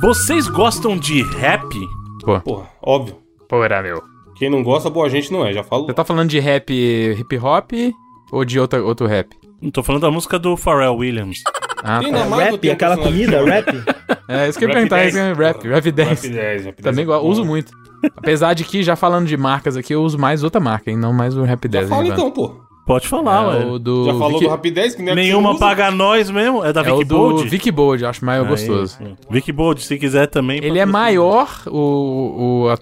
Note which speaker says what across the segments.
Speaker 1: Vocês gostam de rap?
Speaker 2: Porra, óbvio.
Speaker 3: Porra, meu.
Speaker 2: Quem não gosta, boa gente não é, já falo.
Speaker 3: Você tá falando de rap hip hop ou de outra, outro rap?
Speaker 1: Não tô falando da música do Pharrell Williams.
Speaker 3: Ah, tá.
Speaker 4: Rap, aquela comida, rap.
Speaker 3: É, isso que eu ia
Speaker 2: Rap
Speaker 3: perguntar,
Speaker 2: 10.
Speaker 3: isso é rap, rap 10.
Speaker 2: Rap 10, Rap 10
Speaker 3: Também
Speaker 2: é
Speaker 3: uso muito. Apesar de que, já falando de marcas aqui, eu uso mais outra marca, hein? Não mais o Rap 10.
Speaker 2: Já fala então, pô.
Speaker 1: Pode falar,
Speaker 3: É
Speaker 1: ué.
Speaker 3: o do
Speaker 2: Já falou
Speaker 3: Vicky-
Speaker 2: do Rap 10, que nem é que
Speaker 1: Nenhuma
Speaker 2: usa.
Speaker 1: paga nós mesmo. É da
Speaker 3: É o
Speaker 1: Vicky
Speaker 3: do
Speaker 1: Bold?
Speaker 3: Vicky Bold, acho mais
Speaker 1: Aí,
Speaker 3: gostoso.
Speaker 1: sim. Vicky Bold, se quiser também.
Speaker 3: Ele é maior, o. o a,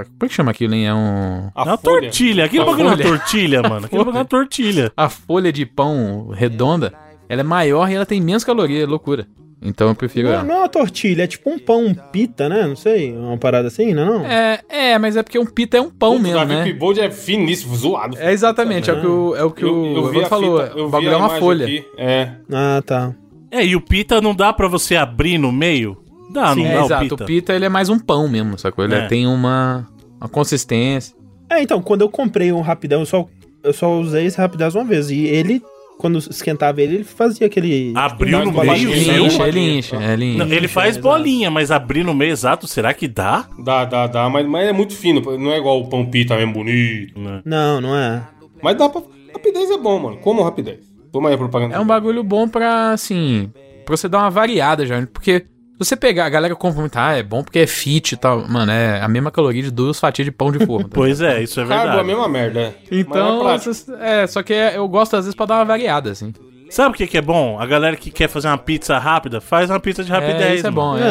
Speaker 3: a- como é que chama aquilo, hein? É um.
Speaker 2: A
Speaker 1: É uma
Speaker 2: folha.
Speaker 1: tortilha. Aquele
Speaker 2: A
Speaker 1: bagulho é uma tortilha, mano. Aquele bagulho é uma tortilha.
Speaker 3: A folha de pão redonda, ela é maior e ela tem menos caloria, é loucura. Então eu prefiro
Speaker 4: Não,
Speaker 3: ela.
Speaker 4: não é uma tortilha, é tipo um pão, um pita, né? Não sei, uma parada assim, não é não?
Speaker 3: É, é, mas é porque um pita é um pão mesmo, né?
Speaker 2: Vicky Bold é finíssimo, zoado.
Speaker 3: É exatamente, é o que o, é o, que o
Speaker 2: vi
Speaker 3: falou.
Speaker 2: fita, eu
Speaker 3: o bagulho é uma folha.
Speaker 2: aqui, É.
Speaker 4: Ah, tá.
Speaker 1: É, e o pita não dá pra você abrir no meio? Dá,
Speaker 4: Sim,
Speaker 1: não
Speaker 3: É,
Speaker 1: dá
Speaker 3: exato,
Speaker 1: o pita.
Speaker 3: o pita ele é mais um pão mesmo, sacou? Ele
Speaker 1: É.
Speaker 3: tem uma, uma consistência.
Speaker 4: É, então, quando eu comprei um rapidão, eu só, eu só usei esse rapidão uma vez. E ele, quando esquentava ele, ele fazia aquele.
Speaker 1: Abriu
Speaker 4: tipo,
Speaker 1: no meio,
Speaker 3: Ele
Speaker 4: né?
Speaker 3: incha, ele
Speaker 2: balinha.
Speaker 3: incha, ele incha.
Speaker 1: Não, ele faz bolinha, mas abrir no meio exato, será que dá?
Speaker 2: Dá, dá, dá, mas, mas é muito fino, não é igual o pão pita mesmo bonito.
Speaker 4: Não, não é.
Speaker 2: Mas dá pra. Rapidez é bom, mano. Como rapidez? Toma aí a propaganda.
Speaker 3: É um bagulho bom pra, assim, pra você dar uma variada já. Porque você pegar, a galera compra muito, ah, é bom porque é fit e tal. Mano, é a mesma caloria de duas fatias de pão de forma. tá?
Speaker 1: Pois é, isso é
Speaker 2: Carbo é a
Speaker 1: verdade.
Speaker 2: mesma merda. é.
Speaker 3: Então,
Speaker 2: é
Speaker 3: vocês- é, só que é- eu gosto às vezes pra dar uma variada, assim.
Speaker 1: Sabe o que, que é bom? A galera que quer fazer uma pizza rápida, faz uma pizza de rapidez.
Speaker 3: é, isso é bom,
Speaker 1: mano.
Speaker 3: é.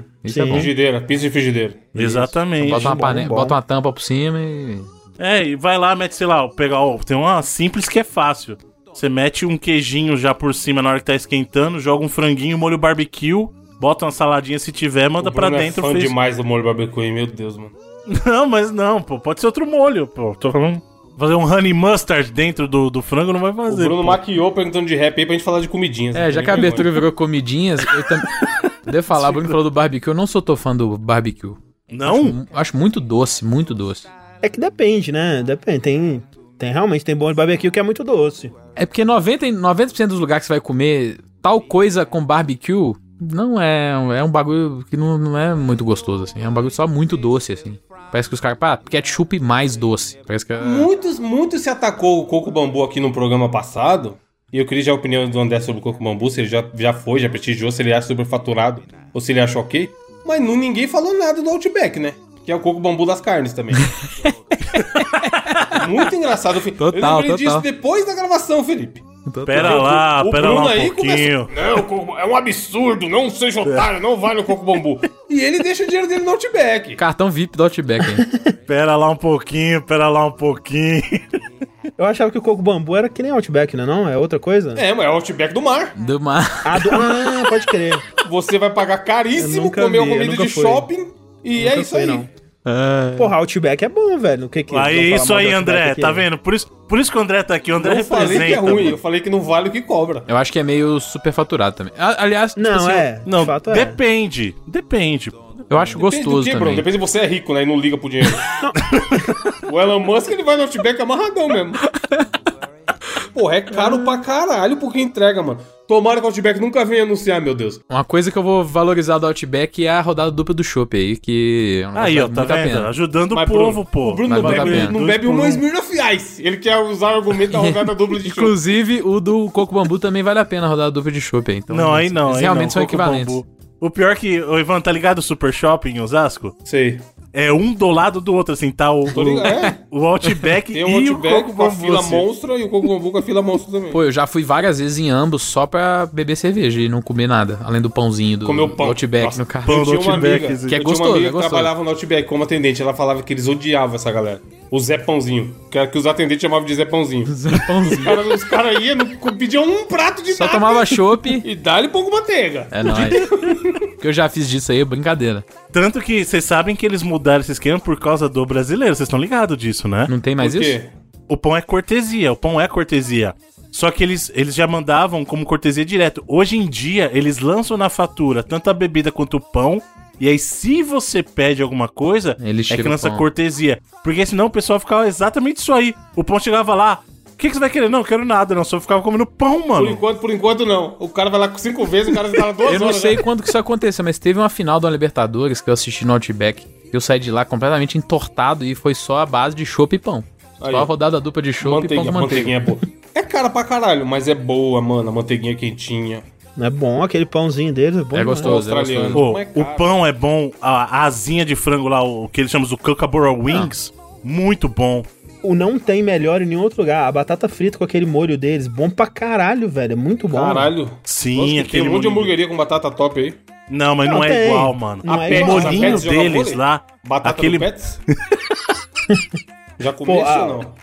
Speaker 4: É.
Speaker 3: Isso é
Speaker 4: sim.
Speaker 3: bom.
Speaker 2: Frigideira, pizza de frigideira.
Speaker 1: Exatamente.
Speaker 3: Bota uma,
Speaker 4: bom,
Speaker 3: pane...
Speaker 4: bom.
Speaker 3: Bota uma tampa por cima e.
Speaker 1: É, e vai lá, mete, sei lá, pegar, ó, tem uma simples que é fácil. Você mete um queijinho já por cima na hora que tá esquentando, joga um franguinho, molho barbecue, bota uma saladinha se tiver, manda
Speaker 2: O
Speaker 1: pra
Speaker 2: Bruno
Speaker 1: dentro.
Speaker 2: É fã
Speaker 1: fez-
Speaker 2: demais do molho barbecue, meu Deus, mano.
Speaker 1: Não, mas não, pô, pode ser outro molho, pô. Tô falando. Fazer um honey mustard dentro do, do frango não vai
Speaker 2: O
Speaker 1: fazer.
Speaker 2: Bruno
Speaker 1: pô.
Speaker 2: maquiou perguntando de rap aí pra gente falar de comidinhas.
Speaker 3: É, já que a abertura virou comidinhas, eu também. Devo falar, o Bruno falou do barbecue, eu não sou tão fã do barbecue.
Speaker 1: Não?
Speaker 3: Acho muito doce, muito doce.
Speaker 4: É que depende, né? Depende. Tem, tem realmente tem bom de barbecue que é muito doce.
Speaker 3: É porque 90, e- 90% dos lugares que você vai comer tal coisa com barbecue não é. É um bagulho que não, não é muito gostoso, assim. É um bagulho só muito doce, assim. Parece que os caras. Pá, ketchup mais doce. Parece que é.
Speaker 2: Muitos, muitos se atacou o coco bambu aqui no programa passado. E eu queria já a opinião do André sobre o coco bambu, se ele já, já foi, já prestigiou, se ele acha superfaturado ou se ele acha ok. Mas não, ninguém falou nada do Outback, né? Que é o coco bambu das carnes também. Muito engraçado. Felipe. eu
Speaker 3: Total,
Speaker 2: lembrei disso
Speaker 3: total.
Speaker 2: depois da gravação, Felipe.
Speaker 1: Pera lá,
Speaker 2: o
Speaker 1: pera
Speaker 2: Bruno
Speaker 1: lá um
Speaker 2: aí
Speaker 1: pouquinho.
Speaker 2: começa. Não, é um absurdo, não seja otário, não vai no coco bambu. E ele deixa o dinheiro dele no Outback.
Speaker 3: Cartão VIP do Outback, hein?
Speaker 1: Pera lá um pouquinho, pera lá um pouquinho.
Speaker 4: Eu achava que o coco bambu era que nem Outback, né? Não? É outra coisa?
Speaker 2: É, mas é o Outback do mar.
Speaker 3: Do mar.
Speaker 4: Ah, do- ah, pode crer.
Speaker 2: Você vai pagar
Speaker 4: Eu
Speaker 2: caríssimo, comer
Speaker 4: vi, eu
Speaker 2: comida de
Speaker 4: fui.
Speaker 2: shopping e é isso
Speaker 4: fui,
Speaker 2: aí.
Speaker 4: não. Porra, Outback é bom, velho. O que que
Speaker 1: Aí, isso aí, André,
Speaker 4: aqui?
Speaker 1: tá vendo? Por isso, por isso que o André tá aqui. O André
Speaker 2: Eu falei
Speaker 1: representa.
Speaker 2: que é ruim, eu falei que não vale o que cobra.
Speaker 3: Eu acho que é meio superfaturado também. Aliás, tipo
Speaker 4: Não,
Speaker 3: assim,
Speaker 4: é.
Speaker 1: Não,
Speaker 4: de fato é.
Speaker 1: depende. Depende.
Speaker 3: eu acho
Speaker 2: Depende
Speaker 3: gostoso
Speaker 2: que,
Speaker 3: também.
Speaker 2: Depende se você é rico, né? E não liga pro dinheiro. o Elon Musk, ele vai no Outback amarradão mesmo. Porra, é caro pra caralho porque entrega, mano. Tomara que o Outback nunca venha anunciar, meu Deus.
Speaker 3: Uma coisa que eu vou valorizar do Outback é a rodada dupla do Chopp aí, que...
Speaker 1: Aí, ó, tá vendo?
Speaker 3: pena.
Speaker 1: Ajudando o
Speaker 2: Mas,
Speaker 1: povo,
Speaker 2: Bruno,
Speaker 1: pô.
Speaker 2: O Bruno
Speaker 3: Mas
Speaker 2: não bebe, não bebe uma
Speaker 1: um.
Speaker 2: Smirnoff Ice. Ele quer usar o argumento da rodada dupla de.
Speaker 3: Inclusive, o do Coco Bambu também vale a pena a rodada dupla de Chopp aí. Então,
Speaker 1: Não, aí não.
Speaker 3: Eles
Speaker 1: aí
Speaker 3: realmente
Speaker 1: não,
Speaker 3: são
Speaker 1: Coco
Speaker 3: equivalentes.
Speaker 1: Bambu. O pior é que, o Ivan, tá ligado o Super Shopping em Osasco?
Speaker 2: Sei.
Speaker 1: É um do lado do outro, assim, tá o,
Speaker 2: ligado. É.
Speaker 1: o Outback
Speaker 2: Tem um
Speaker 1: e o
Speaker 2: Outback
Speaker 1: Coco
Speaker 2: com a fila
Speaker 1: assim.
Speaker 2: monstra e o Coco Bambu com a fila monstra também.
Speaker 3: Pô, eu já fui várias vezes em ambos só pra beber cerveja e não comer nada, além do pãozinho do,
Speaker 2: Comeu
Speaker 3: do
Speaker 2: pão.
Speaker 3: Outback
Speaker 2: Nossa,
Speaker 3: no carro.
Speaker 1: pão
Speaker 2: uma
Speaker 1: Outback,
Speaker 2: amiga.
Speaker 3: Que é
Speaker 2: eu tinha
Speaker 3: gostoso,
Speaker 2: uma amiga
Speaker 3: é
Speaker 2: que
Speaker 3: gostoso.
Speaker 2: trabalhava no Outback como atendente. Ela falava que eles odiavam essa galera. O Zé Pãozinho. Que era que os atendentes chamavam de Zé Pãozinho. Os
Speaker 3: Pãozinho.
Speaker 2: caras os cara iam, não pediam um prato de
Speaker 3: Só
Speaker 2: nada
Speaker 3: tomava chopp.
Speaker 2: E dá-lhe pouco manteiga.
Speaker 3: É nóis. Que eu já fiz disso aí é brincadeira.
Speaker 1: Tanto que vocês sabem que eles mudaram esse esquema por causa do brasileiro. Vocês estão ligados disso, né?
Speaker 3: Não tem mais
Speaker 2: Por
Speaker 3: isso?
Speaker 1: O pão é cortesia, o pão é cortesia. Só que eles, eles já mandavam como cortesia direto. Hoje em dia, eles lançam na fatura tanto a bebida quanto o pão. E aí, se você pede alguma coisa,
Speaker 3: Ele
Speaker 1: é
Speaker 3: chega
Speaker 1: que
Speaker 3: o
Speaker 1: lança cortesia. Porque senão o pessoal ficava exatamente isso aí. O pão chegava lá, que, que você vai querer? Não, eu quero nada, não. Só ficava comendo pão,
Speaker 2: Por
Speaker 1: mano.
Speaker 2: enquanto, por enquanto não. O cara vai lá cinco vezes, o cara tá lá duas
Speaker 3: Eu não
Speaker 2: horas,
Speaker 3: sei
Speaker 2: né?
Speaker 3: quando que isso aconteceu, mas teve uma final da Libertadores que eu assisti no Outback. Eu saí de lá completamente entortado e foi só a base de chopp e pão.
Speaker 2: Aí.
Speaker 3: Só a rodada dupla de chopp e pão com manteiga.
Speaker 2: manteiguinha é boa. É cara pra caralho, mas é boa, mano. A manteiguinha quentinha.
Speaker 4: É bom, aquele pãozinho deles é bom.
Speaker 3: É
Speaker 4: demais.
Speaker 3: gostoso. é
Speaker 2: australiano.
Speaker 1: Pô,
Speaker 2: é
Speaker 1: o pão é bom, a, asinha de frango lá, o que eles chamam de Kookaburra Wings, muito bom.
Speaker 4: O não tem melhor em nenhum outro lugar. A batata frita com aquele molho deles, bom pra caralho, velho. É muito bom.
Speaker 2: Caralho.
Speaker 1: Sim,
Speaker 2: Nossa, que
Speaker 1: aquele
Speaker 2: tem um monte de
Speaker 1: molhinho.
Speaker 2: hamburgueria com batata top aí.
Speaker 1: Não, mas não,
Speaker 4: Não,
Speaker 1: é
Speaker 4: tem.
Speaker 1: igual, mano.
Speaker 4: Não
Speaker 2: A
Speaker 4: é igual.
Speaker 2: a
Speaker 1: molinho
Speaker 2: Pets joga
Speaker 1: deles lá,
Speaker 2: Batata
Speaker 1: aquele...
Speaker 2: do Pets? Já comi
Speaker 4: Pô,
Speaker 2: isso ou não?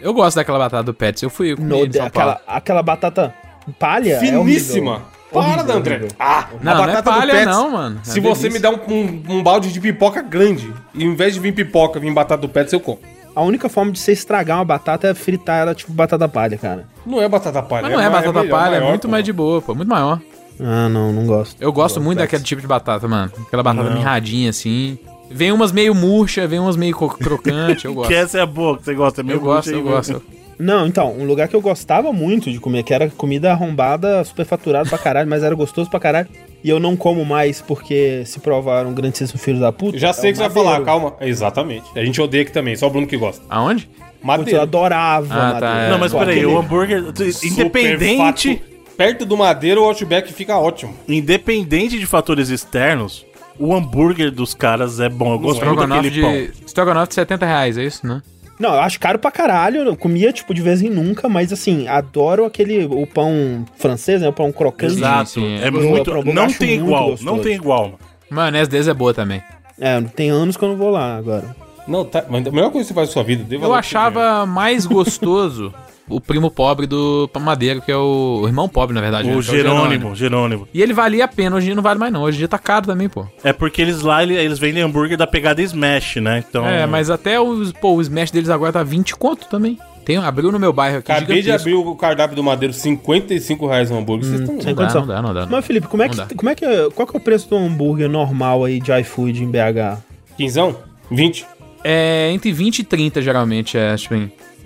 Speaker 3: Eu gosto daquela batata do Pets. Eu fui comi
Speaker 4: No,
Speaker 3: em São
Speaker 4: aquela,
Speaker 3: Paulo.
Speaker 4: aquela batata palha. é
Speaker 2: Finíssima.
Speaker 4: horrível.
Speaker 2: Para,
Speaker 4: Horrível,
Speaker 2: André.
Speaker 4: horrível.
Speaker 2: Ah,
Speaker 3: Não, não é palha não, mano. É
Speaker 2: Se
Speaker 3: uma
Speaker 2: você me
Speaker 3: delícia.
Speaker 2: dá um, um- um balde de pipoca grande, e em vez de vir pipoca, vir batata do Pets, eu como.
Speaker 4: A única forma de você estragar uma batata é fritar ela tipo batata palha, cara.
Speaker 2: Não é batata palha.
Speaker 3: Mas não é,
Speaker 2: ma-
Speaker 3: batata
Speaker 2: melhor,
Speaker 3: palha, é
Speaker 2: maior,
Speaker 3: muito
Speaker 2: pô.
Speaker 3: mais de boa, pô. Muito maior.
Speaker 4: Ah, não, não gosto.
Speaker 3: Eu gosto
Speaker 2: Gosto
Speaker 3: muito
Speaker 2: Pets.
Speaker 3: daquele tipo de batata, mano. Aquela batata
Speaker 1: Não.
Speaker 3: mirradinha assim. Vem umas meio murcha, vem umas meio crocante, eu gosto.
Speaker 1: Que essa é a boa, que você gosta. É meio
Speaker 3: Eu gosto, eu gosto.
Speaker 4: Não, então, um lugar que eu gostava muito de comer, que era comida arrombada, superfaturado pra caralho, mas era gostoso pra caralho. E eu não como mais porque se provaram um grandíssimo filho da puta.
Speaker 2: Já sei
Speaker 4: é
Speaker 2: o que você vai
Speaker 4: Madeiro.
Speaker 2: falar, calma. Exatamente. A gente odeia aqui também, só o Bruno que gosta.
Speaker 3: Aonde?
Speaker 4: Putz, eu
Speaker 2: Madeira.
Speaker 4: adorava
Speaker 3: Ah, tá,
Speaker 4: Madeira.
Speaker 3: é.
Speaker 1: Não, mas peraí,
Speaker 4: aquele-
Speaker 1: o hambúrguer, independente,
Speaker 2: Fato, perto do Madeira, o Outback fica ótimo.
Speaker 1: independente de fatores externos, o hambúrguer dos caras é bom. Eu gosto muito daquele pão.
Speaker 3: de, estrogonofe de 70 reais, é isso, né?
Speaker 4: Não, eu acho caro pra caralho. Eu comia, tipo, de vez em nunca, mas assim, adoro aquele. O pão francês, né? O pão crocante.
Speaker 1: Exato.
Speaker 3: sim,
Speaker 1: é muito.
Speaker 4: eu
Speaker 1: não tem
Speaker 4: muito
Speaker 1: igual.
Speaker 4: gostoso.
Speaker 1: Não tem igual, mano.
Speaker 3: Maionese deles é boa também.
Speaker 4: É, tem anos que eu não vou lá agora.
Speaker 2: Não, tá, mas a melhor coisa que você faz na sua vida,
Speaker 3: Eu achava mais gostoso o primo pobre do Madeira, que é o, o irmão pobre, na verdade. né?
Speaker 1: O
Speaker 3: Que é
Speaker 1: Jerônimo, Jerônimo.
Speaker 3: E ele valia a pena, hoje em dia não vale mais não. Hoje em dia tá caro também, pô.
Speaker 1: É porque eles lá, ele- eles vendem hambúrguer da pegada Smash, né? Então.
Speaker 3: É, mas até os, pô, o Smash deles agora tá 20 conto também. Tem, abriu no meu bairro aqui.
Speaker 2: Acabei de abrir o cardápio do Madeiro, 55 reais o hambúrguer. Vocês estão
Speaker 3: Não dá,
Speaker 4: condição.
Speaker 3: não dá, não dá.
Speaker 4: Mas, Felipe, como é que,
Speaker 3: dá.
Speaker 4: como é que. Qual que é o preço do hambúrguer normal aí de iFood em BH?
Speaker 2: Quinzão? 20?
Speaker 3: É entre 20 e 30, geralmente, é, tipo,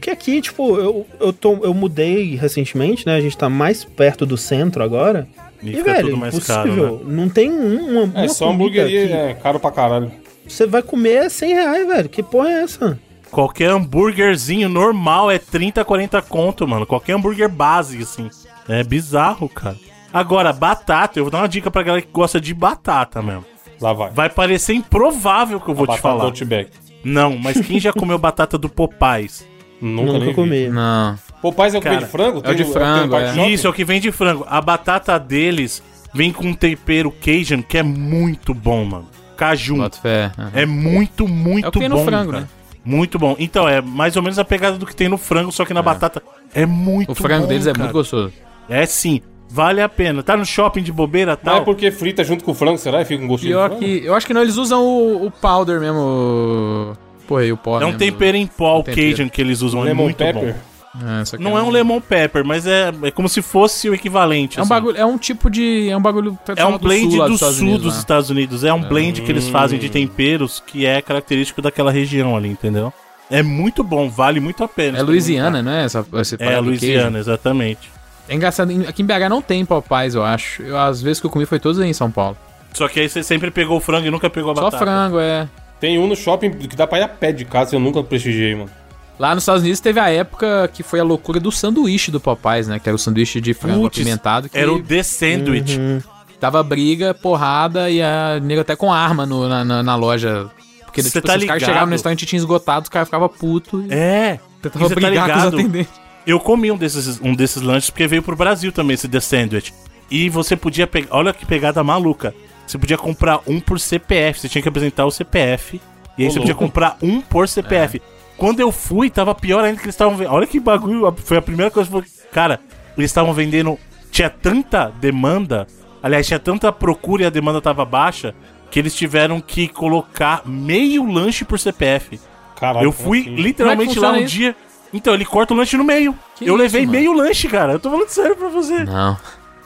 Speaker 4: Porque aqui, tipo, eu, eu, tô, eu mudei recentemente, né? A gente tá mais perto do centro agora.
Speaker 1: E
Speaker 4: E,
Speaker 1: fica
Speaker 4: velho,
Speaker 1: tudo mais
Speaker 4: impossível.
Speaker 1: caro, né?
Speaker 4: Não tem um, uma,
Speaker 2: É,
Speaker 4: uma
Speaker 2: só
Speaker 4: que
Speaker 2: é caro pra caralho.
Speaker 4: Você vai comer 100 reais, velho. Que porra é essa?
Speaker 1: Qualquer hambúrguerzinho normal é 30, 40 conto, mano. Qualquer hambúrguer base, assim. É bizarro, cara. Agora, batata, eu vou dar uma dica pra galera que gosta de batata mesmo.
Speaker 2: Lá vai.
Speaker 1: Vai parecer improvável que eu vou
Speaker 2: A
Speaker 1: te
Speaker 2: batata do
Speaker 1: falar.
Speaker 2: Outback.
Speaker 1: Não, mas quem já comeu batata do Popeyes?
Speaker 2: Nunca,
Speaker 4: Nunca comi.
Speaker 3: Não.
Speaker 2: Popeyes é o que
Speaker 1: Cara,
Speaker 2: vem de frango?
Speaker 3: é o de frango, é.
Speaker 1: Isso, é o que vem de frango. A batata deles vem com um tempero Cajun que é muito bom, mano. Cajun.
Speaker 3: Bota fé. aham.
Speaker 1: É muito, muito
Speaker 3: É o que tem
Speaker 1: bom.
Speaker 3: no frango,
Speaker 1: cara.
Speaker 3: né?
Speaker 1: Muito bom. Então, é mais ou menos a pegada do que tem no frango, só que na batata é muito
Speaker 3: O frango
Speaker 1: bom,
Speaker 3: deles é
Speaker 1: cara.
Speaker 3: muito gostoso.
Speaker 1: É sim, vale a pena. Tá no shopping de bobeira
Speaker 2: Mas
Speaker 1: tal.
Speaker 2: é porque frita junto com o frango, será? E fica um gostinho
Speaker 3: Pior que. Eu acho que não, eles usam o, o powder mesmo. Pô, aí o pó.
Speaker 1: É um tempero em pó, o. Cajun que eles usam, é
Speaker 2: Lemon
Speaker 1: muito
Speaker 2: pepper.
Speaker 1: bom.
Speaker 3: É, só
Speaker 1: Não é um lemon pepper, mas é, é como se fosse o equivalente.
Speaker 3: É um
Speaker 1: assim.
Speaker 3: bagulho, é um tipo de. É um bagulho.
Speaker 1: É um blend
Speaker 3: lá
Speaker 1: do
Speaker 3: dos Estados
Speaker 1: sul
Speaker 3: Unidos,
Speaker 1: dos
Speaker 3: né?
Speaker 1: Estados Unidos. É um blend que eles fazem de temperos que é característico daquela região ali, entendeu? É muito bom, vale muito a pena.
Speaker 3: É Louisiana, né? Essa, esse
Speaker 1: É,
Speaker 3: do
Speaker 1: Louisiana, exatamente.
Speaker 3: É engraçado, em- aqui em BH não tem Popeyes, eu acho. Eu, as vezes que eu comi foi todos aí em São Paulo.
Speaker 1: Só que aí você sempre pegou o frango e nunca pegou a
Speaker 3: Só
Speaker 1: batata.
Speaker 3: frango, é.
Speaker 2: Tem um no shopping que dá pra ir a pé de casa, eu nunca prestigiei, mano.
Speaker 3: Lá nos Estados Unidos teve a época que foi a loucura do sanduíche do Popeyes, né? Que era o sanduíche de frango
Speaker 1: Putz,
Speaker 3: apimentado. Que
Speaker 1: Era o The Sandwich.
Speaker 4: Uhum.
Speaker 3: dava briga, porrada e a nego até com arma no- na, na, na loja. Porque
Speaker 1: Cê
Speaker 3: tipo,
Speaker 1: tá
Speaker 3: os caras
Speaker 1: ligado?
Speaker 3: chegavam no restaurante e tinham esgotado, os caras ficavam putos e
Speaker 1: É.
Speaker 3: tentavam
Speaker 1: E cê tá
Speaker 3: brigar com os
Speaker 1: ligado?
Speaker 3: atendentes.
Speaker 1: Eu comi um desses, um desses lanches porque veio pro Brasil também, esse The Sandwich. E você podia pegar. Olha que pegada maluca. Você podia comprar um por CPF. Você tinha que apresentar o CPF. E aí
Speaker 2: Ô,
Speaker 1: você podia
Speaker 2: louco.
Speaker 1: comprar um por CPF. Quando eu fui, tava pior ainda que eles estavam vendendo. Olha que bagulho. Foi a primeira coisa que eu falei, Cara, eles estavam vendendo. Tinha tanta demanda. Aliás, tinha tanta procura e a demanda tava baixa. Que eles tiveram que colocar meio lanche por CPF.
Speaker 2: Caralho.
Speaker 1: Eu fui
Speaker 2: assim?
Speaker 1: literalmente lá
Speaker 3: funciona
Speaker 1: um
Speaker 3: isso?
Speaker 1: dia. Então, ele corta o lanche no meio.
Speaker 3: Que
Speaker 1: eu
Speaker 3: isso,
Speaker 1: levei
Speaker 3: mano?
Speaker 1: meio lanche, cara. Eu tô falando sério pra você.
Speaker 3: Não.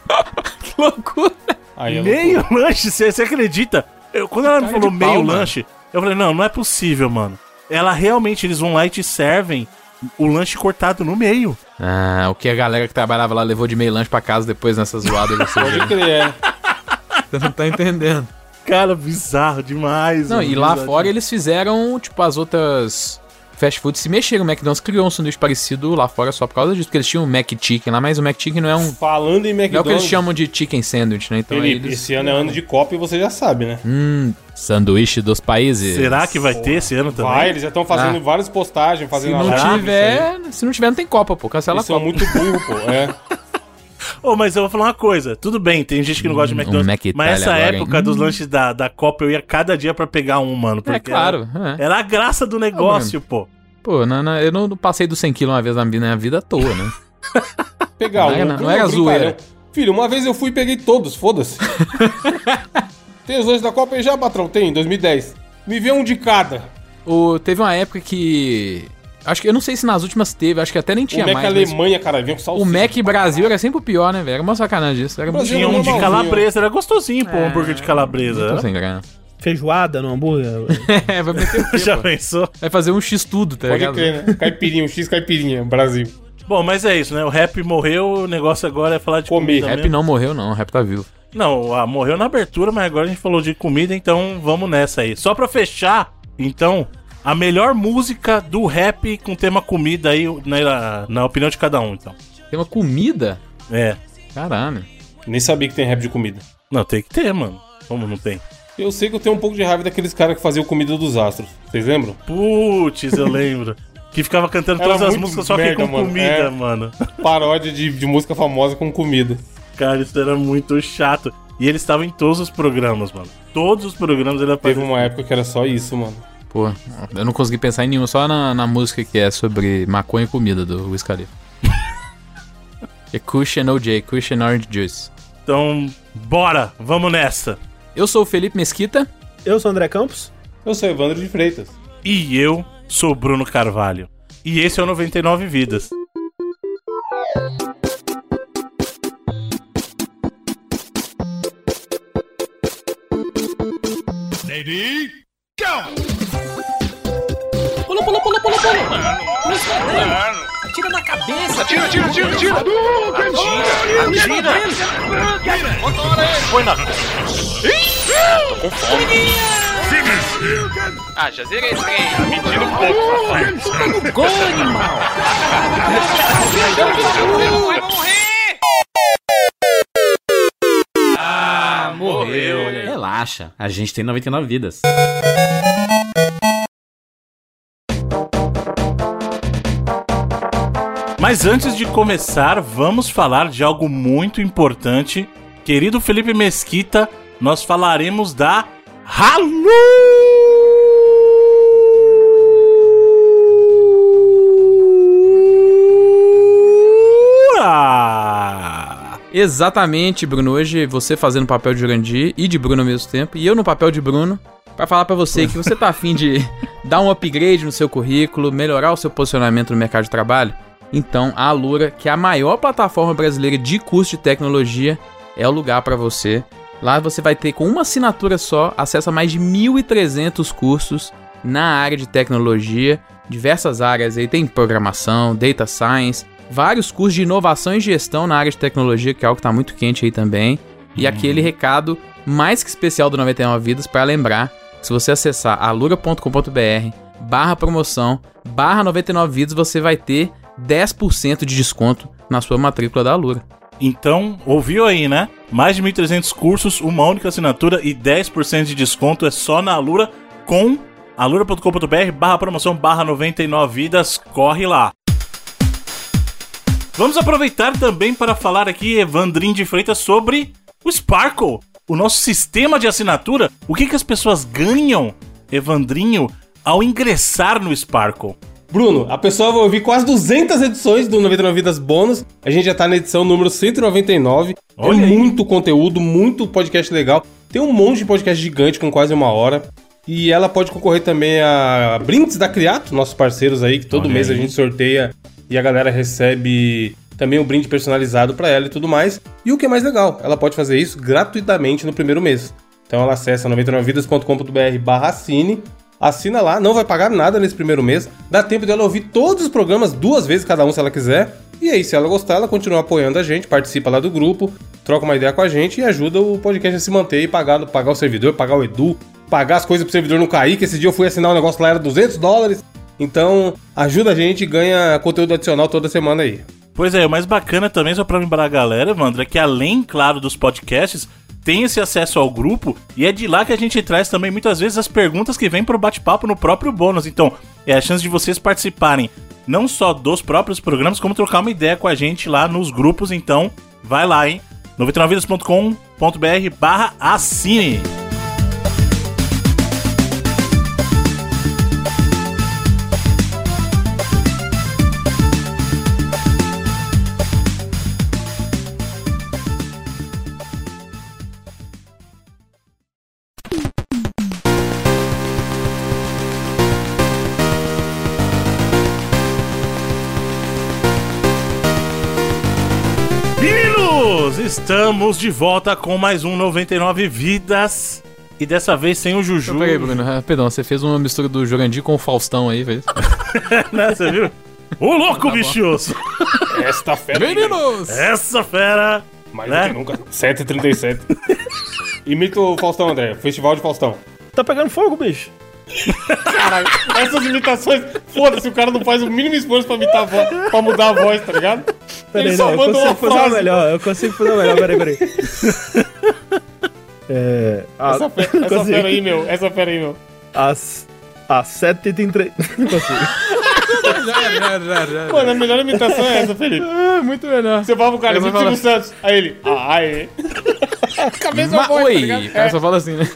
Speaker 3: que loucura.
Speaker 2: Aí é
Speaker 1: meio
Speaker 2: loucura.
Speaker 1: lanche, você você acredita? Eu- quando ela me
Speaker 3: Cara
Speaker 1: falou meio
Speaker 3: pau, mano.
Speaker 1: lanche, eu falei, não, não é possível, mano. Ela realmente, eles vão lá e te servem o lanche cortado no meio.
Speaker 3: Ah, o que a galera que trabalhava lá levou de meio lanche pra casa depois nessa zoada. Você,
Speaker 2: Pode crer, é.
Speaker 3: você não tá entendendo.
Speaker 1: Cara, bizarro demais.
Speaker 3: Não,
Speaker 1: mano,
Speaker 3: e lá
Speaker 1: bizarro
Speaker 3: fora eles fizeram, tipo, as outras fast food se mexeram. O McDonald's criou um sanduíche parecido lá fora só por causa disso, porque eles tinham o Mac Chicken lá, mas o Mac Chicken não é um.
Speaker 2: Falando em
Speaker 3: Não é o que eles
Speaker 2: McDonald's,
Speaker 3: chamam de chicken sandwich, né? Então
Speaker 2: Felipe,
Speaker 3: eles...
Speaker 2: esse ano é ano de Copa e você já sabe, né?
Speaker 3: Hum, sanduíche dos países.
Speaker 1: Será que vai ter esse ano também?
Speaker 2: Vai, eles já estão fazendo
Speaker 3: Ah.
Speaker 2: várias postagens,
Speaker 3: Se
Speaker 2: fazendo
Speaker 3: não
Speaker 2: live, isso aí.
Speaker 3: tiver, se não tiver, não tem Copa, pô. Cancela a
Speaker 2: Eles são
Speaker 3: Copa.
Speaker 2: muito burros, pô. É.
Speaker 1: Ô, mas eu vou falar uma coisa. Tudo bem, tem gente que não gosta de
Speaker 3: Hum,
Speaker 1: McDonald's.
Speaker 3: um Mac
Speaker 1: mas essa
Speaker 3: agora,
Speaker 1: época
Speaker 3: hein?
Speaker 1: dos lanches da, da Copa eu ia cada dia pra pegar um, mano.
Speaker 3: É
Speaker 1: porque
Speaker 3: claro.
Speaker 1: Era,
Speaker 3: é.
Speaker 1: era a graça do negócio, pô.
Speaker 3: Pô, não, não, eu não passei dos 100 quilos uma vez na minha vida à toa, né?
Speaker 2: Pegar
Speaker 3: Não
Speaker 2: um.
Speaker 3: era- não era
Speaker 2: brincalhão.
Speaker 3: zoeira.
Speaker 2: Filho, uma vez eu fui e peguei todos, foda-se. tem os dois da Copa aí já, patrão? Tem, 2010. Me vê um de cada.
Speaker 3: O, teve uma época que. Acho que eu não sei se nas últimas teve, acho que até nem tinha
Speaker 2: o Mac
Speaker 3: mais. mas
Speaker 2: Alemanha, cara, vinha com
Speaker 3: O
Speaker 2: salsicha.
Speaker 3: Mac Brasil era sempre o pior, né, velho? Era uma sacanagem isso. Era muito,
Speaker 2: Brasil
Speaker 1: Tinha um de calabresa, era gostosinho, pô, um hambúrguer de calabresa. né?
Speaker 3: sem grana.
Speaker 4: Feijoada no hambúrguer.
Speaker 3: É, vai meter o quê,
Speaker 1: Já
Speaker 3: pô?
Speaker 1: pensou?
Speaker 3: Vai fazer um X tudo, tá
Speaker 2: Pode
Speaker 3: ligado?
Speaker 2: crer, né? Caipirinha, um X caipirinha, Brasil.
Speaker 1: Bom, mas é isso, né? O rap morreu, o negócio agora é falar de
Speaker 2: Comer.
Speaker 1: comida
Speaker 3: Rap
Speaker 1: mesmo.
Speaker 3: não morreu, não. Rap tá vivo.
Speaker 1: Não, ah, morreu na abertura, mas agora a gente falou de comida, então vamos nessa aí. Só pra fechar, então, a melhor música do rap com tema comida aí, na, na opinião de cada um, então.
Speaker 3: Tem uma comida?
Speaker 1: É.
Speaker 3: Caralho.
Speaker 2: Nem sabia que tem rap de comida.
Speaker 1: Não, tem que ter, mano. Como não tem?
Speaker 2: Eu sei que eu tenho um pouco de raiva daqueles caras que faziam comida dos astros. Vocês lembram?
Speaker 1: Putz, eu lembro. Que ficava cantando
Speaker 2: Era
Speaker 1: todas as músicas só
Speaker 2: merda,
Speaker 1: que com
Speaker 2: mano.
Speaker 1: comida,
Speaker 2: É.
Speaker 1: mano.
Speaker 2: Paródia de, de música famosa com comida.
Speaker 1: Cara, isso era muito chato. E ele estava em todos os programas, mano. Todos os programas ele
Speaker 2: Teve
Speaker 1: apareceu.
Speaker 2: uma época que era só isso, mano.
Speaker 3: Pô, eu não consegui pensar em nenhuma, só na, na música que é sobre maconha e comida do Wiz Khalifa. é Cushion OJ, Cushion Orange Juice.
Speaker 1: Então, bora, vamos nessa.
Speaker 3: Eu sou o Felipe Mesquita.
Speaker 4: Eu sou o André Campos.
Speaker 2: Eu sou Evandro de Freitas.
Speaker 1: E eu sou Bruno Carvalho. E esse é o 99 Vidas.
Speaker 5: Pula, pula, pula, pula, pula. Atira na cabeça. Atira, atira, atira, atira. Atira, atira. Põe na... Tô com fome. Ah, já zerei esse trem. Mentira um pouco, papai. Gol, animal. Vai morrer.
Speaker 6: Ah, morreu. Relaxa, a gente tem 99 vidas.
Speaker 1: Mas antes de começar, vamos falar de algo muito importante. Querido Felipe Mesquita, nós falaremos da Halura!
Speaker 3: Exatamente, Bruno. Hoje você fazendo o papel de Jurandir e de Bruno ao mesmo tempo, e eu no papel de Bruno, pra falar pra você que você tá afim de dar um upgrade no seu currículo, melhorar o seu posicionamento no mercado de trabalho. Então, a Alura, que é a maior plataforma brasileira de curso de tecnologia, é o lugar pra você. Lá você vai ter, com uma assinatura só, acesso a mais de 1.300 cursos na área de tecnologia, diversas áreas aí, tem programação, data science, vários cursos de inovação e gestão na área de tecnologia, que é algo que está muito quente aí também. E aquele recado mais que especial do 99 Vidas para lembrar que se você acessar alura.com.br barra promoção, barra 99 Vidas, você vai ter 10% de desconto na sua matrícula da Alura.
Speaker 1: Então, ouviu aí, né? Mais de 1.300 cursos, uma única assinatura e 10% de desconto é só na Alura com alura.com.br barra promoção barra 99 vidas. Corre lá! Vamos aproveitar também para falar aqui, Evandrinho de Freitas, sobre o Sparkle, o nosso sistema de assinatura. O que, que as pessoas ganham, Evandrinho, ao ingressar no Sparkle?
Speaker 2: Bruno, a pessoa vai ouvir quase 200 edições do 99 Vidas Bônus. A gente já tá na edição número 199.
Speaker 1: Olha
Speaker 2: Tem
Speaker 1: aí.
Speaker 2: muito conteúdo, muito podcast legal. Tem um monte de podcast gigante com quase uma hora. E ela pode concorrer também a brindes da Criato, nossos parceiros aí, que todo
Speaker 1: Olha
Speaker 2: mês a
Speaker 1: aí.
Speaker 2: gente sorteia e a galera recebe também um brinde personalizado pra ela e tudo mais. E o que é mais legal, ela pode fazer isso gratuitamente no primeiro mês. Então ela acessa 99vidas.com.br barra assine Assina lá, não vai pagar nada nesse primeiro mês. Dá tempo dela ouvir todos os programas duas vezes cada um se ela quiser. E aí, se ela gostar, ela continua apoiando a gente, participa lá do grupo, troca uma ideia com a gente e ajuda o podcast a se manter e pagar, pagar o servidor, pagar o Edu, pagar as coisas pro servidor não cair, que esse dia eu fui assinar um negócio lá, era 200 dólares. Então, ajuda a gente e ganha conteúdo adicional toda semana aí.
Speaker 1: Pois é, o mais bacana também, só pra lembrar a galera, Evandro, é que além, claro, dos podcasts, tem esse acesso ao grupo e é de lá que a gente traz também muitas vezes as perguntas que vêm pro bate-papo no próprio bônus. Então, é a chance de vocês participarem não só dos próprios programas, como trocar uma ideia com a gente lá nos grupos. Então, vai lá, hein? 99vidas.com.br barra assine. Estamos de volta com mais um 99 Vidas. E dessa vez sem o Juju.
Speaker 3: Peraí, Bruno. ah, Perdão, você fez uma mistura do Jurandir com o Faustão aí, fez?
Speaker 1: né, você viu? Ô louco, bichoso!
Speaker 2: Esta fera.
Speaker 3: Meninos!
Speaker 1: Essa fera!
Speaker 2: Mais
Speaker 1: né?
Speaker 2: do que nunca. 7h37. Imita o Faustão, André. Festival de Faustão.
Speaker 4: Tá pegando fogo, bicho?
Speaker 2: Caralho, essas imitações. Foda-se, o cara não faz o mínimo esforço pra imitar a voz, pra mudar a voz, tá ligado?
Speaker 4: Peraí,
Speaker 2: Ele só
Speaker 4: não, eu consigo fazer
Speaker 2: frase.
Speaker 4: melhor. Eu consigo fazer melhor. Peraí, peraí. É. a-
Speaker 2: Essa, fe- essa fera aí, meu. Essa fera aí, meu.
Speaker 4: As. Às 7h33. Não consigo.
Speaker 3: Já, já, já, já.
Speaker 2: Mano, a melhor imitação é essa, Felipe.
Speaker 3: Ah, muito melhor.
Speaker 2: Você fala pro cara, o Silvio Santos. Aí ele, ah, aí. Cabeça
Speaker 3: Ma
Speaker 2: voz, tá
Speaker 3: Oi!
Speaker 2: ligado?
Speaker 3: O cara
Speaker 2: É.
Speaker 3: só fala assim, né?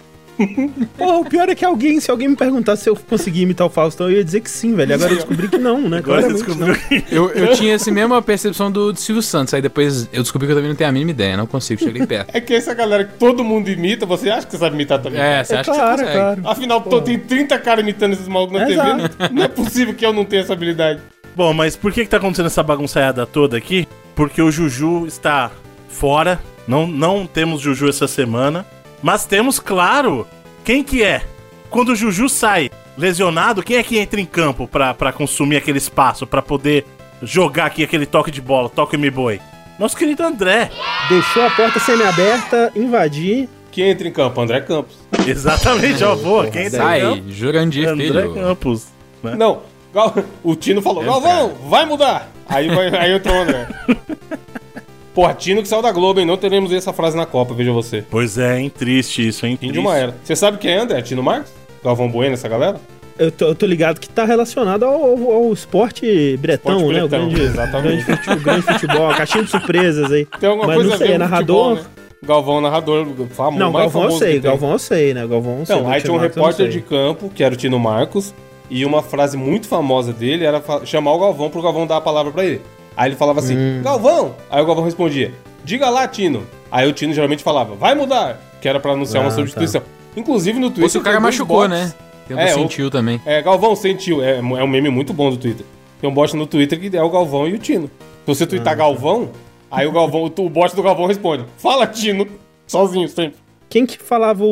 Speaker 4: Porra, o pior é que alguém, se alguém me perguntasse se eu conseguia imitar o Faustão, eu ia dizer que sim, velho. Agora eu descobri que não, né?
Speaker 1: Agora você descobriu.
Speaker 3: Eu, eu tinha essa mesma percepção do, do Silvio Santos, aí depois eu descobri que eu também não tenho a mínima ideia, não consigo chegar perto.
Speaker 2: É que essa galera que todo mundo imita, você acha que você sabe imitar também?
Speaker 3: É, você
Speaker 4: É
Speaker 3: acha
Speaker 4: claro,
Speaker 3: que
Speaker 4: é
Speaker 3: você consegue.
Speaker 4: claro.
Speaker 2: Afinal, tô- tem 30 caras imitando esses malucos na TV.
Speaker 4: Exato.
Speaker 2: Não, não é possível que eu não tenha essa habilidade.
Speaker 1: Bom, mas por que, que tá acontecendo essa bagunçaiada toda aqui? Porque o Juju está fora. Não, não temos Juju essa semana. Mas temos, claro, quem que é? Quando o Juju sai lesionado, quem é que entra em campo pra, pra consumir aquele espaço, pra poder jogar aqui aquele toque de bola, toque me boi? Nosso querido André.
Speaker 4: Deixou a porta semi-aberta, invadir.
Speaker 2: Quem entra em campo? André Campos.
Speaker 1: Exatamente, ó, boa. Quem entra em
Speaker 3: Sai,
Speaker 1: campo?
Speaker 3: Jurandir,
Speaker 1: André
Speaker 3: filho.
Speaker 1: Campos. né?
Speaker 2: Não, o Tino falou, Galvão, vai mudar. Aí, vai, aí entrou o André. Porra, Tino que saiu da Globo, hein? Não teremos essa frase na Copa, veja você.
Speaker 1: Pois é, hein? Triste isso, hein?
Speaker 2: Fim de
Speaker 1: Triste.
Speaker 2: uma era. Você sabe quem é, André? Tino Marcos? Galvão Bueno, essa galera?
Speaker 4: Eu tô, eu tô ligado que tá relacionado ao, ao- ao esporte bretão,
Speaker 2: Esporte
Speaker 4: né?
Speaker 2: bretão,
Speaker 4: o grande,
Speaker 2: exatamente.
Speaker 4: grande, fute- o grande futebol, a caixinha de surpresas aí.
Speaker 2: Tem alguma
Speaker 4: Mas
Speaker 2: coisa
Speaker 4: não
Speaker 2: a
Speaker 4: sei,
Speaker 2: ver
Speaker 4: é narrador?
Speaker 2: futebol, né? Galvão, narrador, famoso,
Speaker 4: Não, Galvão eu
Speaker 2: famoso
Speaker 4: sei,
Speaker 2: que tem.
Speaker 4: Galvão eu sei, né? Galvão eu sei.
Speaker 2: Então, aí tinha um
Speaker 4: Marcos eu
Speaker 2: repórter
Speaker 4: sei.
Speaker 2: de campo, que era o Tino Marcos, e uma frase muito famosa dele era chamar o Galvão pro Galvão dar a palavra pra ele. Aí ele falava assim,
Speaker 4: Hum.
Speaker 2: Galvão! Aí o Galvão respondia, diga lá, Tino. Aí o Tino geralmente falava, vai mudar, que era pra anunciar
Speaker 4: Ah,
Speaker 2: uma substituição. Inclusive no Twitter...
Speaker 3: Ou se o cara machucou,
Speaker 2: bots.
Speaker 3: né? Tem um
Speaker 2: É,
Speaker 3: sentiu também.
Speaker 2: É, Galvão sentiu, é, é um meme muito bom do Twitter. Tem um bot no Twitter que é o Galvão e o Tino. Se você
Speaker 4: Ah,
Speaker 2: twittar
Speaker 4: tá.
Speaker 2: Galvão, aí o Galvão, o, bot do Galvão responde, fala, Tino, sozinho sempre.
Speaker 4: Quem que falava o,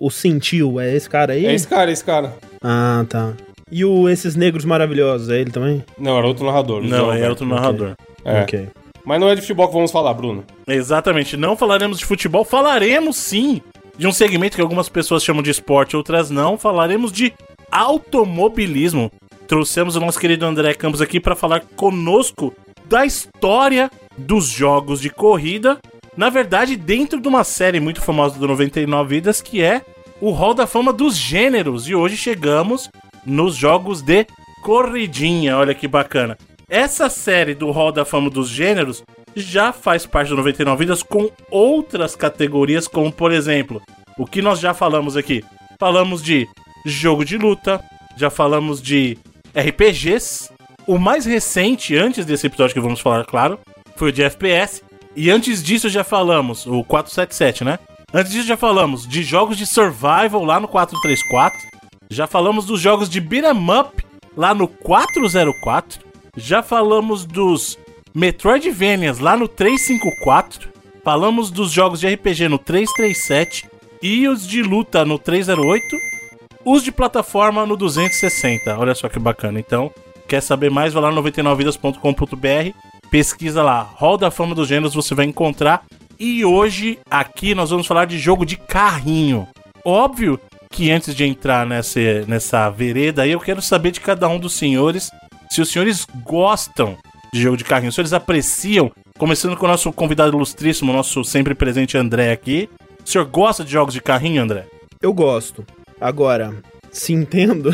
Speaker 4: o, o sentiu? É esse cara aí?
Speaker 2: É esse cara, esse cara.
Speaker 4: Ah, tá. E o Esses Negros Maravilhosos, é ele também?
Speaker 2: Não, era outro narrador.
Speaker 1: Não, é
Speaker 2: Alberto.
Speaker 1: outro narrador.
Speaker 2: É.
Speaker 4: Ok.
Speaker 2: Mas não é de futebol que vamos falar, Bruno.
Speaker 1: Exatamente, não falaremos de futebol, falaremos sim de um segmento que algumas pessoas chamam de esporte, outras não. Falaremos de automobilismo. Trouxemos o nosso querido André Campos aqui para falar conosco da história dos jogos de corrida. Na verdade, dentro de uma série muito famosa do 99 Vidas, que é o Hall da Fama dos Gêneros. E hoje chegamos nos jogos de corridinha. Olha que bacana. Essa série do Hall da Fama dos Gêneros já faz parte do 99 Vidas com outras categorias, como por exemplo, o que nós já falamos aqui. Falamos de jogo de luta, já falamos de RPGs. O mais recente, antes desse episódio que vamos falar, claro, foi o de FPS. E antes disso já falamos, o 477, né? Antes disso já falamos de jogos de survival lá no 434. Já falamos dos jogos de beat'em up lá no 404. Já falamos dos Metroidvanias lá no 354. Falamos dos jogos de RPG no 337 e os de luta no 308. os de plataforma no 260. Olha só que bacana. Então, quer saber mais? Vai lá no 99vidas.com.br, pesquisa lá, Hall da Fama dos Gêneros, você vai encontrar. E hoje, aqui, nós vamos falar de jogo de carrinho. Óbvio que antes de entrar nessa, nessa vereda aí, eu quero saber de cada um dos senhores se os senhores gostam de jogo de carrinho, se eles apreciam, começando com o nosso convidado ilustríssimo, nosso sempre presente André aqui. O senhor gosta de jogos de carrinho, André?
Speaker 4: Eu gosto. Agora, se entendo.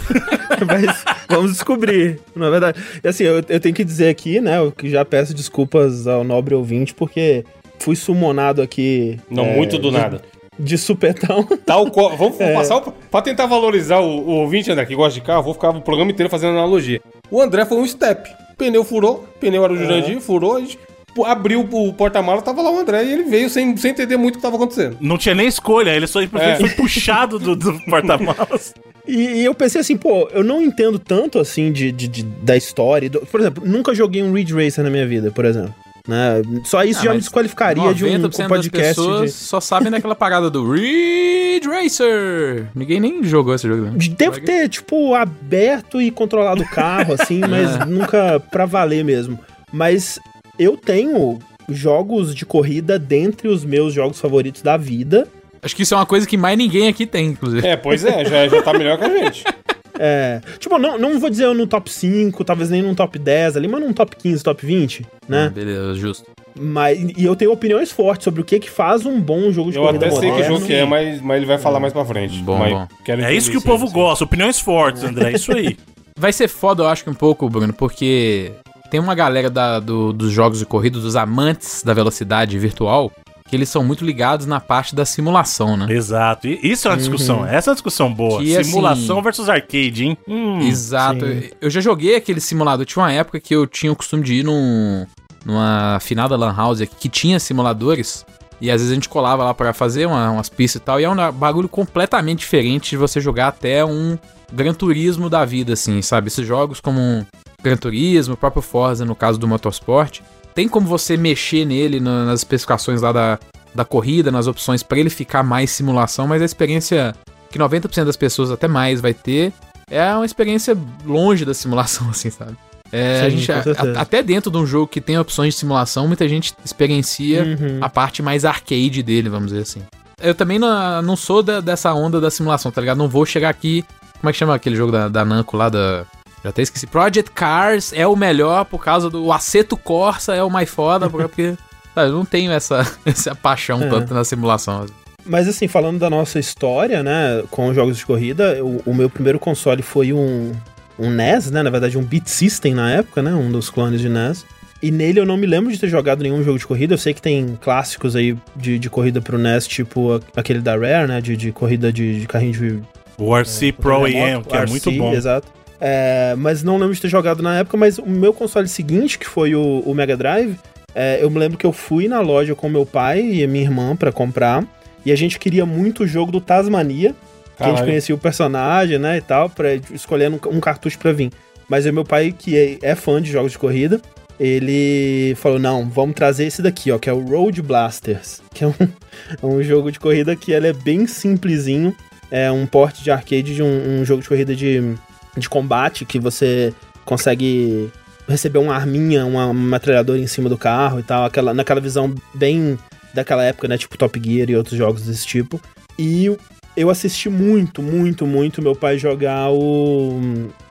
Speaker 4: Mas vamos descobrir, na é verdade. E assim, eu, eu tenho que dizer aqui, né? Eu que já peço desculpas ao nobre ouvinte, porque fui sumonado aqui.
Speaker 2: Não,
Speaker 4: é,
Speaker 2: muito do
Speaker 4: de-
Speaker 2: nada.
Speaker 4: De supetão.
Speaker 2: Tal qual. Vamos
Speaker 4: É.
Speaker 2: passar o, pra tentar valorizar o, o ouvinte, André, que gosta de carro, vou ficar o programa inteiro fazendo analogia. O André foi um step. Pneu furou, pneu era o Jurandir, furou, a gente abriu o porta-mala, tava lá o André e ele veio sem, sem entender muito o que tava acontecendo.
Speaker 1: Não tinha nem escolha, ele só ele
Speaker 2: É.
Speaker 1: foi puxado do, do porta-malas.
Speaker 4: E, e eu pensei assim, pô, eu não entendo tanto assim de, de- de- da história. do- por exemplo, nunca joguei um Ridge Racer na minha vida, por exemplo. Né? Só isso
Speaker 3: Ah,
Speaker 4: já me desqualificaria de um
Speaker 3: 90% das
Speaker 4: podcast.
Speaker 3: pessoas
Speaker 4: de-
Speaker 3: só sabem daquela parada do Ridge Racer. Ninguém nem jogou esse jogo. Né?
Speaker 4: Devo ter, tipo, aberto e controlado o carro, assim, mas nunca pra valer mesmo. Mas eu tenho jogos de corrida dentre os meus jogos favoritos da vida.
Speaker 3: Acho que isso é uma coisa que mais ninguém aqui tem, inclusive.
Speaker 2: É, pois é, já, já tá melhor que a gente.
Speaker 4: É, tipo, não, não vou dizer no top 5, talvez nem no top 10 ali, mas num top 15, top 20, né?
Speaker 3: Ah, Beleza, justo.
Speaker 4: Mas, e eu tenho opiniões fortes sobre o que que faz um bom jogo de
Speaker 2: Eu
Speaker 4: corrida
Speaker 2: até sei que
Speaker 4: moderno.
Speaker 2: jogo que é, mas, mas ele vai falar mais pra frente.
Speaker 3: Bom,
Speaker 2: mas
Speaker 3: bom.
Speaker 2: quero
Speaker 1: É isso que o povo gosta, opiniões fortes, André, é isso aí.
Speaker 3: Vai ser foda, eu acho que um pouco, Bruno, porque tem uma galera da- do- dos jogos de corrida, dos amantes da velocidade virtual, que eles são muito ligados na parte da simulação, né?
Speaker 1: Exato. E isso é uma discussão. Essa é uma discussão boa.
Speaker 3: Que,
Speaker 1: Simulação
Speaker 3: assim,
Speaker 1: versus arcade, hein? Hum.
Speaker 3: Exato.
Speaker 4: sim.
Speaker 3: Eu já joguei aquele simulador. Tinha uma época que eu tinha o costume de ir num, numa final da Lan House que tinha simuladores. E às vezes a gente colava lá pra fazer uma- umas pistas e tal. E é um bagulho completamente diferente de você jogar até um Gran Turismo da vida, assim, sabe? Esses jogos como um Gran Turismo, o próprio Forza, no caso do Motorsport. Tem como você mexer nele na- nas especificações lá da, da corrida, nas opções pra ele ficar mais simulação, mas a experiência que 90% das pessoas até mais vai ter é uma experiência longe da simulação, assim, sabe? É,
Speaker 4: Sim,
Speaker 3: gente, a-
Speaker 4: certeza.
Speaker 3: a- até dentro de um jogo que tem opções de simulação, muita gente experiencia
Speaker 4: Uhum.
Speaker 3: a parte mais arcade dele, vamos dizer assim. Eu também não, não sou da- dessa onda da simulação, tá ligado? Não vou chegar aqui. Como é que chama aquele jogo da, da Namco lá da. Já até esqueci. Project Cars é o melhor por causa do. O Aceto Corsa é o mais foda, porque. sabe, eu não tenho essa, essa paixão
Speaker 4: É.
Speaker 3: tanto na simulação.
Speaker 4: Mas assim, falando da nossa história, né, com os jogos de corrida, o, o meu primeiro console foi um, um NES, né, na verdade um Beat System na época, né, um dos clones de NES. E nele eu não me lembro de ter jogado nenhum jogo de corrida, eu sei que tem clássicos aí de, de corrida pro NES, tipo a- aquele da Rare, né, de, de corrida de, de carrinho de
Speaker 1: O RC Pro
Speaker 4: remoto,
Speaker 1: AM, que é
Speaker 4: RC,
Speaker 1: muito bom.
Speaker 4: Exato. É, mas não lembro de ter jogado na época, mas o meu console seguinte, que foi o, o Mega Drive, é, eu me lembro que eu fui na loja com meu pai e minha irmã pra comprar, e a gente queria muito o jogo do Tasmania, que a gente conhecia o personagem, né, e tal, pra escolher um, um cartucho pra vir. Mas o meu pai, que é, é fã de jogos de corrida, ele falou, não, vamos trazer esse daqui, ó, que é o Road Blasters, que é um, é um jogo de corrida que ele é bem simplesinho, é um porte de arcade de um, um jogo de corrida de, de combate que você consegue receber uma arminha, uma metralhadora em cima do carro e tal, aquela, naquela visão bem daquela época, né? Tipo Top Gear e outros jogos desse tipo. E eu assisti muito, muito, muito meu pai jogar o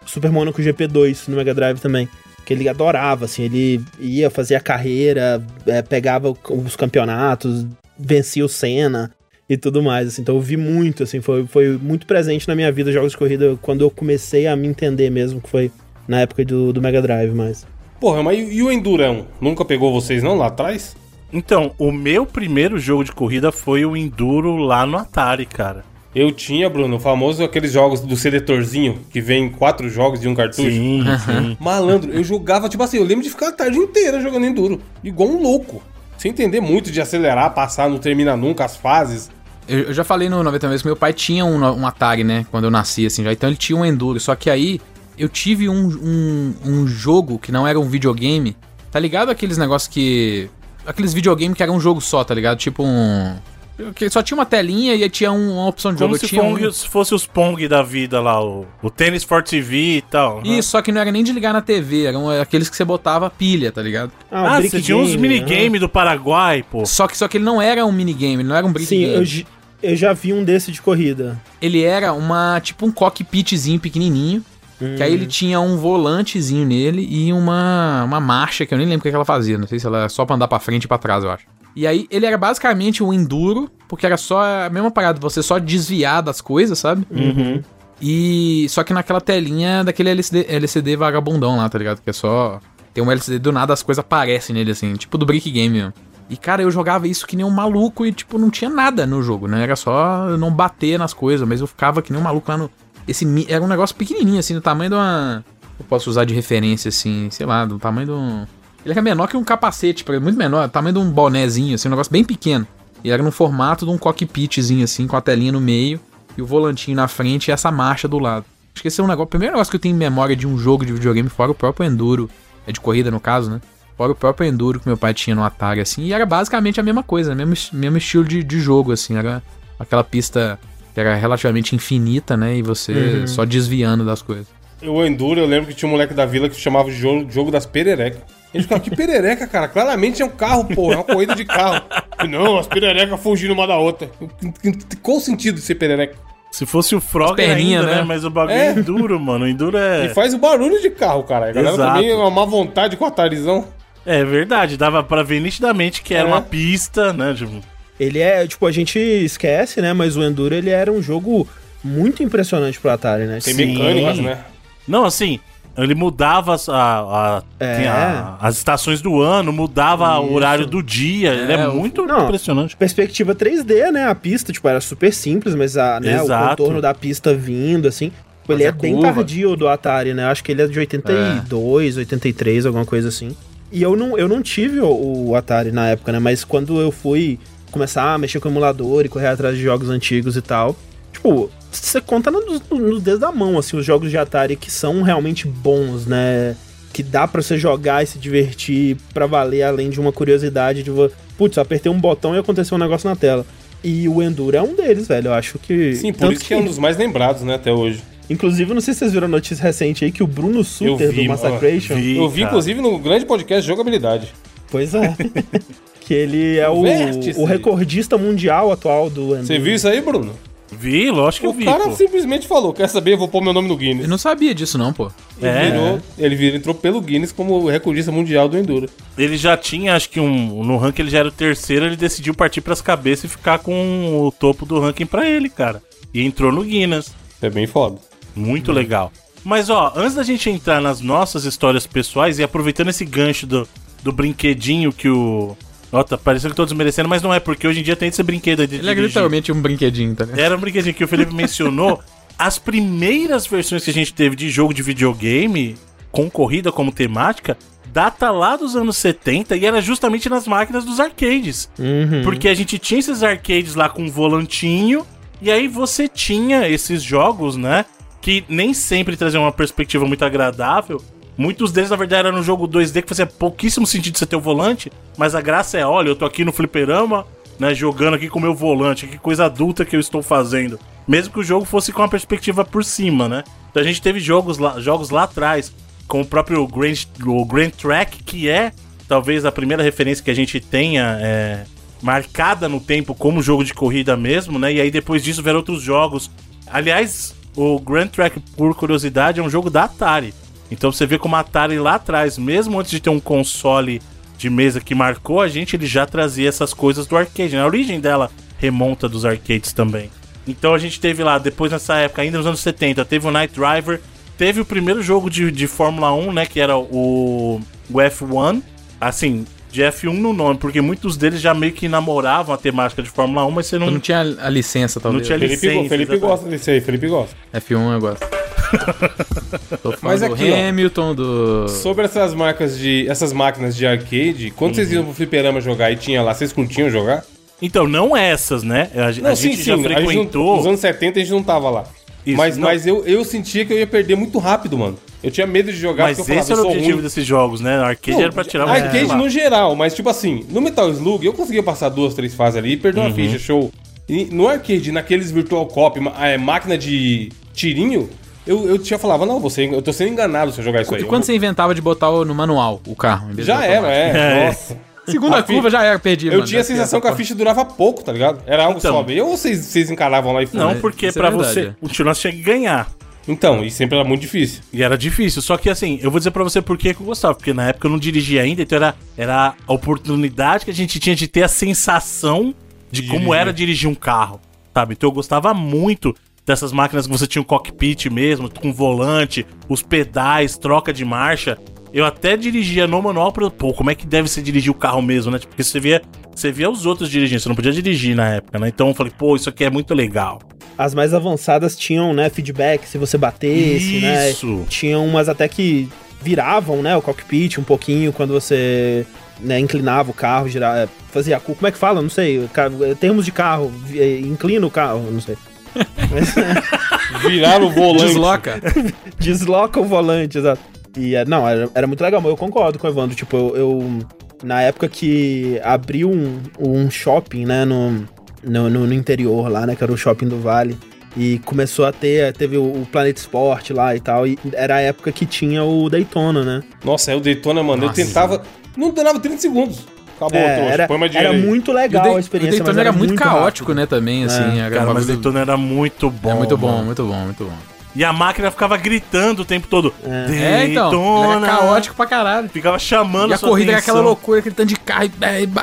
Speaker 4: Super Monaco GP2 no Mega Drive também. Que ele adorava, assim, ele ia fazer a carreira, é, pegava os campeonatos, vencia o Senna e tudo mais, assim. Então eu vi muito, assim, foi, foi muito presente na minha vida jogos de corrida quando eu comecei a me entender mesmo, que foi na época do, do Mega Drive mais.
Speaker 2: Porra, mas e e o Endurão? Nunca pegou vocês não lá atrás?
Speaker 1: Então, o meu primeiro jogo de corrida foi o Enduro lá no Atari, cara.
Speaker 2: Eu tinha, Bruno, o famoso aqueles jogos do seletorzinho, que vem quatro jogos de um cartucho.
Speaker 1: Sim, sim.
Speaker 2: Malandro, eu jogava, tipo assim, eu lembro de ficar a tarde inteira jogando Enduro. Igual um louco. Sem entender muito de acelerar, passar, não termina nunca as fases.
Speaker 3: Eu, eu já falei no 90 vezes que meu pai tinha um, um Atari, né? Quando eu nasci, assim, já. Então ele tinha um Enduro. Só que aí eu tive um, um, um jogo que não era um videogame. Tá ligado aqueles negócios que. Aqueles videogames que era um jogo só, tá ligado? Tipo um. que só tinha uma telinha e tinha um- uma opção de
Speaker 1: Como
Speaker 3: jogo.
Speaker 1: se,
Speaker 3: tinha um-
Speaker 1: Pong- se fosse os Pong da vida lá, o, o Tênis for TV e tal. né?
Speaker 3: Isso, só que não era nem de ligar na TV, eram aqueles que você botava pilha, tá ligado?
Speaker 1: Ah,
Speaker 4: brick
Speaker 1: você tinha uns
Speaker 4: game,
Speaker 1: minigame do Paraguai, pô.
Speaker 3: Só que, só que ele não era um minigame, ele não era um brick
Speaker 4: Sim,
Speaker 3: game.
Speaker 4: eu, eu já vi um desse de corrida.
Speaker 3: Ele era uma, tipo um cockpitzinho pequenininho, que aí ele tinha um volantezinho nele e uma, uma marcha que eu nem lembro o que que ela fazia, não sei se ela era só pra andar pra frente e pra trás, eu acho. E aí ele era basicamente um enduro, porque era só a mesma parada, você só desviar das coisas, sabe?
Speaker 4: Uhum.
Speaker 3: E só que naquela telinha daquele LCD, LCD vagabundão lá, tá ligado? Que é só. Tem um LCD do nada, as coisas aparecem nele, assim, tipo do Brick Game mesmo. E cara, eu jogava isso que nem um maluco e, tipo, não tinha nada no jogo, né? Era só não bater nas coisas, mas eu ficava que nem um maluco lá no. Esse era um negócio pequenininho, assim, do tamanho de uma. Eu posso usar de referência, assim, sei lá, do tamanho de um. Ele era menor que um capacete, pra- muito menor, tamanho de um bonézinho, assim, um negócio bem pequeno. E era no formato de um cockpitzinho, assim, com a telinha no meio e o volantinho na frente e essa marcha do lado. Acho que esse é um negócio, o primeiro negócio que eu tenho em memória de um jogo de videogame, fora o próprio Enduro, é de corrida no caso, né? Fora o próprio Enduro que meu pai tinha no Atari, assim, e era basicamente a mesma coisa, mesmo, es- mesmo estilo de, de jogo, assim, era aquela pista que era relativamente infinita, né? E você só desviando das coisas.
Speaker 2: O Enduro, eu lembro que tinha um moleque da vila que chamava de jogo, jogo das pererecas. Ele ficava, que perereca, cara? Claramente é um carro, pô, é uma corrida de carro. E, Não, as pererecas fugindo uma da outra. Qual o sentido de ser perereca?
Speaker 1: Se fosse o Frog
Speaker 3: As perninhas,
Speaker 1: ainda, né?
Speaker 3: né?
Speaker 1: Mas o bagulho
Speaker 2: É.
Speaker 1: é enduro, mano. O enduro é...
Speaker 2: E faz o barulho de carro, cara. A galera
Speaker 1: Exato.
Speaker 2: também é uma má vontade com a Tarizão.
Speaker 1: É verdade, dava pra ver nitidamente que era
Speaker 2: É.
Speaker 1: uma pista, né? Tipo,
Speaker 4: Ele é, tipo, a gente esquece, né? Mas o Enduro, ele era um jogo muito impressionante pro Atari, né?
Speaker 2: Tem
Speaker 1: Sim.
Speaker 2: mecânicas, né?
Speaker 1: Não, assim, ele mudava as, a- a-
Speaker 4: É.
Speaker 1: a- as estações do ano, mudava o horário do dia. ele é
Speaker 3: É,
Speaker 1: muito
Speaker 4: Não.
Speaker 1: impressionante.
Speaker 4: Perspectiva 3D, né? A pista, tipo, era super simples, mas a, né, o contorno da pista vindo, assim. Tipo, ele é bem
Speaker 3: curva.
Speaker 4: tardio do Atari, né? Acho que ele é de 82, 83, alguma coisa assim. E eu não, eu não tive o, o Atari na época, né? Mas quando eu fui começar a mexer com o emulador e correr atrás de jogos antigos e tal, tipo, você conta no, no, no dedo da mão, assim, os jogos de Atari que são realmente bons, né? Que dá pra você jogar e se divertir pra valer, além de uma curiosidade de... Putz, apertei um botão e aconteceu um negócio na tela. E o Enduro é um deles, velho. Eu acho que.
Speaker 2: Sim, por isso que é um dos mais lembrados, né, até hoje.
Speaker 4: Inclusive, não sei se vocês viram a notícia recente aí que o Bruno Suter
Speaker 2: vi,
Speaker 4: do Massacration.
Speaker 1: vi.
Speaker 2: Eu vi,
Speaker 1: cara.
Speaker 2: inclusive, no grande podcast Jogabilidade.
Speaker 4: Pois é. que ele é o, o recordista mundial atual do Enduro.
Speaker 2: Você viu isso aí, Bruno?
Speaker 1: Vi, lógico que
Speaker 2: O
Speaker 1: eu vi.
Speaker 2: cara
Speaker 1: pô.
Speaker 2: simplesmente falou: Quer saber? Eu vou pôr meu nome no
Speaker 3: Eu
Speaker 2: Guinness.
Speaker 3: não sabia disso, não, pô.
Speaker 2: Ele,
Speaker 1: É.
Speaker 2: virou, ele virou, entrou pelo Guinness como recordista mundial do Enduro.
Speaker 1: Ele já tinha, acho que um. No ranking ele já era o terceiro, ele decidiu partir pras cabeças e ficar com o topo do ranking pra ele, cara. E entrou no Guinness.
Speaker 2: É bem foda.
Speaker 1: Muito legal. Mas ó, antes da gente entrar nas nossas histórias pessoais e aproveitando esse gancho do, do brinquedinho que o. Ó, tá parecendo que tô desmerecendo, mas não é, porque hoje em dia tem esse brinquedo aí de
Speaker 3: Ele é literalmente um brinquedinho, tá ligado?
Speaker 1: Era um brinquedinho que o Felipe mencionou. As primeiras versões que a gente teve de jogo de videogame, com corrida como temática, data lá dos anos 70 e era justamente nas máquinas dos arcades.
Speaker 4: Uhum.
Speaker 1: Porque a gente tinha esses arcades lá com um volantinho, e aí você tinha esses jogos, né? Que nem sempre traziam uma perspectiva muito agradável. Muitos deles, na verdade, eram um jogo 2D que fazia pouquíssimo sentido você ter o volante, mas a graça é, olha, eu tô aqui no fliperama, né, jogando aqui com o meu volante, que coisa adulta que eu estou fazendo. Mesmo que o jogo fosse com uma perspectiva por cima, né? Então a gente teve jogos lá, jogos lá atrás, com o próprio Grand, o Grand Track, que é talvez a primeira referência que a gente tenha é, marcada no tempo como jogo de corrida mesmo, né? E aí depois disso vieram outros jogos. Aliás, o Grand Track, por curiosidade, é um jogo da Atari. Então você vê como a Atari lá atrás, mesmo antes de ter um console de mesa que marcou a gente, ele já trazia essas coisas do arcade. né? A origem dela remonta dos arcades também. Então a gente teve lá, depois nessa época, ainda nos anos 70, teve o Night Driver, teve o primeiro jogo de, de Fórmula 1, né, que era o, o F1. Assim, de F1 no nome, porque muitos deles já meio que namoravam a temática de Fórmula 1, mas você não...
Speaker 3: Não tinha a licença, talvez.
Speaker 1: tinha li-
Speaker 2: Felipe,
Speaker 1: Licença,
Speaker 2: Felipe
Speaker 1: exatamente.
Speaker 2: gosta desse aí, Felipe gosta.
Speaker 3: F1 eu gosto. Tô
Speaker 2: Mas
Speaker 3: do
Speaker 2: aqui, ó.
Speaker 3: Hamilton, do...
Speaker 2: Sobre essas marcas de. essas máquinas de arcade, quando vocês iam pro fliperama jogar e tinha lá, vocês curtiam jogar?
Speaker 1: Então, não essas, né? A, a gente já
Speaker 2: a gente não-
Speaker 1: frequentou...
Speaker 2: nos anos 70 a gente não tava lá.
Speaker 1: Isso,
Speaker 2: mas
Speaker 1: não.
Speaker 2: mas eu, eu sentia que eu ia perder muito rápido, mano. Eu tinha medo de jogar
Speaker 1: Mas
Speaker 2: porque eu
Speaker 1: esse era
Speaker 2: falava,
Speaker 1: o objetivo
Speaker 2: ruim.
Speaker 1: desses jogos, né? Arcade
Speaker 2: Não,
Speaker 1: era pra tirar o
Speaker 2: Arcade no geral, mas tipo assim, no Metal Slug eu conseguia passar duas, três fases ali e perder
Speaker 1: Uhum.
Speaker 2: uma ficha, show. E no arcade, naqueles Virtual Cop, ma- é, máquina de tirinho, eu, eu tinha falava, não, você, eu tô sendo enganado se eu jogar isso aí.
Speaker 3: E quando você inventava de botar no manual o carro? em vez
Speaker 2: Já era, é.
Speaker 1: É.
Speaker 2: Nossa.
Speaker 3: Segunda
Speaker 2: A fi-
Speaker 3: curva já era, perdi.
Speaker 2: Eu
Speaker 3: mano.
Speaker 2: tinha a sensação que a ficha durava pouco, tá ligado? Era algo
Speaker 1: Então.
Speaker 2: meio, ou vocês, vocês encaravam lá e
Speaker 1: Não,
Speaker 2: foda.
Speaker 1: porque
Speaker 3: isso é
Speaker 1: você
Speaker 3: é.
Speaker 1: continuar, você tinha que ganhar.
Speaker 2: Então, e sempre era muito difícil.
Speaker 1: E era difícil. Só que assim, eu vou dizer pra você por que eu gostava. Porque na época eu não dirigia ainda, então era, era a oportunidade que a gente tinha de ter a sensação de como
Speaker 2: Dirigir.
Speaker 1: era dirigir um carro, sabe? Então eu gostava muito dessas máquinas que você tinha um cockpit mesmo, com volante, os pedais, troca de marcha. Eu até dirigia no manual pra. Pô, como é que deve ser dirigir o carro mesmo, né? Porque você via, você via os outros dirigindo, você não podia dirigir na época, né? Então eu falei, pô, isso aqui é muito legal.
Speaker 4: As mais avançadas tinham, né, feedback se você batesse, né?
Speaker 1: Isso.
Speaker 4: Tinham umas até que viravam, né, o cockpit um pouquinho quando você né, inclinava o carro, girava, fazia a curva. Como é que fala? Não sei. ca- Termos de carro, eh, inclina o carro, não sei.
Speaker 2: Virar o volante.
Speaker 3: Desloca.
Speaker 4: Desloca o volante, exato. E é, não, era, era muito legal, mas eu concordo com o Evandro. Tipo, eu. eu- na época que abriu um, um shopping, né, no, no, no- interior lá, né, que era o shopping do Vale. E começou a ter, teve o, o Planet Sport lá e tal. E era a época que tinha o Daytona, né?
Speaker 2: Nossa, aí o Daytona, mano,
Speaker 3: Nossa.
Speaker 2: eu tentava. Não durava 30 segundos. Acabou,
Speaker 4: É,
Speaker 2: trouxa.
Speaker 4: era,
Speaker 2: Põe mais
Speaker 4: era
Speaker 2: dinheiro aí.
Speaker 4: muito
Speaker 3: o
Speaker 4: legal a experiência,
Speaker 3: o Daytona
Speaker 4: mas
Speaker 3: era muito caótico,
Speaker 4: rápido.
Speaker 3: né, também, assim. era um
Speaker 1: Cara, mas
Speaker 3: bagulho-
Speaker 1: Daytona era muito bom.
Speaker 3: É muito bom,
Speaker 1: mano.
Speaker 3: muito bom, muito bom.
Speaker 1: E a máquina ficava gritando o tempo todo.
Speaker 3: É, então.
Speaker 1: Daytona.
Speaker 3: Era caótico pra caralho.
Speaker 1: Ficava chamando
Speaker 3: E a
Speaker 1: sua
Speaker 3: corrida era aquela
Speaker 1: atenção.
Speaker 3: loucura, aquele tanto de carro, e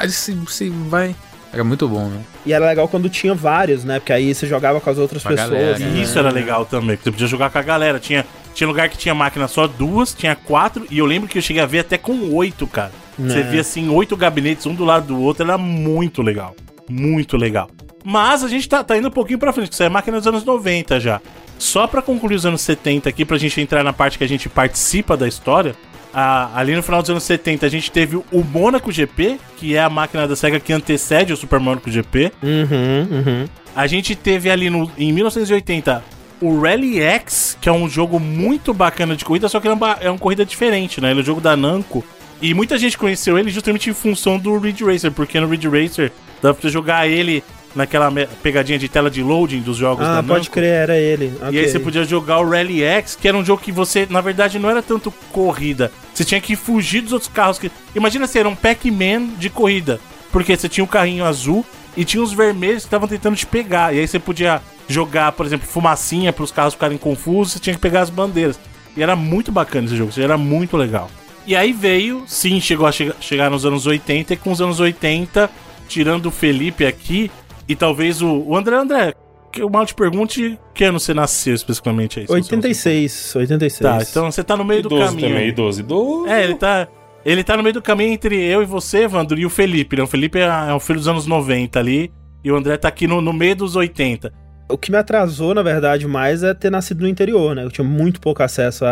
Speaker 3: é, se, se vai. Era muito bom, né?
Speaker 4: E era legal quando tinha vários, né? Porque aí você jogava com as outras
Speaker 3: Com
Speaker 4: pessoas.
Speaker 3: galera,
Speaker 4: né?
Speaker 1: E isso era legal também, porque você podia jogar com a galera. Tinha, tinha lugar que tinha máquina só duas, tinha quatro, e eu lembro que eu cheguei a ver até com oito, cara. Você
Speaker 4: É.
Speaker 1: via assim, oito gabinetes, um do lado do outro, era muito legal. Muito legal. Mas a gente tá, tá indo um pouquinho pra frente, que isso é máquina dos anos 90 já. Só pra concluir os anos 70 aqui, pra gente entrar na parte que a gente participa da história. a- ali no final dos anos 70 a gente teve o Monaco GP, que é a máquina da SEGA que antecede o Super Monaco GP.
Speaker 4: Uhum, uhum.
Speaker 1: A gente teve ali no, em 1980 o Rally X, que é um jogo muito bacana de corrida, só que é uma, é uma corrida diferente, né? Ele é um jogo da Namco. E muita gente conheceu ele justamente em função do Ridge Racer, porque no Ridge Racer dá pra você jogar ele naquela pegadinha de tela de loading dos jogos da
Speaker 4: Ah,
Speaker 1: Namco.
Speaker 4: pode crer, era ele.
Speaker 1: E aí você podia jogar o Rally X, que era um jogo que você, na verdade, não era tanto corrida. Você tinha que fugir dos outros carros. que Imagina ser um Pac-Man de corrida. Porque você tinha o carrinho azul e tinha os vermelhos que estavam tentando te pegar. E aí você podia jogar, por exemplo, fumacinha para os carros ficarem confusos, você tinha que pegar as bandeiras. E era muito bacana esse jogo, era muito legal. E aí veio, sim, chegou a che- chegar nos anos 80, e com os anos 80, tirando o Felipe aqui, e talvez o, o André André, que eu mal te pergunte que ano você nasceu especificamente aí. se você não
Speaker 4: 86, 86.
Speaker 1: Tá, então você tá no meio do
Speaker 2: Idoso
Speaker 1: caminho.
Speaker 2: também, idoso, idoso.
Speaker 1: É, ele tá. Ele tá no meio do caminho entre eu e você, Evandro, e o Felipe, né? O Felipe é, é um filho dos anos 90 ali, e o André tá aqui no, no meio dos 80.
Speaker 4: O que me atrasou, na verdade, mais é ter nascido no interior, né? Eu tinha muito pouco acesso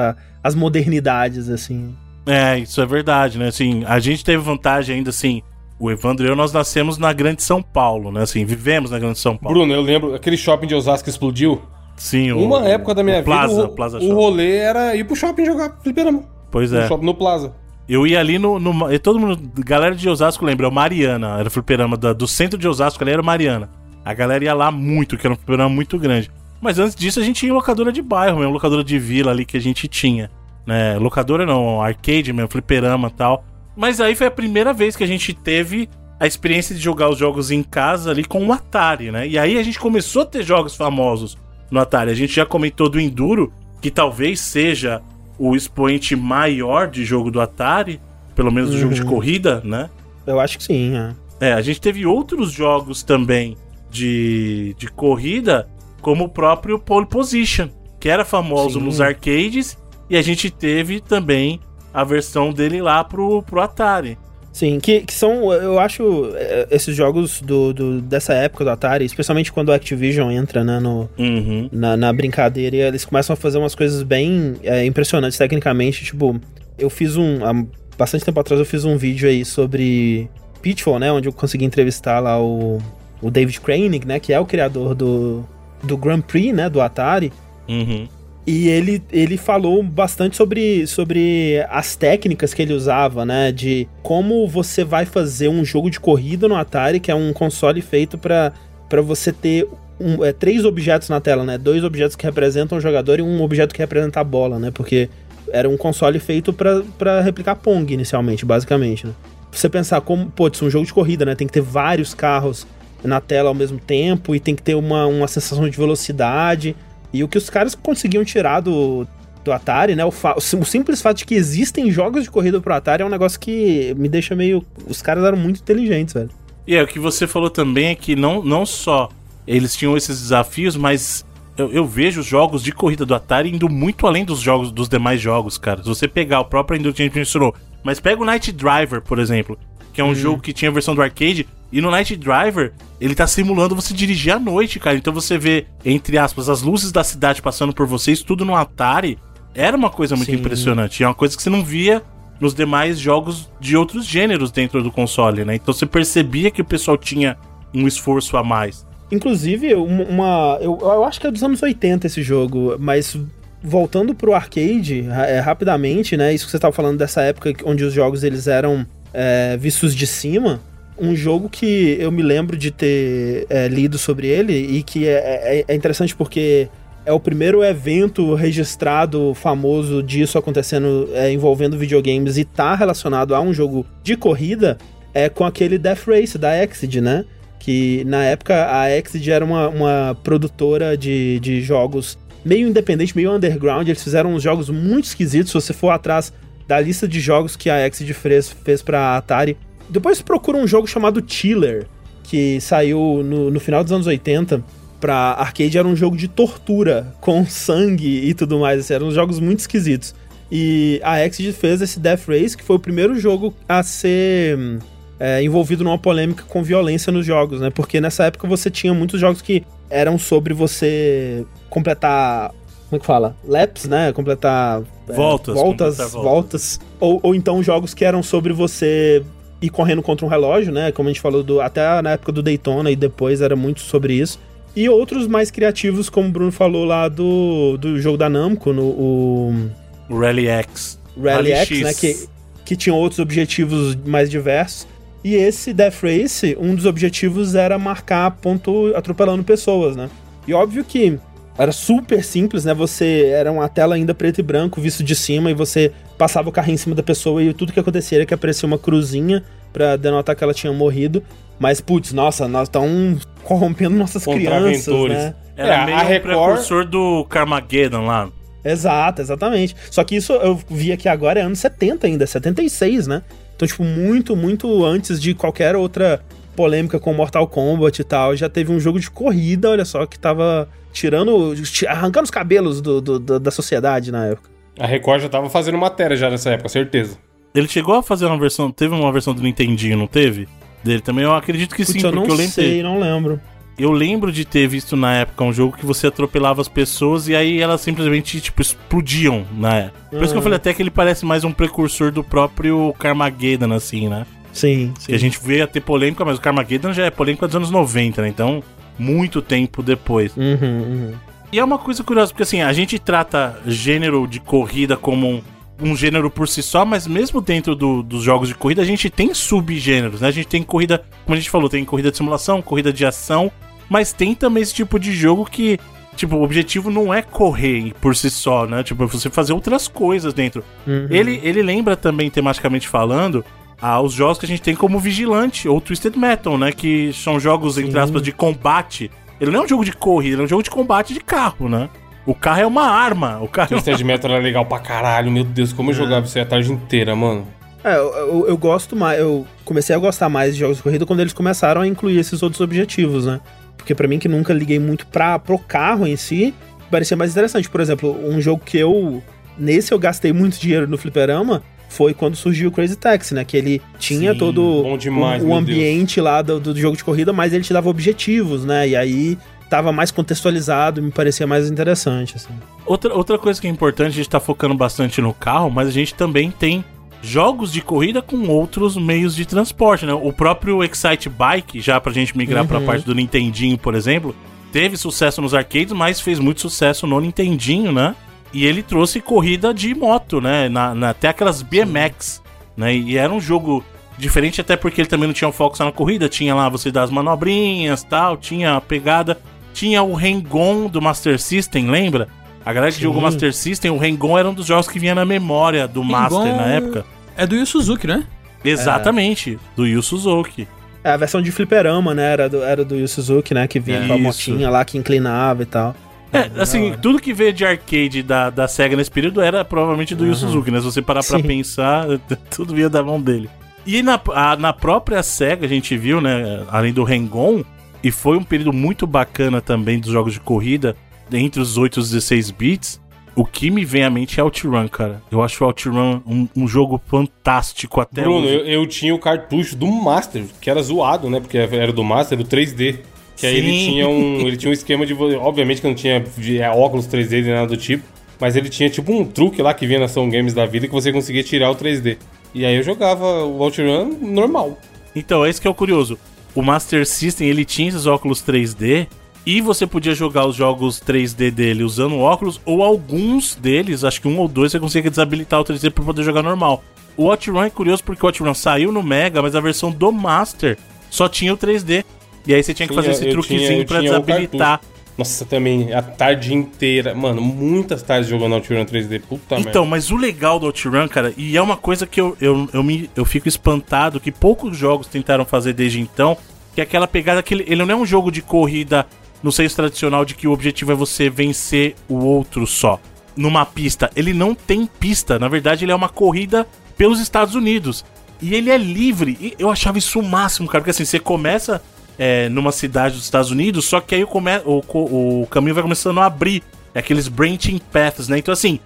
Speaker 4: às modernidades, assim.
Speaker 1: É, isso é verdade, né? Assim, a gente teve vantagem ainda, assim. O Evandro e eu, nós nascemos na Grande São Paulo, né? Assim, vivemos na Grande São Paulo.
Speaker 2: Bruno, eu lembro, aquele shopping de Osasco que explodiu.
Speaker 1: Sim, o,
Speaker 2: Uma época da minha
Speaker 1: o Plaza,
Speaker 2: vida, o,
Speaker 1: Plaza
Speaker 2: o rolê era ir pro shopping jogar fliperama.
Speaker 1: Pois
Speaker 2: No,
Speaker 1: é.
Speaker 2: shopping, no Plaza.
Speaker 1: Eu ia ali no, no- e Todo mundo. Galera de Osasco lembra, é o Mariana. Era o fliperama da- do centro de Osasco, ali era o Mariana. A galera ia lá muito, que era um fliperama muito grande. Mas antes disso a gente tinha locadora de bairro mesmo, locadora de vila ali que a gente tinha. Né? Locadora não, arcade mesmo, fliperama e tal. Mas aí foi a primeira vez que a gente teve a experiência de jogar os jogos em casa ali com o Atari, né? E aí a gente começou a ter jogos famosos no Atari. A gente já comentou do Enduro, que talvez seja o expoente maior de jogo do Atari, pelo menos do jogo de corrida, né?
Speaker 4: Eu acho que sim, é.
Speaker 1: É, a gente teve outros jogos também de, de corrida, como o próprio Pole Position, que era famoso
Speaker 4: Sim.
Speaker 1: nos arcades, e a gente teve também a versão dele lá pro, pro Atari.
Speaker 4: Sim, que, que são, eu acho, é, esses jogos do, do- dessa época do Atari, especialmente quando a Activision entra né, no,
Speaker 1: Uhum.
Speaker 4: na, na brincadeira e eles começam a fazer umas coisas bem é, impressionantes tecnicamente. Tipo, eu fiz um. Há bastante tempo atrás eu fiz um vídeo aí sobre Pitfall, né? Onde eu consegui entrevistar lá o, o David Koenig, né? Que é o criador do, do Grand Prix, né? Do Atari.
Speaker 1: Uhum.
Speaker 4: E ele, ele falou bastante sobre, sobre as técnicas que ele usava, né? De como você vai fazer um jogo de corrida no Atari, que é um console feito para você ter um, é, três objetos na tela, né? Dois objetos que representam o jogador e um objeto que representa a bola, né? Porque era um console feito para replicar Pong inicialmente, basicamente, né? Você pensar como, pô, isso é um jogo de corrida, né? Tem que ter vários carros na tela ao mesmo tempo e tem que ter uma, uma sensação de velocidade. E o que os caras conseguiam tirar do, do Atari, né? O, o simples fato de que existem jogos de corrida pro Atari é um negócio que me deixa meio. Os caras eram muito inteligentes, velho.
Speaker 1: E é, o que você falou também é que não, não só eles tinham esses desafios, mas eu, eu vejo os jogos de corrida do Atari indo muito além dos jogos dos demais jogos, cara. Se você pegar o próprio ainda que a gente mencionou, mas pega o Night Driver, por exemplo, que é um jogo que tinha a versão do arcade, e no Night Driver ele tá simulando você dirigir à noite, cara. Então você vê, entre aspas, as luzes da cidade passando por vocês, tudo no Atari. Era uma coisa muito
Speaker 4: Sim.
Speaker 1: impressionante. É uma coisa que você não via nos demais jogos de outros gêneros dentro do console, né? Então você percebia que o pessoal tinha um esforço a mais.
Speaker 4: Inclusive, um- uma. Eu, eu acho que é dos anos 80 esse jogo, mas voltando pro arcade, é, rapidamente, né? Isso que você tava falando dessa época onde os jogos eles eram é, vistos de cima. Um jogo que eu me lembro de ter é, lido sobre ele e que é, é- é interessante porque é o primeiro evento registrado famoso disso acontecendo é, envolvendo videogames e tá relacionado a um jogo de corrida é com aquele Death Race da Exid, né? Que na época a Exid era uma, uma produtora de, de jogos meio independente, meio underground. Eles fizeram uns jogos muito esquisitos. Se você for atrás da lista de jogos que a Exid fez, fez pra Atari. Depois procura um jogo chamado Chiller, que saiu no, no final dos anos 80 pra arcade. Era um jogo de tortura, com sangue e tudo mais. assim, eram jogos muito esquisitos. E a Exid fez esse Death Race, que foi o primeiro jogo a ser hum, é, envolvido numa polêmica com violência nos jogos, né? Porque nessa época você tinha muitos jogos que eram sobre você completar. Como é que fala? Laps, né? Completar. é,
Speaker 1: Voltas,
Speaker 4: Voltas, voltas.
Speaker 1: voltas.
Speaker 4: Ou, ou então jogos que eram sobre você ir correndo contra um relógio, né? Como a gente falou do, até na época do Daytona e depois era muito sobre isso. E outros mais criativos, como o Bruno falou lá do, do jogo da Namco, no o
Speaker 1: Rally X.
Speaker 4: Rally
Speaker 1: Rally
Speaker 4: X,
Speaker 1: X.
Speaker 4: né? Que, que tinham outros objetivos mais diversos. E esse Death Race, um dos objetivos era marcar ponto atropelando pessoas, né? E óbvio que era super simples, né? Você era uma tela ainda preto e branco, visto de cima, e você passava o carrinho em cima da pessoa e tudo que acontecia era que aparecia uma cruzinha pra denotar que ela tinha morrido. Mas, putz, nossa, nós estamos corrompendo nossas crianças, né?
Speaker 1: Era
Speaker 2: É,
Speaker 1: meio
Speaker 2: a Record-
Speaker 1: precursor do Carmageddon lá.
Speaker 4: Exato, exatamente. Só que isso eu vi aqui agora é anos 70 ainda, 76, né? Então, tipo, muito, muito antes de qualquer outra polêmica com Mortal Kombat e tal. Já teve um jogo de corrida, olha só, que tava tirando. ti- arrancando os cabelos do, do- do- da sociedade na época.
Speaker 2: A Record já tava fazendo matéria já nessa época, certeza.
Speaker 1: Ele chegou a fazer uma versão. Teve uma versão do Nintendinho, não teve? Dele também, eu acredito que sim,
Speaker 4: eu
Speaker 1: porque
Speaker 4: não
Speaker 1: eu lembro.
Speaker 4: sei, não lembro.
Speaker 1: Eu lembro de ter visto na época um jogo que você atropelava as pessoas e aí elas simplesmente, tipo, explodiam, né? Por isso que eu
Speaker 4: Uhum.
Speaker 1: falei até que ele parece mais um precursor do próprio Carmageddon, assim, né?
Speaker 4: Sim, sim.
Speaker 1: Que a gente veio a ter polêmica, mas o Carmageddon já é polêmica dos anos 90, né? Então, muito tempo depois.
Speaker 4: Uhum, uhum.
Speaker 1: E é uma coisa curiosa, porque assim, a gente trata gênero de corrida como um, um gênero por si só, mas mesmo dentro do- dos jogos de corrida, a gente tem subgêneros, né? A gente tem corrida, como a gente falou, tem corrida de simulação, corrida de ação, mas tem também esse tipo de jogo que, tipo, o objetivo não é correr por si só, né? Tipo, é você fazer outras coisas dentro.
Speaker 4: Uhum.
Speaker 1: Ele, ele lembra também, tematicamente falando, aos jogos que a gente tem como Vigilante ou Twisted Metal, né? Que são jogos, entre
Speaker 4: Sim.
Speaker 1: aspas, de combate. Ele não é um jogo de corrida, ele é um jogo de combate de carro, né? O carro é uma arma. O carro é
Speaker 2: Twisted Metal era legal pra caralho, meu Deus, como eu jogava isso aí a tarde inteira, mano.
Speaker 4: É, eu, eu- eu gosto mais. Eu comecei a gostar mais de jogos de corrida quando eles começaram a incluir esses outros objetivos, né? Porque pra mim, que nunca liguei muito pra, pro carro em si, parecia mais interessante. Por exemplo, um jogo que eu. Nesse eu gastei muito dinheiro no fliperama. Foi quando surgiu o Crazy Taxi, né? Que ele tinha
Speaker 1: Sim,
Speaker 4: todo
Speaker 2: demais,
Speaker 4: o, o ambiente lá do, do jogo de corrida, mas ele te dava objetivos, né? E aí tava mais contextualizado e me parecia mais interessante, assim.
Speaker 1: Outra, outra coisa que é importante, a gente tá focando bastante no carro, mas a gente também tem jogos de corrida com outros meios de transporte, né? O próprio Excite Bike, já pra gente migrar pra
Speaker 4: Uhum.
Speaker 1: parte do Nintendinho, por exemplo, teve sucesso nos arcades, mas fez muito sucesso no Nintendinho, né? E ele trouxe corrida de moto, né? Na, na- até aquelas BMX, né? E era um jogo diferente, até porque ele também não tinha um foco só na corrida. Tinha lá você dar as manobrinhas tal, tinha a pegada. Tinha o Rengon do Master System, lembra? A galera que
Speaker 4: Sim.
Speaker 1: jogou Master System, o Rengon era um dos jogos que vinha na memória do Master na época.
Speaker 3: É do Yu Suzuki, né?
Speaker 1: Exatamente, do Yu Suzuki.
Speaker 4: É, a versão de fliperama, né? Era do, era do Yu Suzuki, né? Que vinha com a motinha lá que inclinava e tal.
Speaker 1: É, assim, tudo que veio de arcade da, da SEGA nesse período era provavelmente do Yu Suzuki, né? Se você parar pra
Speaker 4: Sim.
Speaker 1: pensar, tudo vinha da mão dele. E na, a- na própria SEGA a gente viu, né? Além do Rengon, e foi um período muito bacana também dos jogos de corrida, entre os 8 e os 16 bits. O que me vem à mente é OutRun, cara. Eu acho o OutRun um, um jogo fantástico até
Speaker 2: Bruno,
Speaker 1: hoje.
Speaker 2: eu, eu tinha o cartucho do Master, que era zoado, né? Porque era do Master, do 3D. Que aí ele tinha um. Ele tinha um esquema de. Obviamente que não tinha de- é, óculos 3D nem nada do tipo. Mas ele tinha tipo um truque lá que vinha na São Games da vida que você conseguia tirar o 3D. E aí eu jogava o OutRun normal.
Speaker 1: Então, é isso que é o curioso. O Master System, ele tinha esses óculos 3D e você podia jogar os jogos 3D dele usando óculos ou alguns deles, acho que um ou dois, você conseguia desabilitar o 3D para poder jogar normal. O OutRun é curioso porque o OutRun saiu no Mega, mas a versão do Master só tinha o 3D. E aí você tinha que fazer esse truquezinho
Speaker 2: tinha- eu
Speaker 1: pra desabilitar.
Speaker 2: Nossa, também, a tarde inteira. Mano, muitas tardes jogando OutRun 3D. Puta merda.
Speaker 1: Então, mas o legal do OutRun, cara, e é uma coisa que eu, eu, eu, me, eu fico espantado que poucos jogos tentaram fazer desde então, que é aquela pegada que ele, ele não é um jogo de corrida no senso tradicional de que o objetivo é você vencer o outro só. Numa pista. Ele não tem pista. Na verdade, ele é uma corrida pelos Estados Unidos. E ele é livre. E eu achava isso o máximo, cara. Porque assim, você começa é, numa cidade dos Estados Unidos, só que aí o, o, o caminho vai começando a abrir. É aqueles branching paths, né? Então, assim,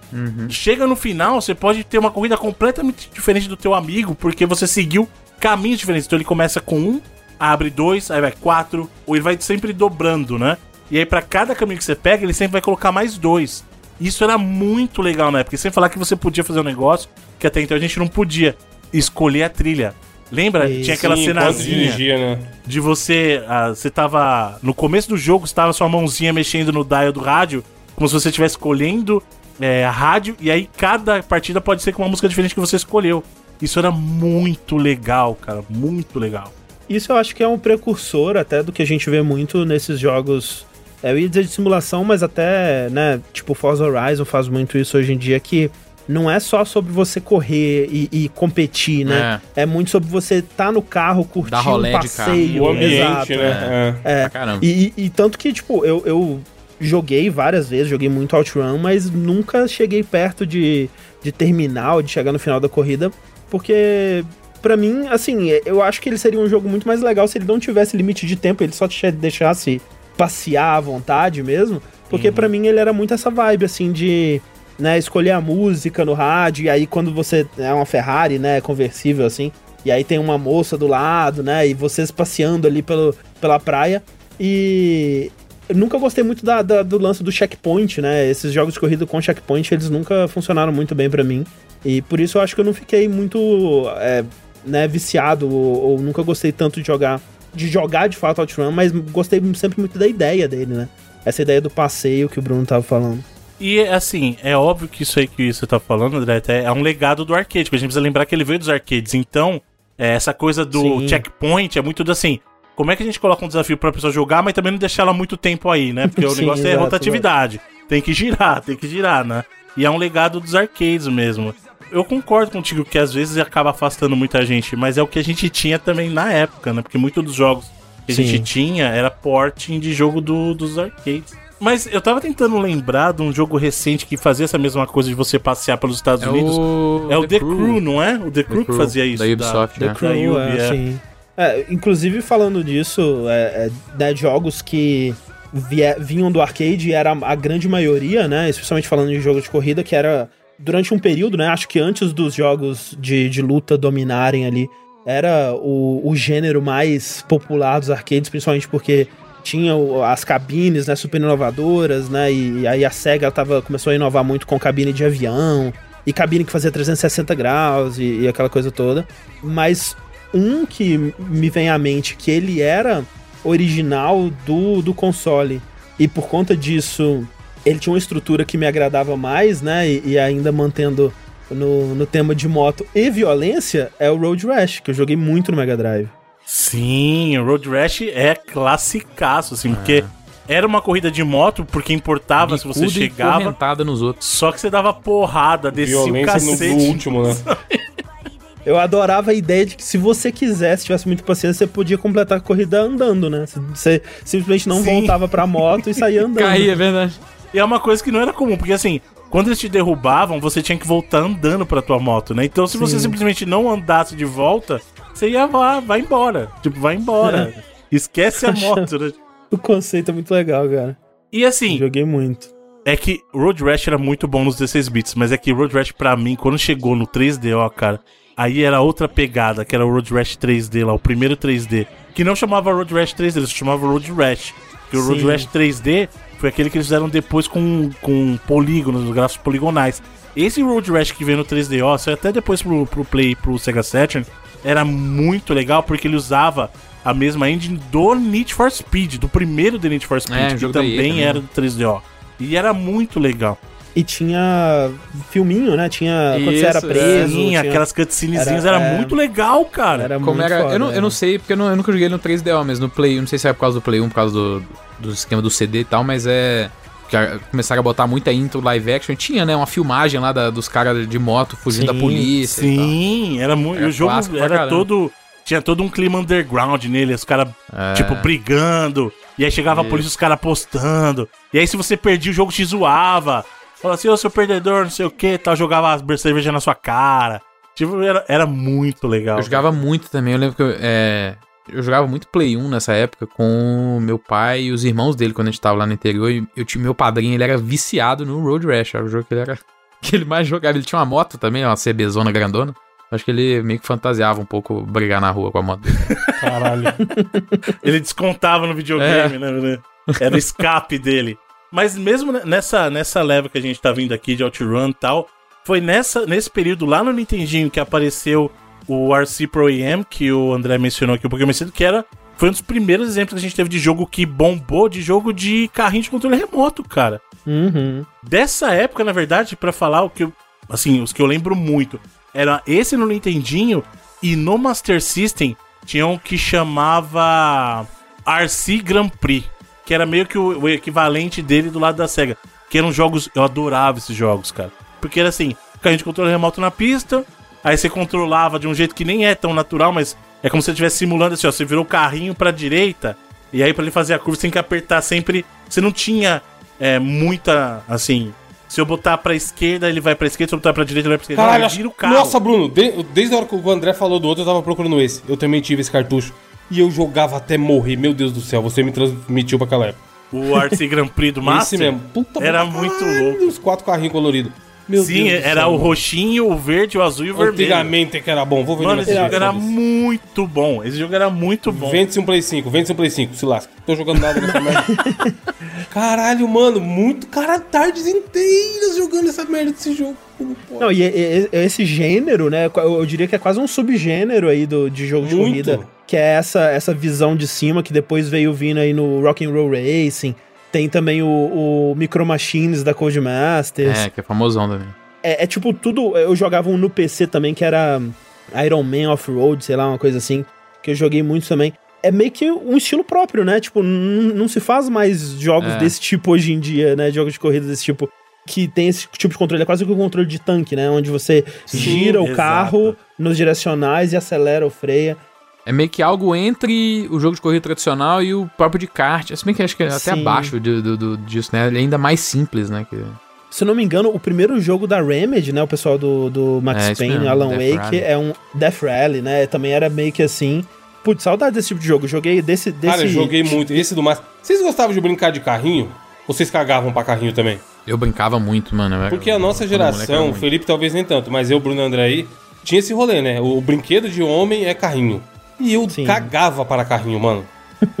Speaker 1: chega no final, você pode ter uma corrida completamente diferente do teu amigo, porque você seguiu caminhos diferentes. Então, ele começa com um, abre dois, aí vai quatro, ou ele vai sempre dobrando, né? E aí, pra cada caminho que você pega, ele sempre vai colocar mais dois. Isso era muito legal na época. Sem falar que você podia fazer um negócio que até então a gente não podia escolher a trilha. Lembra?
Speaker 4: Isso.
Speaker 1: Tinha aquela
Speaker 2: Sim,
Speaker 1: cenazinha
Speaker 2: dirigia, né?
Speaker 1: de você. ah, você tava. No começo do jogo, estava sua mãozinha mexendo no dial do rádio, como se você estivesse escolhendo é, a rádio, e aí cada partida pode ser com uma música diferente que você escolheu. Isso era muito legal, cara. Muito legal.
Speaker 4: Isso eu acho que é um precursor até do que a gente vê muito nesses jogos. é, Eu ia dizer de simulação, mas até, né, tipo Forza Horizon faz muito isso hoje em dia, que não é só sobre você correr e, e competir, né? É. muito sobre você estar no carro, curtir
Speaker 3: Dar
Speaker 4: um
Speaker 3: carro.
Speaker 4: passeio.
Speaker 2: O ambiente,
Speaker 4: exato,
Speaker 2: né? É.
Speaker 3: Pra caramba.
Speaker 4: E, e- e tanto que, tipo, eu, eu joguei várias vezes, joguei muito OutRun, mas nunca cheguei perto de, de terminar ou de chegar no final da corrida, porque, pra mim, assim, eu acho que ele seria um jogo muito mais legal se ele não tivesse limite de tempo, ele só te deixasse passear à vontade mesmo, porque pra mim ele era muito essa vibe, assim, de... Né, escolher a música no rádio, e aí quando você é uma Ferrari, né, conversível assim, e aí tem uma moça do lado, né, e vocês passeando ali pelo, pela praia, e eu nunca gostei muito da, da- do lance do checkpoint, né? Esses jogos de corrida com checkpoint, eles nunca funcionaram muito bem pra mim. E por isso eu acho que eu não fiquei muito é, né, viciado, ou, ou nunca gostei tanto de jogar, de jogar de fato OutRun, mas gostei sempre muito da ideia dele, né? Essa ideia do passeio que o Bruno tava falando.
Speaker 1: E assim, é óbvio que isso aí que você tá falando, André, é, é um legado do arcade, porque a gente precisa lembrar que ele veio dos arcades. Então, é, essa coisa do
Speaker 4: Sim.
Speaker 1: checkpoint é muito do assim. Como é que a gente coloca um desafio pra pessoa jogar, mas também não deixar ela muito tempo aí, né? Porque o
Speaker 4: Sim,
Speaker 1: negócio é
Speaker 4: exato,
Speaker 1: rotatividade. Tem que girar, tem que girar, né? E é um legado dos arcades mesmo. Eu concordo contigo que às vezes acaba afastando muita gente, mas é o que a gente tinha também na época, né? Porque muitos dos jogos que a
Speaker 4: Sim.
Speaker 1: gente tinha era porting de jogo do- dos arcades. Mas eu tava tentando lembrar de um jogo recente que fazia essa mesma coisa de você passear pelos Estados
Speaker 3: É
Speaker 1: Unidos.
Speaker 3: o,
Speaker 1: É o The, Crew. não é? O The, Crew que
Speaker 3: Crew,
Speaker 1: fazia isso.
Speaker 3: da Ubisoft,
Speaker 1: da,
Speaker 3: né?
Speaker 1: da
Speaker 4: Crew,
Speaker 1: Ubi,
Speaker 4: é,
Speaker 1: é.
Speaker 4: assim. É, inclusive, falando disso, é, é, né, jogos que vie- vinham do arcade, era a grande maioria, né? Especialmente falando de jogo de corrida, que era durante um período, né? Acho que antes dos jogos de, de luta dominarem ali, era o, o gênero mais popular dos arcades, principalmente porque tinha as cabines, né, super inovadoras, né, e, e aí a SEGA tava, começou a inovar muito com cabine de avião, e cabine que fazia 360 graus, e, e aquela coisa toda. Mas um que me vem à mente, que ele era original do, do console, e por conta disso ele tinha uma estrutura que me agradava mais, né? E, e ainda mantendo no, no tema de moto e violência, é o Road Rash, que eu joguei muito no Mega Drive.
Speaker 1: Sim, o Road Rash é classicaço, assim, porque era uma corrida de moto, porque importava se você
Speaker 3: e
Speaker 1: chegava.
Speaker 3: nos outros.
Speaker 1: Só que você dava porrada, descia o
Speaker 2: Violência
Speaker 1: cacete.
Speaker 2: no último, né?
Speaker 4: Eu adorava a ideia de que se você quisesse, tivesse muita paciência, você podia completar a corrida andando, né? Você- Você simplesmente não
Speaker 1: Sim.
Speaker 4: voltava pra moto e saía andando.
Speaker 3: Caía, é verdade.
Speaker 1: E é uma coisa que não era comum, porque assim, quando eles te derrubavam, você tinha que voltar andando pra tua moto, né? Então se você
Speaker 4: Sim.
Speaker 1: simplesmente não andasse de volta, você ia lá, vai embora. Tipo, vai embora. Esquece a moto, né?
Speaker 4: O conceito é muito legal, cara.
Speaker 1: E assim,
Speaker 4: Joguei muito.
Speaker 1: é que Road Rash era muito bom nos 16 bits, mas é que Road Rash pra mim, quando chegou no 3DO, cara, aí era outra pegada, que era o Road Rash 3D lá, o primeiro 3D, que não chamava Road Rash 3D, eles chamavam Road Rash. Porque o Road
Speaker 4: Sim.
Speaker 1: Rash 3D foi aquele que eles fizeram depois com, com polígonos, gráficos poligonais. Esse Road Rash que veio no 3DO, saiu até depois pro, pro Play e pro Sega Saturn, era muito legal porque ele usava a mesma engine do Need for Speed, do primeiro The Need for Speed,
Speaker 3: É,
Speaker 1: que também,
Speaker 3: também.
Speaker 1: era do 3DO. E era muito legal.
Speaker 4: E tinha filminho, né? Tinha quando você era
Speaker 3: Isso, é.
Speaker 4: preso.
Speaker 1: Sim,
Speaker 4: tinha-
Speaker 1: aquelas cutscenezinhas
Speaker 4: Era-
Speaker 1: era,
Speaker 4: é.
Speaker 1: muito legal, cara.
Speaker 4: Era
Speaker 3: Como
Speaker 4: muito
Speaker 3: era.
Speaker 4: foda,
Speaker 3: eu, não, eu não sei, porque eu, não- eu nunca joguei no 3DO, mas no Play, eu não sei se é por causa do Play 1, por causa do, do esquema do CD e tal, mas é. Que a- começaram a botar muita intro live action. Tinha, né? Uma filmagem lá da- dos caras de moto fugindo
Speaker 4: Sim,
Speaker 3: da polícia.
Speaker 1: Sim, era muito. O jogo era todo. Tinha todo um clima underground nele, os caras,
Speaker 3: É.
Speaker 1: tipo, brigando. E aí chegava a
Speaker 3: Isso.
Speaker 1: polícia, os caras apostando. E aí, se você perdia, o jogo te zoava. Falava assim, ô seu perdedor, não sei o que, tal, jogava as cerveja na sua cara. Tipo, era, era muito legal.
Speaker 3: Eu jogava muito também. Eu lembro que eu, é, eu jogava muito Play 1 nessa época com meu pai e os irmãos dele quando a gente tava lá no interior. E eu tinha meu padrinho, ele era viciado no Road Rash. Era o jogo que ele era. Que ele mais jogava. Ele tinha uma moto também, uma CBzona grandona. Acho que ele meio que fantasiava um pouco brigar na rua com a moto dele.
Speaker 2: Caralho.
Speaker 1: Ele descontava no videogame, né? Era o escape dele. Mas mesmo nessa, nessa leva que a gente tá vindo aqui de OutRun e tal, foi nessa, nesse período lá no Nintendinho que apareceu o RC Pro EM, que o André mencionou aqui um pouquinho mais cedo, que era, foi um dos primeiros exemplos que a gente teve de jogo que bombou, de jogo de carrinho de controle remoto, cara.
Speaker 4: Uhum.
Speaker 1: Dessa época, na verdade, pra falar o que eu, assim, os que eu lembro muito, era esse no Nintendinho e no Master System tinha um que chamava RC Grand Prix, que era meio que o, o equivalente dele do lado da SEGA, que eram jogos, eu adorava esses jogos, cara. Porque era assim, carrinho de controle remoto na pista, aí você controlava de um jeito que nem é tão natural, mas é como se você estivesse simulando assim, ó, você virou o carrinho pra direita, e aí pra ele fazer a curva você tem que apertar sempre, você não tinha é, muita, assim, se eu botar pra esquerda, ele vai pra esquerda, se eu botar pra direita, ele vai pra esquerda.
Speaker 2: Caralho,
Speaker 1: o carro.
Speaker 2: Nossa, Bruno, de- desde a hora que o André falou do outro, eu tava procurando esse. Eu também tive esse cartucho. E eu jogava até morrer. Meu Deus do céu, você me transmitiu pra aquela época.
Speaker 1: O RC Grand Prix do
Speaker 2: Esse
Speaker 1: Master.
Speaker 2: mesmo. Puta
Speaker 1: Era muito louco.
Speaker 2: Os quatro carrinhos coloridos. Meu
Speaker 1: Sim,
Speaker 2: Deus
Speaker 1: era
Speaker 2: céu,
Speaker 1: o roxinho, o verde, o azul e o vermelho.
Speaker 2: Antigamente que era bom. Vou vender
Speaker 1: Mano, esse jogo era muito bom. Esse jogo era muito bom.
Speaker 2: Vende-se um Play 5, vende-se um Play 5, se lasca. Tô jogando nada nessa merda. Caralho, mano, muito. Cara, tardes inteiras jogando essa merda desse jogo.
Speaker 4: Não, e, e- e- esse gênero, né? Eu, eu diria que é quase um subgênero aí do, de jogo de
Speaker 2: Muito.
Speaker 4: corrida. Que é essa, essa visão de cima que depois veio vindo aí no Rock'n'Roll Racing. Tem também o, o Micro Machines da Codemasters.
Speaker 3: É, que é famosão também.
Speaker 4: É, é tipo tudo. Eu jogava um no PC também que era Iron Man Off-Road, sei lá, uma coisa assim. Que eu joguei muito também. É meio que um estilo próprio, né? Tipo, não se faz mais jogos
Speaker 3: É.
Speaker 4: desse tipo hoje em dia, né? Jogos de corrida desse tipo. Que tem esse tipo de controle. É quase que um controle de tanque, né? Onde você gira o
Speaker 1: exato.
Speaker 4: carro nos direcionais e acelera ou freia.
Speaker 3: É meio que algo entre o jogo de corrida tradicional e o próprio de kart. Se bem que acho que é até
Speaker 4: Sim.
Speaker 3: abaixo de- do, do- disso, né? Ele é ainda mais simples, né? Que...
Speaker 4: Se eu não me engano, o primeiro jogo da Remedy, né? O pessoal do, do Max
Speaker 3: É,
Speaker 4: Payne,
Speaker 3: mesmo,
Speaker 4: Alan
Speaker 3: Death
Speaker 4: Wake,
Speaker 3: Rally.
Speaker 4: é um Death Rally, né? Também era meio que assim. Putz, saudade desse tipo de jogo. Joguei desse. desse...
Speaker 2: Cara, eu joguei muito. Esse do Master. Vocês gostavam de brincar de carrinho? Ou vocês cagavam pra carrinho também?
Speaker 3: Eu brincava muito, mano.
Speaker 2: Porque a nossa geração, o. Felipe talvez nem tanto, mas eu, Bruno André aí, tinha esse rolê, né? O brinquedo de homem é carrinho. E eu
Speaker 4: Sim.
Speaker 2: cagava para carrinho, mano.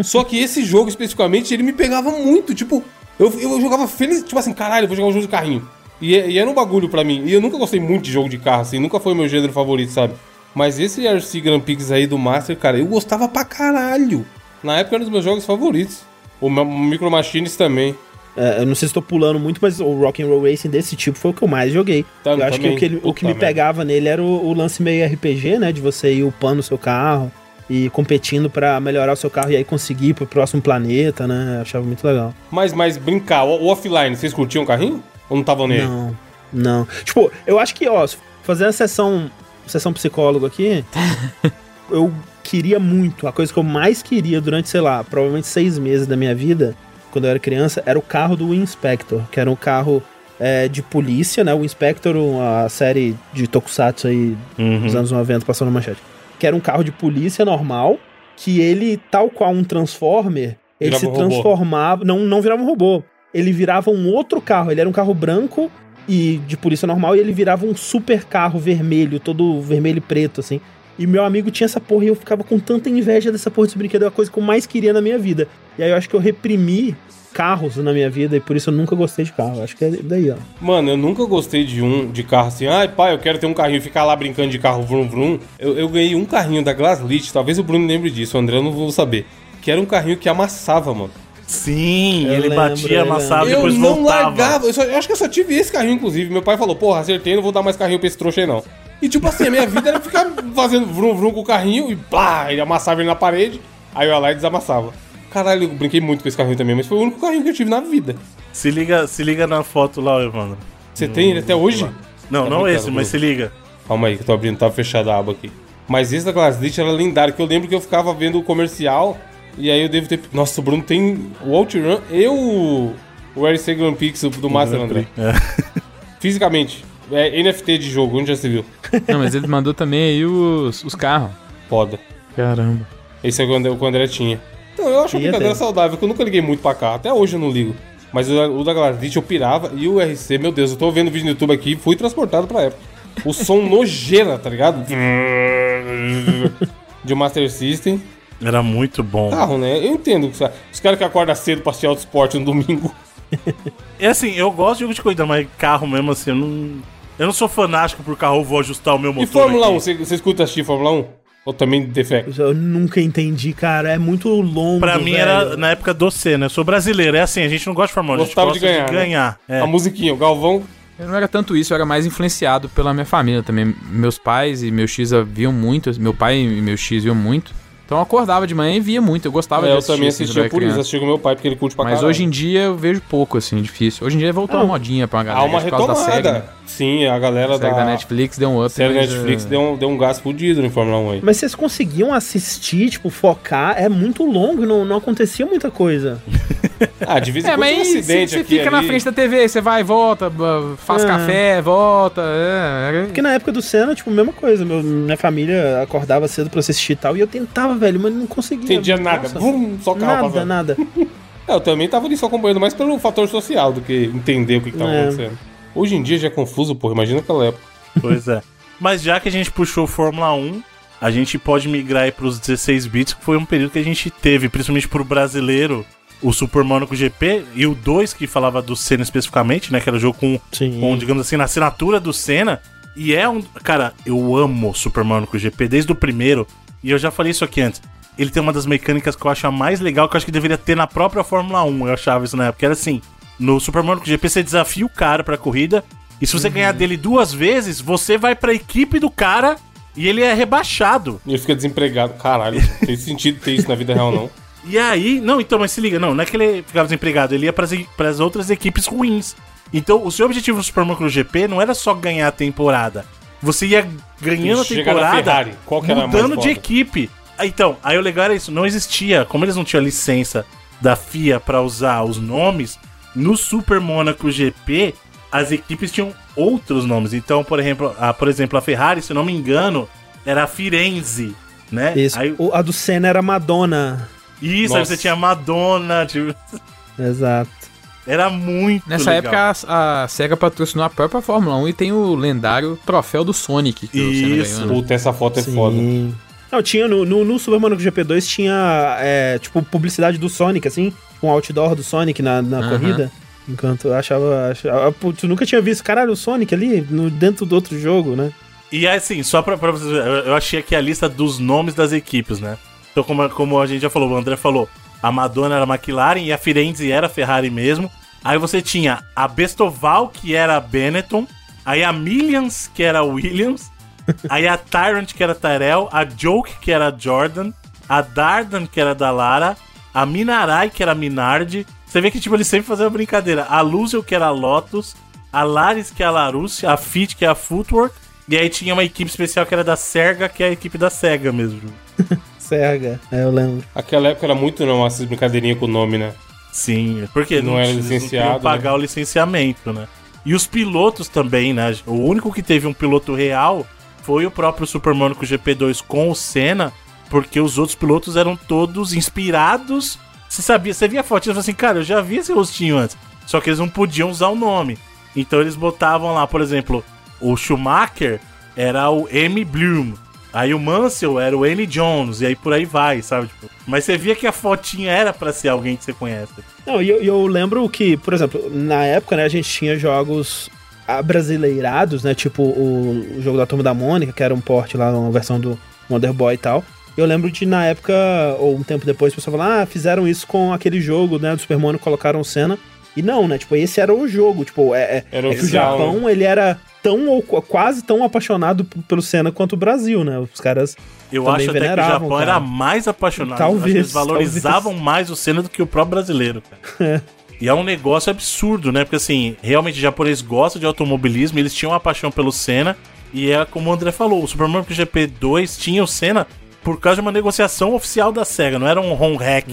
Speaker 2: Só que esse jogo especificamente, ele me pegava muito. Tipo, eu, eu jogava feliz, tipo assim, caralho, eu vou jogar um jogo de carrinho. E, e era um bagulho pra mim. E eu nunca gostei muito de jogo de carro, assim, nunca foi meu gênero favorito, sabe? Mas esse RC Grand Prix aí do Master, cara, eu gostava pra caralho. Na época era um dos meus jogos favoritos. O Micro Machines também.
Speaker 4: É, eu não sei se tô pulando muito, mas o Rock and Roll Racing desse tipo foi o que eu mais joguei.
Speaker 2: Tam-
Speaker 4: eu acho que o que, ele- o que me pegava nele era o, o lance meio RPG, né? De você ir upando o seu carro e competindo pra melhorar o seu carro e aí conseguir ir pro próximo planeta, né? Eu achava muito legal.
Speaker 2: Mas, mas brincar, o, o offline, vocês curtiam o carrinho? Ou não estavam nem aí?
Speaker 4: Não, não. Tipo, eu acho que, ó, se fazer uma sessão, sessão psicólogo aqui, eu queria muito, a coisa que eu mais queria durante, sei lá, provavelmente seis meses da minha vida, quando eu era criança, era o carro do Inspector, que era um carro é, de polícia, né? O Inspector, a série de Tokusatsu aí dos anos 90 passou na manchete. Que era um carro de polícia normal, que ele, tal qual um Transformer, ele
Speaker 2: Virava
Speaker 4: se
Speaker 2: robô.
Speaker 4: transformava. Não, não virava um robô. Ele virava um outro carro. Ele era um carro branco e de polícia normal, e ele virava um super carro vermelho, todo vermelho e preto, assim. E meu amigo tinha essa porra e eu ficava com tanta inveja dessa porra desse brinquedo, é a coisa que eu mais queria na minha vida. E aí eu acho que eu reprimi carros na minha vida e por isso eu nunca gostei de carro. Acho que é daí, ó.
Speaker 2: Mano, eu nunca gostei de um de carro assim. Ai, pai, eu quero ter um carrinho e ficar lá brincando de carro vrum vrum. Eu, eu ganhei um carrinho da Glasslit, talvez o Bruno lembre disso, o André eu não vou saber. Que era um carrinho que amassava, mano.
Speaker 1: Sim,
Speaker 4: Eu
Speaker 1: ele
Speaker 4: lembro,
Speaker 1: batia,
Speaker 4: eu
Speaker 1: amassava e
Speaker 2: eu
Speaker 1: depois
Speaker 2: não
Speaker 1: voltava.
Speaker 2: largava. Eu, só- eu acho que eu só tive esse carrinho, inclusive. Meu pai falou, porra, acertei, não vou dar mais carrinho pra esse trouxa aí, não. E tipo assim, a minha vida era ficar fazendo vrum vrum com o carrinho e pá, ele amassava ele na parede, aí eu ia lá e desamassava. Caralho, eu brinquei muito com esse carrinho também, mas foi o único carrinho que eu tive na vida.
Speaker 1: Se liga, se liga na foto lá, Evandro.
Speaker 2: Você tem ele até hoje?
Speaker 1: Não,
Speaker 2: Tá
Speaker 1: não esse, mas se liga.
Speaker 2: Calma aí, que eu tô abrindo, tava fechada a aba aqui. Mas esse da Glasslit era lendário, que eu lembro que eu ficava vendo o comercial, e aí eu devo ter... Nossa, o Bruno tem o OutRun e o... O RC Grand Prix do Master André.
Speaker 1: É.
Speaker 2: Fisicamente. É NFT de jogo, onde já se viu?
Speaker 3: Não, mas ele mandou também aí os, os carros.
Speaker 2: Foda.
Speaker 3: Caramba.
Speaker 2: Esse é o que o André tinha. Então, eu acho uma brincadeira
Speaker 4: ter.
Speaker 2: saudável, que eu nunca liguei muito pra cá. Até hoje eu não ligo. Mas o, da- o da Glasslit eu pirava, e o RC, meu Deus, eu tô vendo vídeo no YouTube aqui fui transportado pra época. O som nojeira, tá ligado? De Master System.
Speaker 1: Era muito bom.
Speaker 2: Carro, né? Eu entendo. Os caras que acordam cedo pra assistir autosport no domingo.
Speaker 1: É assim, eu gosto de jogo de corrida, mas carro mesmo assim, eu não. Eu não sou fanático por carro, eu vou ajustar o meu motor.
Speaker 2: E Fórmula
Speaker 1: aqui.
Speaker 2: 1, você, você escuta assistir Fórmula 1? Ou também defeito?
Speaker 4: Eu nunca entendi, cara. É muito longo.
Speaker 1: Pra mim
Speaker 4: velho.
Speaker 1: era na época do C, né? Eu sou brasileiro, é assim, a gente não gosta de Fórmula 1, a gente
Speaker 2: Gostava
Speaker 1: gosta
Speaker 2: de ganhar,
Speaker 1: de
Speaker 2: né?
Speaker 1: ganhar. é.
Speaker 2: A musiquinha, o Galvão.
Speaker 3: Eu não era tanto isso, eu era mais influenciado pela minha família também. Meus pais e meu X viam muito, meu pai e meu X viam muito. Então eu acordava de manhã e via muito, eu gostava
Speaker 2: É,
Speaker 3: de
Speaker 2: eu
Speaker 3: assistir.
Speaker 2: também
Speaker 3: assim,
Speaker 2: assistia
Speaker 3: eu
Speaker 2: por isso, assistia com meu pai, porque ele curte pra
Speaker 3: Mas
Speaker 2: caralho.
Speaker 3: hoje em dia eu vejo pouco, assim, difícil. Hoje em dia voltou
Speaker 4: Ah,
Speaker 3: uma modinha pra uma galera
Speaker 2: Há uma
Speaker 3: por causa da série. né?
Speaker 2: retomada. Sim, a galera
Speaker 3: A
Speaker 2: da,
Speaker 3: da Netflix deu um up.
Speaker 2: série da Netflix
Speaker 3: eh,
Speaker 2: deu, um, deu um gás fudido no Fórmula 1 aí.
Speaker 4: Mas vocês conseguiam assistir, tipo, focar? É muito longo, não, não acontecia muita coisa.
Speaker 2: Ah, de vez em
Speaker 3: É,
Speaker 2: quando um
Speaker 3: mas você
Speaker 2: acidente
Speaker 3: você
Speaker 2: aqui
Speaker 3: fica na
Speaker 2: ali.
Speaker 3: frente da TV, você vai, volta, faz
Speaker 4: É.
Speaker 3: café, volta. É, era-
Speaker 4: Porque na época do Senna, tipo, mesma coisa. Meu, minha família acordava cedo pra assistir e tal. E eu tentava, velho, mas não conseguia.
Speaker 2: Entendia nada.
Speaker 4: Nossa,
Speaker 2: Vum, só carro
Speaker 4: Nada,
Speaker 2: passando.
Speaker 4: nada.
Speaker 2: É, eu também tava ali só acompanhando mais pelo fator social do que entender o que, que tava
Speaker 4: É.
Speaker 2: acontecendo. Hoje em dia já é confuso, porra. Imagina aquela época.
Speaker 1: Pois é. Mas já que a gente puxou Fórmula 1, a gente pode migrar aí pros 16 bits, que foi um período que a gente teve, principalmente pro brasileiro, o Super Monaco GP e o 2, que falava do Senna especificamente, né? Que era o jogo com, com, digamos assim, na assinatura do Senna. E é um. Cara, eu amo Super Monaco GP desde o primeiro. E eu já falei isso aqui antes. Ele tem uma das mecânicas que eu acho a mais legal, que eu acho que deveria ter na própria Fórmula 1. Eu achava isso na época. Era assim: no Super Monaco GP você desafia o cara pra corrida. E se você ganhar dele duas vezes, você vai pra equipe do cara e ele é rebaixado.
Speaker 2: E ele fica desempregado. Caralho, tem sentido ter isso na vida real, não.
Speaker 1: E aí, não, então, mas se liga, não, não é que ele ficava desempregado, ele ia pras, e- pras outras equipes ruins. Então, o seu objetivo no Super Monaco GP não era só ganhar a temporada. Você ia ganhando a temporada
Speaker 2: Ferrari, qual que era
Speaker 1: mudando de equipe. Ah, Então, aí o legal era isso, não existia, como eles não tinham licença da FIA pra usar os nomes, no Super Monaco GP, as equipes tinham outros nomes. Então, por exemplo, a, por exemplo, a Ferrari, se eu não me engano, era a Firenze, né?
Speaker 4: Isso.
Speaker 1: Aí,
Speaker 4: O- a do Senna era Madonna.
Speaker 1: isso, aí
Speaker 2: Nossa.
Speaker 1: você tinha Madonna, tipo,
Speaker 4: Exato.
Speaker 1: Era muito
Speaker 3: Nessa
Speaker 1: legal.
Speaker 3: época a, a SEGA patrocinou a própria Fórmula 1 e tem o lendário troféu do Sonic que
Speaker 1: Isso.
Speaker 3: ganhou, né?
Speaker 2: Puta, essa foto é foda.
Speaker 4: Sim. Não, tinha no, no, no Super Monaco GP2 tinha, é, tipo, publicidade do Sonic, assim, um outdoor do Sonic na, na corrida. Enquanto eu achava, achava. Putz, eu nunca tinha visto, caralho, o Sonic ali, no, dentro do outro jogo, né?
Speaker 1: E assim, só pra, pra vocês verem, eu, eu achei aqui a lista dos nomes das equipes, né? Então, como, como a gente já falou, o André falou, a Madonna era a McLaren e a Firenze era a Ferrari mesmo. Aí você tinha a Bestoval, que era a Benetton, aí a Millions, que era a Williams, aí a Tyrant, que era a Tyrell, a Joke, que era a Jordan, a Dardan, que era da Lara, a Minarai, que era a Minardi. Você vê que tipo, eles sempre faziam brincadeira. A Luzel, que era a Lotus, a Laris, que é a Larus, a Fit, que é a Footwork, e aí tinha uma equipe especial que era da Serga, que é a equipe da Sega mesmo.
Speaker 4: Serga, é, eu lembro.
Speaker 2: Aquela época era muito não, essas brincadeirinhas com o nome, né?
Speaker 1: Sim, porque
Speaker 2: Não era
Speaker 1: eles
Speaker 2: licenciado,
Speaker 1: queriam pagar o licenciamento, né? E os pilotos também, né? O único que teve um piloto real foi o próprio Super Monaco GP2 com o Senna, porque os outros pilotos eram todos inspirados. Você sabia, você via a foto e falava assim, cara, eu já vi esse rostinho antes. Só que eles não podiam usar o nome. Então eles botavam lá, por exemplo, o Schumacher era o M. Bloom. Aí o Mansell era o N. Jones, e aí por aí vai, sabe? Tipo, mas você via que a fotinha era pra ser alguém que você conhece.
Speaker 4: Não, e eu, eu lembro que, por exemplo, na época, né, a gente tinha jogos abrasileirados, né? Tipo o, o jogo da Turma da Mônica, que era um porte lá, uma versão do Wonder Boy e tal. Eu lembro de, na época, ou um tempo depois, o pessoal falou, ah, fizeram isso com aquele jogo, né, do Super Mario, colocaram cena. E não, né, tipo, esse era o jogo, tipo, é, é,
Speaker 2: Era
Speaker 4: é que o Japão, ele era tão, ou qu- quase tão apaixonado pelo Senna quanto o Brasil, né, os caras
Speaker 1: Eu acho até que o Japão
Speaker 4: cara.
Speaker 1: era mais apaixonado.
Speaker 4: Talvez,
Speaker 1: eles valorizavam mais o Senna do que o próprio brasileiro. Cara. E é um negócio absurdo, né? Porque assim, realmente o japonês gosta de automobilismo, eles tinham uma paixão pelo Senna. E é como o André falou, o Super Mario GP2 tinha o Senna por causa de uma negociação oficial da SEGA. Não era um home hack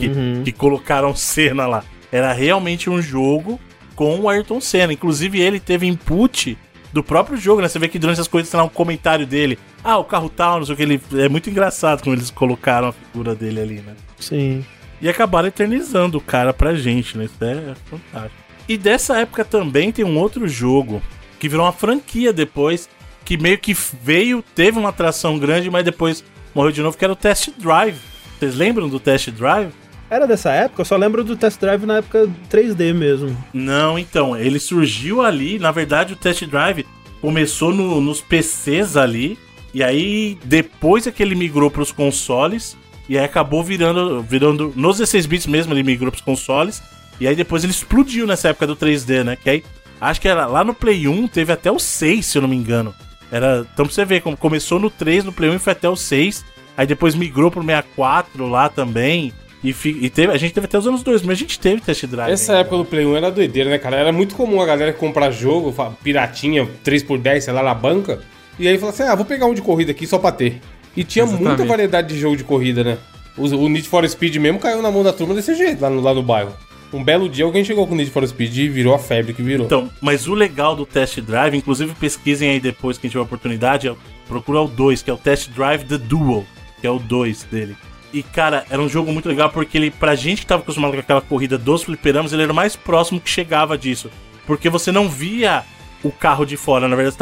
Speaker 1: que colocaram Senna lá. Era realmente um jogo com o Ayrton Senna. Inclusive, ele teve input do próprio jogo, né? Você vê que durante as coisas tem lá um comentário dele. Ah, o carro tal, não sei o que. Ele... É muito engraçado como eles colocaram a figura dele ali, né?
Speaker 4: Sim.
Speaker 1: E acabaram eternizando o cara pra gente, né? Isso é fantástico. E dessa época também tem um outro jogo que virou uma franquia depois, que meio que veio, teve uma atração grande, mas depois morreu de novo, que era o Test Drive. Vocês lembram do Test Drive?
Speaker 4: Era dessa época? Eu só lembro do Test Drive na época 3D mesmo.
Speaker 1: Não, então, ele surgiu ali, na verdade o Test Drive começou no- nos PCs ali, e aí depois é que ele migrou pros consoles, e aí acabou virando, virando nos 16 bits mesmo, ele migrou pros consoles, e aí depois ele explodiu nessa época do 3D, né? Que aí, acho que era lá no Play 1, teve até o 6, se eu não me engano. Era, então pra você ver, como começou no 3, no Play 1 e foi até o 6, aí depois migrou pro 64 lá também, e, e teve, a gente teve até os anos 2, mas a gente teve Test Drive.
Speaker 2: Essa
Speaker 1: ainda.
Speaker 2: época do Play 1 era doideira, né, cara? Era muito comum a galera comprar jogo, piratinha, 3x10, sei lá, na banca. E aí falar assim, ah, vou pegar um de corrida aqui só pra ter. E tinha muita
Speaker 3: Exatamente.
Speaker 2: variedade de jogo de corrida, né? O, o Need for Speed mesmo caiu na mão da turma desse jeito, lá no, lá no bairro. Um belo dia alguém chegou com o Need for Speed e virou a febre que virou.
Speaker 1: Então, mas o legal do Test Drive, inclusive pesquisem aí depois que a gente tiver a oportunidade, é, procura o 2, que é o Test Drive The Duel, que é o 2 dele. E, cara, era um jogo muito legal porque ele, pra gente que tava acostumado com aquela corrida dos fliperamas, ele era o mais próximo que chegava disso. Porque você não via o carro de fora, na verdade você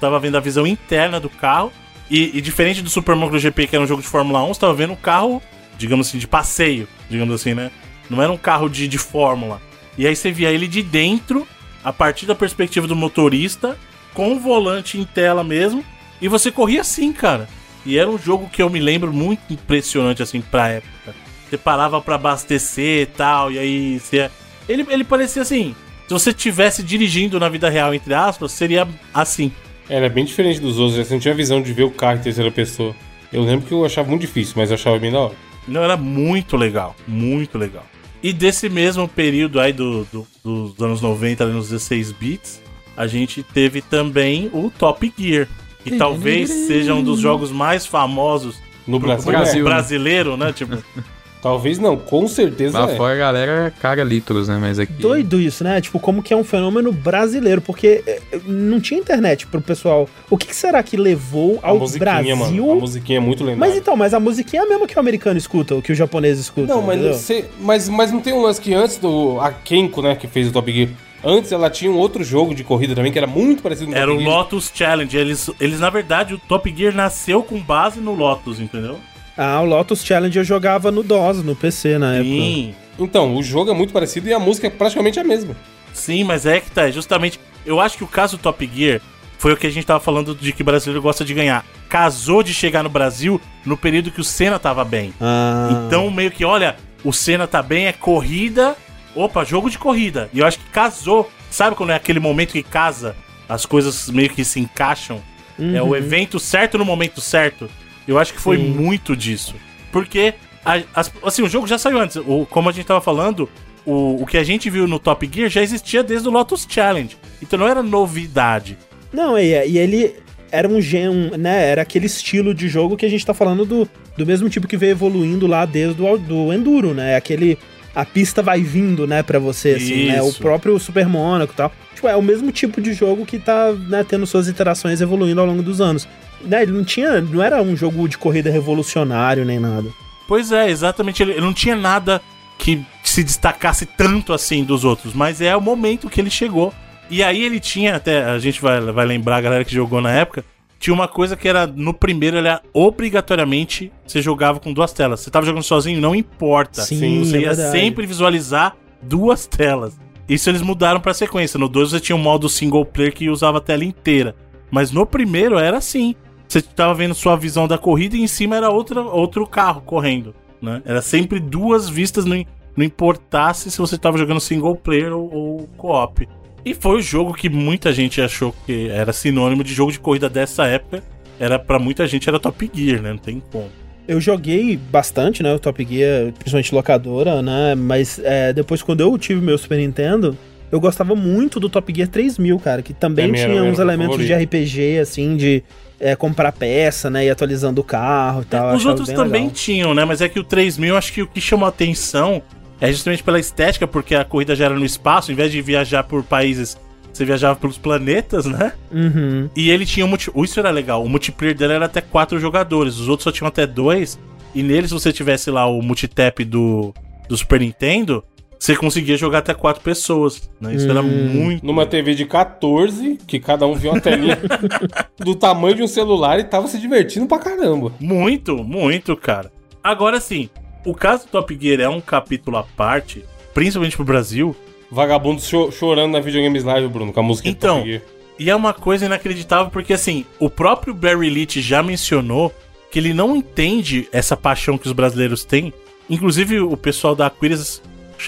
Speaker 1: tava vendo a, visão interna do carro. E, e diferente do Super Mario GP, que era um jogo de Fórmula 1, você tava vendo um carro, digamos assim, de passeio, digamos assim, né? Não era um carro de, de Fórmula. E aí você via ele de dentro, a partir da perspectiva do motorista, com o volante em tela mesmo, e você corria assim, cara. E era um jogo que eu me lembro muito impressionante, assim, pra época. Você parava pra abastecer e tal, e aí você... Ele, ele parecia assim, se você estivesse dirigindo na vida real, entre aspas, seria assim.
Speaker 2: Era bem diferente dos outros, né? Você não tinha visão de ver o carro em terceira pessoa. Eu lembro que eu achava muito difícil, mas eu achava bem da hora.
Speaker 1: Não, era muito legal, muito legal. E desse mesmo período aí do, do- dos anos 90, ali nos 16 bits, a gente teve também o Top Gear, que talvez seja um dos jogos mais famosos
Speaker 2: No
Speaker 1: pro
Speaker 2: Brasil,
Speaker 3: Brasil.
Speaker 2: é.
Speaker 1: brasileiro, né? Tipo,
Speaker 2: Talvez não, com certeza
Speaker 3: Lá
Speaker 2: é.
Speaker 3: fora a galera caga litros, né? Mas aqui.
Speaker 4: Doido isso, né? Tipo, como que é um fenômeno brasileiro, porque é, não tinha internet pro pessoal. O que, que será que levou
Speaker 2: A
Speaker 4: ao
Speaker 2: musiquinha,
Speaker 4: Brasil?
Speaker 2: mano. A musiquinha é muito lendária.
Speaker 4: Mas então, mas a musiquinha é a mesma que o americano escuta, o que o japonês escuta.
Speaker 2: Não, mas, você, mas, mas não tem um lance que antes do. A Kenko, né, que fez o Top Gear. Antes ela tinha um outro jogo de corrida também, que era muito parecido com
Speaker 1: era o. Lotus Challenge. Eles, eles, na verdade, o Top Gear nasceu com base no Lotus, entendeu?
Speaker 4: Ah, o Lotus Challenge eu jogava no DOS, no PC na época.
Speaker 1: Sim,
Speaker 2: Então, o jogo é muito parecido e a música é praticamente a mesma.
Speaker 1: sim, mas é que tá, é justamente. Eu acho que o caso do Top Gear foi o que a gente tava falando de que brasileiro gosta de ganhar. Casou de chegar no Brasil no período que o Senna tava bem.
Speaker 4: Ah,
Speaker 1: Então, meio que, olha, o Senna tá bem, é corrida. Opa, jogo de corrida. E eu acho que casou. Sabe quando é aquele momento que casa? As coisas meio que se encaixam. É o evento certo no momento certo. Eu acho que foi
Speaker 4: Sim.
Speaker 1: muito disso. Porque, a- as- assim, o jogo já saiu antes. O, como a gente tava falando, o, o que a gente viu no Top Gear já existia desde o Lotus Challenge. Então não era novidade.
Speaker 4: Não, e, e ele era um gen, né? Era aquele estilo de jogo que a gente tá falando do, do mesmo tipo que veio evoluindo lá desde o do Enduro, né? Aquele. A pista vai vindo, né, pra você, assim, né? O
Speaker 1: Isso.
Speaker 4: próprio Super Monaco e tal. Tipo, é o mesmo tipo de jogo que tá, né, tendo suas iterações evoluindo ao longo dos anos. Né, ele não tinha. Não era um jogo de corrida revolucionário nem nada.
Speaker 1: Pois é, exatamente. Ele, ele não tinha nada que se destacasse tanto assim dos outros, mas é o momento que ele chegou. E aí ele tinha, até a gente vai, vai lembrar a galera que jogou na época, tinha uma coisa que era no primeiro, ele era obrigatoriamente você jogava com duas telas. Você tava jogando sozinho, não importa.
Speaker 4: Sim,
Speaker 1: você
Speaker 4: é
Speaker 1: ia
Speaker 4: verdade.
Speaker 1: sempre visualizar duas telas. Isso eles mudaram pra sequência. No 2 você tinha um modo single player que usava a tela inteira. Mas no primeiro era assim. Você tava vendo sua visão da corrida e em cima era outra, outro carro correndo. Né? Era sempre duas vistas, não, não importasse se você tava jogando single player ou, ou co-op. E foi o jogo que muita gente achou que era sinônimo de jogo de corrida dessa época. Era para muita gente era Top Gear, né? Não tem como.
Speaker 4: Eu joguei bastante, né? O Top Gear, principalmente locadora, né? Mas é, depois, quando eu tive meu Super Nintendo, eu gostava muito do Top Gear 3000, cara. Que também
Speaker 2: era
Speaker 4: tinha uns elementos de
Speaker 2: favorito.
Speaker 4: RPG, assim, de é, comprar peça, né? E atualizando o carro e tal. eu
Speaker 1: Os outros também
Speaker 4: legal.
Speaker 1: tinham, né? Mas é que o 3000, acho que o que chamou a atenção é justamente pela estética, porque a corrida já era no espaço, em vez de viajar por países, você viajava pelos planetas, né?
Speaker 4: Uhum.
Speaker 1: E ele tinha um multi... Isso era legal. O multiplayer dele era até quatro jogadores. Os outros só tinham até dois. E nele, se você tivesse lá o multitap do, do Super Nintendo, você conseguia jogar até quatro pessoas. Né? Isso era
Speaker 4: Hum.
Speaker 1: muito.
Speaker 2: Numa TV de 14, que cada um viu uma telinha do tamanho de um celular e tava se divertindo pra caramba.
Speaker 1: Muito, muito, cara. Agora sim, o caso do Top Gear é um capítulo à parte, principalmente pro Brasil.
Speaker 2: Vagabundo cho- chorando na Videogames Live, Bruno, com a música
Speaker 1: Então,
Speaker 2: do Top Gear.
Speaker 1: E é uma coisa inacreditável porque, assim, o próprio Barry Leach já mencionou que ele não entende essa paixão que os brasileiros têm. Inclusive, o pessoal da Aquiles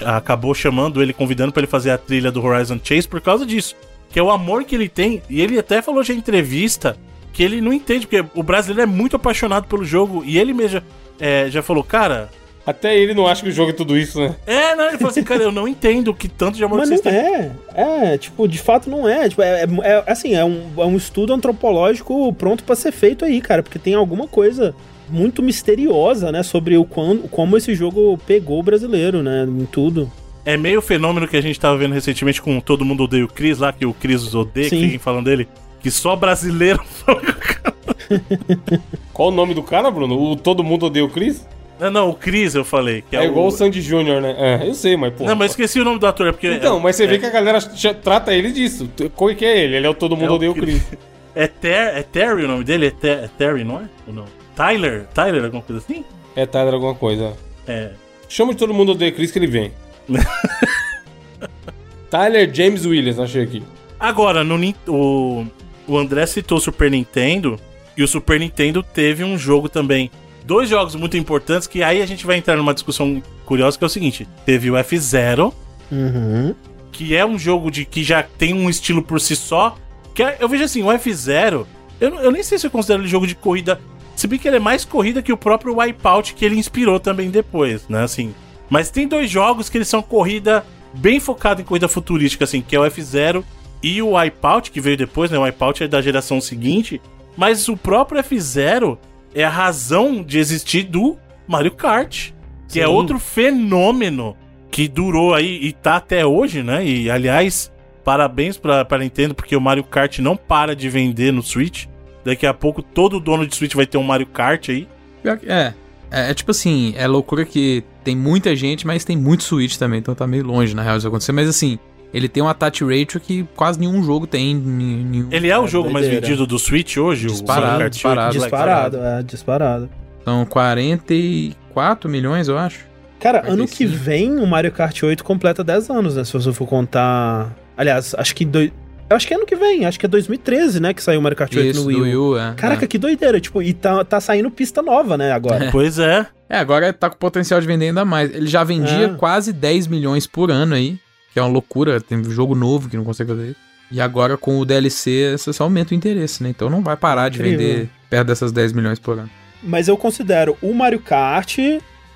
Speaker 1: acabou chamando ele, convidando pra ele fazer a trilha do Horizon Chase por causa disso. Que é o amor que ele tem. E ele até falou já em entrevista que ele não entende, porque o brasileiro é muito apaixonado pelo jogo. E ele mesmo é, já falou, cara.
Speaker 2: Até ele não acha que o jogo é tudo isso, né?
Speaker 1: É, não, ele falou assim, cara, eu não entendo o que tanto de amor
Speaker 4: Mas
Speaker 1: que
Speaker 4: não
Speaker 1: vocês têm.
Speaker 4: é. É, tipo, de fato não é. Tipo, é, é- é, assim, é um, é um estudo antropológico pronto pra ser feito aí, cara. Porque tem alguma coisa muito misteriosa, né? Sobre o quando, como esse jogo pegou o brasileiro, né? Em tudo.
Speaker 1: É meio fenômeno que a gente tava vendo recentemente com Todo Mundo Odeia o Chris lá, que o Chris odeia, que
Speaker 4: Sim.
Speaker 1: fiquem falando dele, que só brasileiro fala com o cara.
Speaker 2: Qual o nome do cara, Bruno? O Todo Mundo Odeia o Chris?
Speaker 1: Não, não, o Chris eu falei. Que é,
Speaker 2: É, igual o
Speaker 1: o...
Speaker 2: Sandy Jr., né? É, eu sei, mas pô.
Speaker 1: Não, mas esqueci o nome do ator, é porque.
Speaker 2: Então,
Speaker 1: é,
Speaker 2: mas você
Speaker 1: é,
Speaker 2: vê que a galera trata ele disso. Qual que é ele? Ele é o Todo Mundo
Speaker 1: É
Speaker 2: Odeia o Chris.
Speaker 1: É, Ter, é Terry o nome dele? É, Ter, é Terry, não é? Ou não? Tyler? Tyler, alguma coisa assim?
Speaker 2: É Tyler alguma coisa.
Speaker 1: É.
Speaker 2: Chama de Todo Mundo Odeia o Chris que ele vem. Tyler James Williams, achei aqui.
Speaker 1: Agora, no, o, o André citou o Super Nintendo, e o Super Nintendo teve um jogo também. Dois jogos muito importantes, que aí a gente vai entrar numa discussão curiosa, que é o seguinte: teve o F0,
Speaker 4: Uhum.
Speaker 1: que é um jogo de que já tem um estilo por si só. Que é- eu vejo assim, o F0, eu, eu nem sei se eu considero ele jogo de corrida. Se bem que ele é mais corrida que o próprio Wipeout, que ele inspirou também depois, né? Assim. Mas tem dois jogos que eles são corrida bem focado em corrida futurística, assim, que é o F0 e o Wipeout, que veio depois, né? O Wipeout é da geração seguinte. Mas o próprio F0 é a razão de existir do Mario Kart. Que é
Speaker 4: Sim.
Speaker 1: outro fenômeno que durou aí e tá até hoje, né? E aliás, parabéns pra, pra Nintendo, porque o Mario Kart não para de vender no Switch. Daqui a pouco todo dono de Switch vai ter um Mario Kart aí.
Speaker 3: É. É, é tipo assim, é loucura que tem muita gente, mas tem muito Switch também, então tá meio longe na real isso acontecer. Mas assim, ele tem um attach ratio que quase nenhum jogo tem. Nenhum.
Speaker 1: Ele é o jogo mais
Speaker 4: doideira.
Speaker 1: vendido do Switch hoje,
Speaker 3: Disparado,
Speaker 1: o Mario Kart
Speaker 3: disparado.
Speaker 1: 8.
Speaker 4: Disparado, é, disparado.
Speaker 3: São 44 milhões, eu acho.
Speaker 4: Cara, ano que
Speaker 3: 45.
Speaker 4: vem o Mario Kart 8 completa 10 anos, né? Se você for contar. Aliás, acho que. Doi... Eu acho que é ano que vem, acho que é 2013, né, que saiu o Mario Kart 8
Speaker 3: Isso,
Speaker 4: no
Speaker 3: do
Speaker 4: Wii
Speaker 3: Wii
Speaker 4: U.
Speaker 3: U, é.
Speaker 4: Caraca, que doideira, tipo, e tá, tá saindo pista nova, né, agora.
Speaker 1: Pois é.
Speaker 3: É, agora tá com potencial de vender ainda mais. Ele já vendia
Speaker 4: É.
Speaker 3: quase 10 milhões por ano aí, que é uma loucura. Tem jogo novo que não consegue fazer isso. E agora com o DLC, isso só aumenta o interesse, né? Então não vai parar de
Speaker 4: Incrível.
Speaker 3: vender perto dessas 10 milhões por ano.
Speaker 4: Mas eu considero o Mario Kart,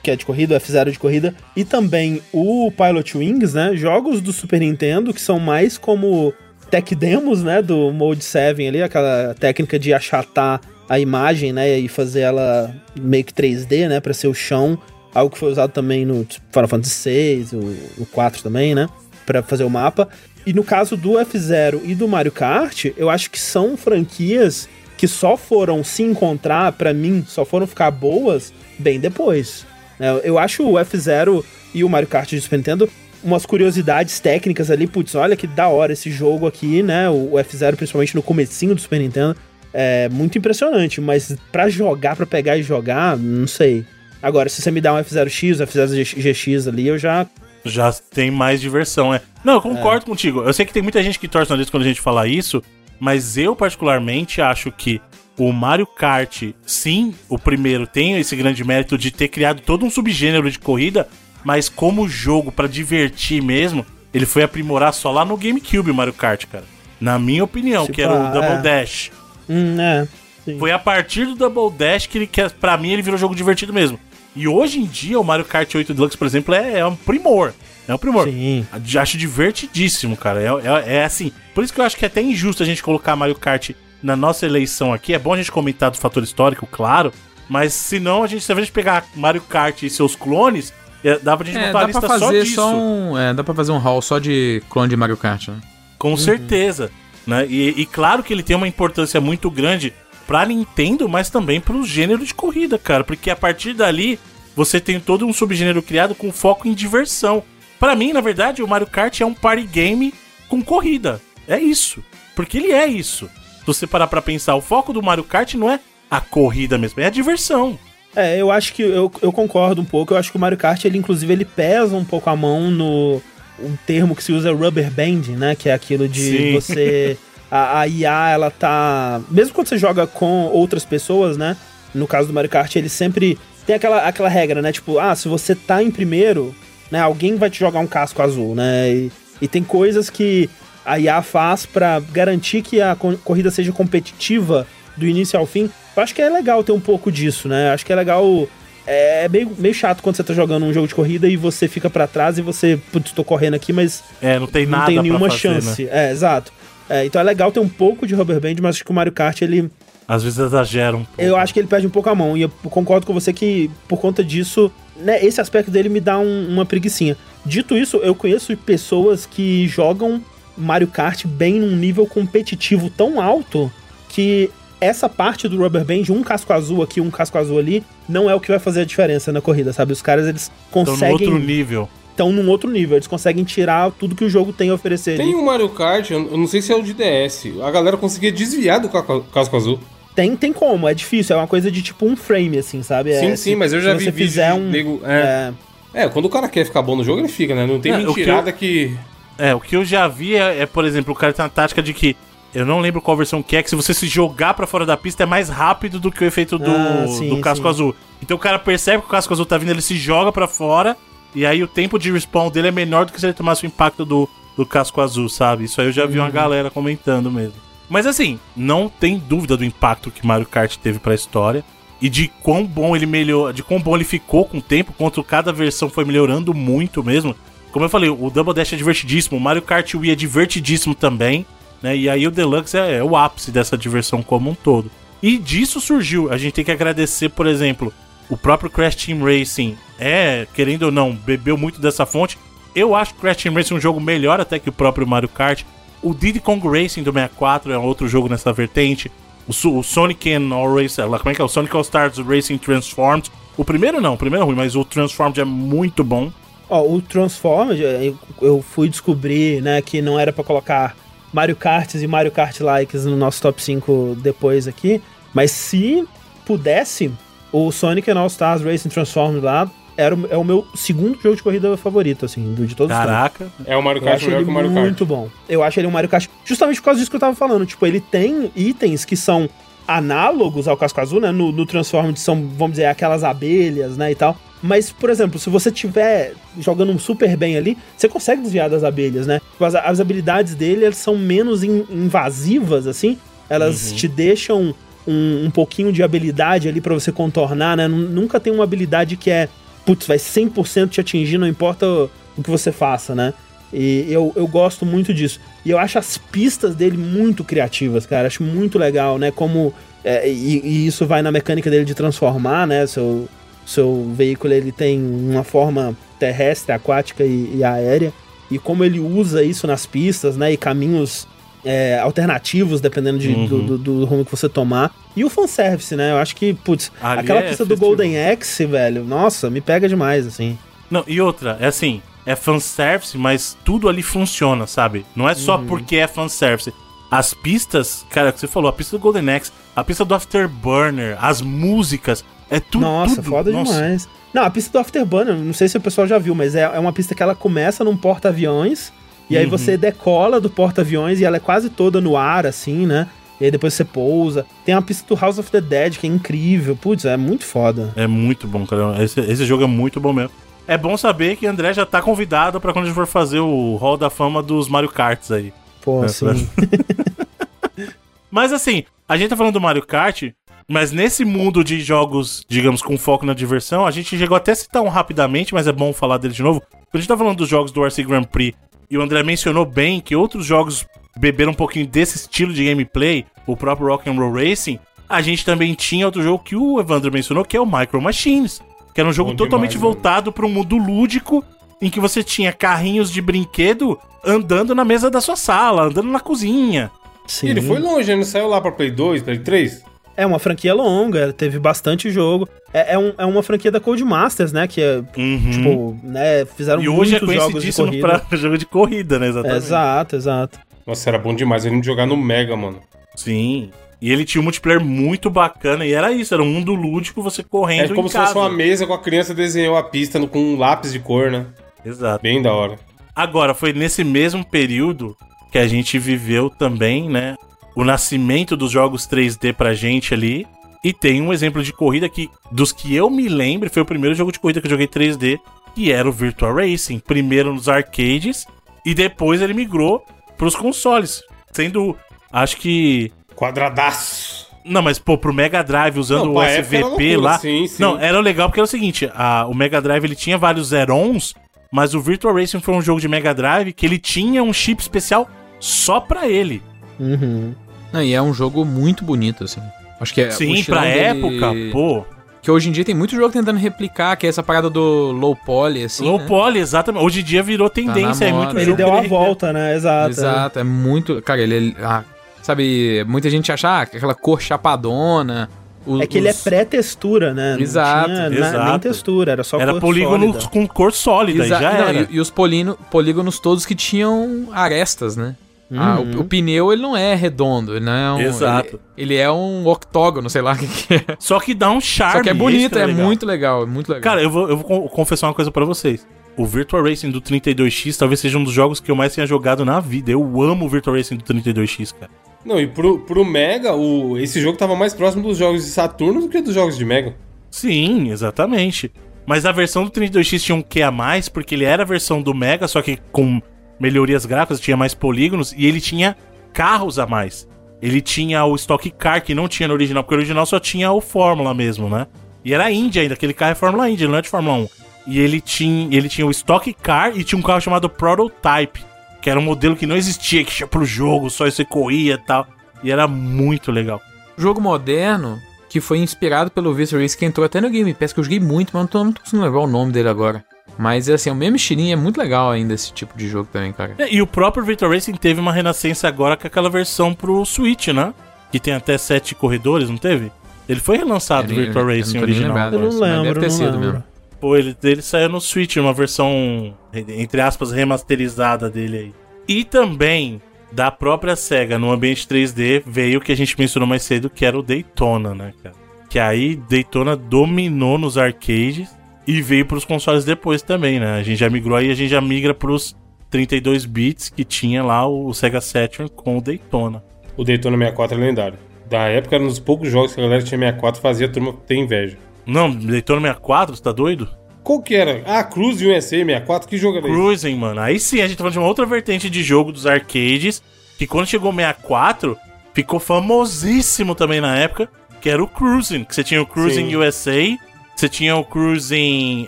Speaker 4: que é de corrida, o F0 de corrida, e também o Pilot Wings, né? Jogos do Super Nintendo que são mais como tech demos, né? Do Mode 7 ali, aquela técnica de achatar a imagem, né? E fazer ela meio que 3D, né? Pra ser o chão. Algo que foi usado também no Final Fantasy VI, o, o 4 também, né? Pra fazer o mapa. E no caso do F0 e do Mario Kart, eu acho que são franquias que só foram se encontrar, pra mim, só foram ficar boas bem depois. né? Eu acho o F0 e o Mario Kart de Super Nintendo umas curiosidades técnicas ali, putz, olha que da hora esse jogo aqui, né? O F0, principalmente no comecinho do Super Nintendo, é muito impressionante, mas pra jogar, pra pegar e jogar, não sei. Agora, se você me dá um F0X, um F0GX ali, eu já
Speaker 1: Já tem mais diversão, é. Não, eu concordo contigo. Eu sei que tem muita gente que torce o nariz quando a gente fala isso, mas eu particularmente acho que o Mario Kart, sim, o primeiro tem esse grande mérito de ter criado todo um subgênero de corrida, mas como jogo pra divertir mesmo, ele foi aprimorar só lá no GameCube o Mario Kart, cara. Na minha opinião,
Speaker 4: Se
Speaker 1: que era o Double
Speaker 4: é.
Speaker 1: Dash.
Speaker 4: Hum, é. Sim.
Speaker 1: Foi a partir do Double Dash que ele que para mim ele virou jogo divertido mesmo. E hoje em dia o Mario Kart 8 Deluxe, por exemplo, é, é um primor. É um primor.
Speaker 4: Sim.
Speaker 1: Acho divertidíssimo, cara. É, é, é assim. Por isso que eu acho que é até injusto a gente colocar Mario Kart na nossa eleição aqui. É bom a gente comentar do fator histórico, claro. Mas se não, a gente, se a gente pegar Mario Kart e seus clones, é, dá pra gente
Speaker 3: É,
Speaker 1: montar uma
Speaker 3: dá pra
Speaker 1: lista só disso.
Speaker 3: só um. É, dá pra fazer um haul só de clone de Mario Kart, né?
Speaker 1: Com certeza. Né? E, e claro que ele tem uma importância muito grande pra Nintendo, mas também pro gênero de corrida, cara. Porque a partir dali você tem todo um subgênero criado com foco em diversão. Pra mim, na verdade, o Mario Kart é um party game com corrida. É isso. Porque ele é isso. Se você parar pra pensar, o foco do Mario Kart não é a corrida mesmo, é a diversão.
Speaker 4: É, eu acho que eu, eu concordo um pouco. Eu acho que o Mario Kart, ele inclusive, ele pesa um pouco a mão no um termo que se usa rubber band, né? Que é aquilo de
Speaker 1: Sim.
Speaker 4: você. A, a IA, ela tá. Mesmo quando você joga com outras pessoas, né? No caso do Mario Kart, ele sempre tem aquela, aquela regra, né? Tipo, ah, se você tá em primeiro, né? Alguém vai te jogar um casco azul, né? E, e tem coisas que a IA faz pra garantir que a co- corrida seja competitiva do início ao fim. Eu acho que é legal ter um pouco disso, né? Acho que é legal. É meio, meio chato quando você tá jogando um jogo de corrida e você fica pra trás e você, putz, tô correndo aqui, mas
Speaker 1: É, não tem
Speaker 4: não
Speaker 1: nada
Speaker 4: tem
Speaker 1: pra
Speaker 4: nenhuma
Speaker 1: fazer,
Speaker 4: chance.
Speaker 1: Né?
Speaker 4: É, exato. É, então é legal ter um pouco de rubber band, mas acho que o Mario Kart, ele.
Speaker 1: Às vezes exageram. Um pouco.
Speaker 4: Eu acho que ele perde um pouco a mão. E eu concordo com você que, por conta disso, né, esse aspecto dele me dá um- uma preguiçinha. Dito isso, eu conheço pessoas que jogam Mario Kart bem num nível competitivo tão alto que essa parte do Rubber Band, um casco azul aqui, um casco azul ali, não é o que vai fazer a diferença na corrida, sabe? Os caras, eles conseguem...
Speaker 1: outro nível.
Speaker 4: Estão num outro nível, eles conseguem tirar tudo que o jogo tem a oferecer.
Speaker 2: Tem
Speaker 4: ali.
Speaker 2: um Mario Kart, eu eu não sei se é o de DS, a galera conseguia desviar do ca- casco azul.
Speaker 4: Tem, tem como, é difícil, é uma coisa de tipo um frame, assim, sabe? É,
Speaker 2: sim,
Speaker 4: se-
Speaker 2: sim, mas eu já vi vídeo
Speaker 4: fizer um...
Speaker 2: nego- é.
Speaker 4: é,
Speaker 2: É, quando o cara quer ficar bom no jogo, ele fica, né? Não tem
Speaker 1: É, o que
Speaker 2: mentirada que.
Speaker 1: É, o que eu já vi é, é, por exemplo, o cara tem uma tática de que. Eu não lembro qual versão que é, que se você se jogar pra fora da pista é mais rápido do que o efeito do,
Speaker 4: Ah, sim,
Speaker 1: do casco
Speaker 4: sim.
Speaker 1: azul. Então o cara percebe que o casco azul tá vindo, ele se joga pra fora, e aí o tempo de respawn dele é menor do que se ele tomasse o impacto do, do casco azul, sabe? Isso aí eu já vi
Speaker 4: Uhum.
Speaker 1: uma galera comentando mesmo. Mas assim, não tem dúvida do impacto que Mario Kart teve pra história. E de quão bom ele melhorou, de quão bom ele ficou com o tempo, quanto cada versão foi melhorando muito mesmo. Como eu falei, o Double Dash é divertidíssimo, o Mario Kart Wii é divertidíssimo também, né? E aí o Deluxe é, é o ápice dessa diversão como um todo. E disso surgiu, a gente tem que agradecer, por exemplo, o próprio Crash Team Racing é, querendo ou não, bebeu muito dessa fonte. Eu acho que Crash Team Racing é um jogo melhor até que o próprio Mario Kart. O Diddy Kong Racing do 64 é outro jogo nessa vertente. O, o Sonic and All Race, como é que é? O Sonic All Stars Racing Transformed. O primeiro não, o primeiro é ruim, mas o Transformed é muito bom.
Speaker 4: Ó, o Transformers, eu, eu fui descobrir, né, que não era pra colocar Mario Karts e Mario Kart likes no nosso top 5 depois aqui, mas se pudesse, o Sonic and All Stars Racing Transformers lá era, o- é o meu segundo jogo de corrida favorito, assim, do, de todos os tempos.
Speaker 1: Caraca.
Speaker 2: É o Mario
Speaker 4: Eu
Speaker 2: Kart
Speaker 4: acho
Speaker 2: melhor
Speaker 4: ele
Speaker 2: que o Mario Kart.
Speaker 4: muito bom. Eu acho ele um Mario Kart justamente por causa disso que eu tava falando. Tipo, ele tem itens que são análogos ao Casco Azul, né? No, no Transformers são, vamos dizer, aquelas abelhas, né, e tal. Mas, por exemplo, se você tiver jogando um super bem ali, você consegue desviar das abelhas, né? Tipo, As, as habilidades dele, elas são menos in- invasivas, assim. Elas te deixam um, um pouquinho de habilidade ali pra você contornar, né? Nu- Nunca tem uma habilidade que é, putz, vai 100% te atingir, não importa o, o que você faça, né? E eu, eu gosto muito disso. E eu acho as pistas dele muito criativas, cara. Acho muito legal, né? Como. é, e, e isso vai na mecânica dele de transformar, né? Seu, seu veículo ele tem uma forma terrestre, aquática e, e aérea. E como ele usa isso nas pistas, né? E caminhos é, alternativos, dependendo de- do, do, do rumo que você tomar. E o fanservice, né? Eu acho que, putz,
Speaker 1: Ali
Speaker 4: aquela
Speaker 1: é
Speaker 4: pista do. Golden Axe, velho, nossa, me pega demais, assim.
Speaker 1: Não, e outra, é assim, é fanservice, mas tudo ali funciona, sabe? Não é só
Speaker 4: Uhum.
Speaker 1: porque é fanservice. As pistas, cara, que você falou, a pista do Golden Axe, a pista do Afterburner, as músicas, é tudo.
Speaker 4: Nossa,
Speaker 1: tudo,
Speaker 4: foda
Speaker 1: nossa.
Speaker 4: demais. Não, a pista do Afterburner, não sei se o pessoal já viu, mas é, é uma pista que ela começa num porta-aviões, e aí
Speaker 1: Uhum.
Speaker 4: você decola do porta-aviões e ela é quase toda no ar, assim, né? E aí depois você pousa. Tem a pista do House of the Dead, que é incrível. Putz, é muito foda.
Speaker 1: É muito bom, cara. Esse, esse jogo é muito bom mesmo. É bom saber que André já tá convidado pra quando a gente for fazer o Hall da Fama dos Mario Karts aí.
Speaker 4: Pô,
Speaker 1: É,
Speaker 4: assim.
Speaker 1: Mas assim, a gente tá falando do Mario Kart, mas nesse mundo de jogos, digamos, com foco na diversão, a gente chegou até a citar um rapidamente, mas é bom falar dele de novo. Quando a gente tá falando dos jogos do RC Grand Prix, e o André mencionou bem que outros jogos beberam um pouquinho desse estilo de gameplay, o próprio Rock'n'Roll Racing, a gente também tinha outro jogo que o Evandro mencionou, que é o Micro Machines, que era um jogo
Speaker 2: Bom
Speaker 1: totalmente
Speaker 2: demais, né?
Speaker 1: voltado para um mundo lúdico, em que você tinha carrinhos de brinquedo andando na mesa da sua sala, andando na cozinha.
Speaker 4: Sim.
Speaker 2: E ele foi longe, ele não saiu lá pra Play 2, Play 3?
Speaker 4: É uma franquia longa, teve bastante jogo. É, é, um- é uma franquia da Codemasters, né? Que é,
Speaker 1: Uhum.
Speaker 4: tipo, né? Fizeram
Speaker 1: E hoje é
Speaker 4: muitos jogos de
Speaker 1: conhecidíssimo
Speaker 4: corrida.
Speaker 1: pra jogo de corrida, né?
Speaker 4: É,
Speaker 1: Exatamente.
Speaker 4: exato, exato.
Speaker 2: Nossa, era bom demais. Lembro de jogar no Mega, mano.
Speaker 1: Sim. E ele tinha um multiplayer muito bacana e era isso, era um mundo lúdico, você correndo
Speaker 2: É como
Speaker 1: em
Speaker 2: se
Speaker 1: casa.
Speaker 2: fosse uma mesa com a criança desenhou a pista com um lápis de cor, né?
Speaker 1: Exato.
Speaker 2: Bem da hora.
Speaker 1: Agora, foi nesse mesmo período que a gente viveu também, né? O nascimento dos jogos 3D pra gente ali. E tem um exemplo de corrida que, dos que eu me lembro, foi o primeiro jogo de corrida que eu joguei 3D, que era o Virtua Racing. Primeiro nos arcades e depois ele migrou pros consoles. Sendo, acho que
Speaker 2: Quadradaço.
Speaker 1: Não, mas pô, pro Mega Drive usando
Speaker 2: Não,
Speaker 1: o SVP lá.
Speaker 2: sim, sim.
Speaker 1: Não, era legal porque era o seguinte: a- o Mega Drive ele tinha vários Zerons, mas o Virtual Racing foi um jogo de Mega Drive que ele tinha um chip especial só pra ele.
Speaker 4: Uhum.
Speaker 3: Não, e é um jogo muito bonito, assim. Acho que é.
Speaker 1: Sim, pra
Speaker 3: dele-
Speaker 1: época, pô.
Speaker 3: Que hoje em dia tem muito jogo tentando replicar, que é essa parada do low poly, assim.
Speaker 1: low
Speaker 3: né?
Speaker 1: poly, exatamente. Hoje em dia virou tendência, é
Speaker 3: moda.
Speaker 1: muito
Speaker 4: Ele deu
Speaker 1: que
Speaker 4: a volta, né? Exato.
Speaker 3: Exato, é muito. Cara, ele. é- ah, sabe, muita gente acha ah, aquela cor chapadona. os-
Speaker 4: É que ele é pré-textura, né? Não
Speaker 3: Exato,
Speaker 4: tinha na-
Speaker 1: exato.
Speaker 4: nem textura, era só
Speaker 1: Era
Speaker 4: cor
Speaker 1: polígono
Speaker 4: sólida.
Speaker 1: com cor sólida, e
Speaker 3: Exa-
Speaker 1: já
Speaker 3: não,
Speaker 1: era.
Speaker 3: E, e os polino- polígonos todos que tinham arestas, né? Ah,
Speaker 4: Uhum.
Speaker 3: o, o pneu ele não é redondo, ele não é um.
Speaker 1: Exato.
Speaker 3: Ele, ele é um octógono, sei lá o que, que é.
Speaker 1: Só que dá um charme.
Speaker 3: Só que é bonito, é,
Speaker 1: legal.
Speaker 3: muito legal, é muito legal.
Speaker 1: Cara, eu vou, eu vou con- confessar uma coisa pra vocês. O Virtual Racing do 32X talvez seja um dos jogos que eu mais tenha jogado na vida. Eu amo o Virtual Racing do 32X, cara.
Speaker 2: Não, e pro, pro Mega, o, esse jogo tava mais próximo dos jogos de Saturno do que dos jogos de Mega.
Speaker 1: Sim, exatamente. Mas a versão do 32X tinha um Q a mais, porque ele era a versão do Mega, só que com melhorias gráficas, tinha mais polígonos, e ele tinha carros a mais. Ele tinha o Stock Car, que não tinha no original, porque o original só tinha o Fórmula mesmo, né? E era Indy ainda, aquele carro é Fórmula Indy, não é de Fórmula 1. E ele tinha, ele tinha o Stock Car e tinha um carro chamado Prototype, que era um modelo que não existia, que tinha pro jogo, só você corria e tal. E era muito legal.
Speaker 3: jogo moderno que foi inspirado pelo Vista Race, que entrou até no Game Pass, que eu joguei muito, mas não tô, não tô conseguindo lembrar o nome dele agora. Mas assim, o mesmo estilinho é muito legal ainda esse tipo de jogo também, cara.
Speaker 1: É, E o próprio Virtua Racing teve uma renascença agora com aquela versão pro Switch, né? Que tem até sete corredores, não teve? Ele foi relançado, o
Speaker 3: Eu nem-
Speaker 1: Virtua
Speaker 3: eu não
Speaker 1: Racing original.
Speaker 3: lembrado.
Speaker 4: Eu não lembro,
Speaker 3: deve ter
Speaker 4: não
Speaker 3: sido
Speaker 4: lembro.
Speaker 3: mesmo.
Speaker 1: Pô, ele, ele saiu no Switch, uma versão, entre aspas, remasterizada dele aí. E também, da própria SEGA, no ambiente 3D, veio o que a gente mencionou mais cedo, que era o Daytona, né, cara? Que aí Daytona dominou nos arcades. E veio pros consoles depois também, né? A gente já migrou aí, a gente já migra pros 32 bits que tinha lá o Sega Saturn com o Daytona.
Speaker 2: O Daytona 64 é lendário. Da época era um dos poucos jogos que a galera tinha 64 fazia a turma ter inveja.
Speaker 1: Não, Daytona 64, você tá doido?
Speaker 2: Qual que era? Ah, Cruise USA 64, que jogo era esse?
Speaker 1: Cruising, mano. Aí sim, a gente tá falando de uma outra vertente de jogo dos arcades, que quando chegou o 64, ficou famosíssimo também na época, que era o Cruising. Que você tinha o Cruising
Speaker 2: Sim.
Speaker 1: USA, você tinha o Cruising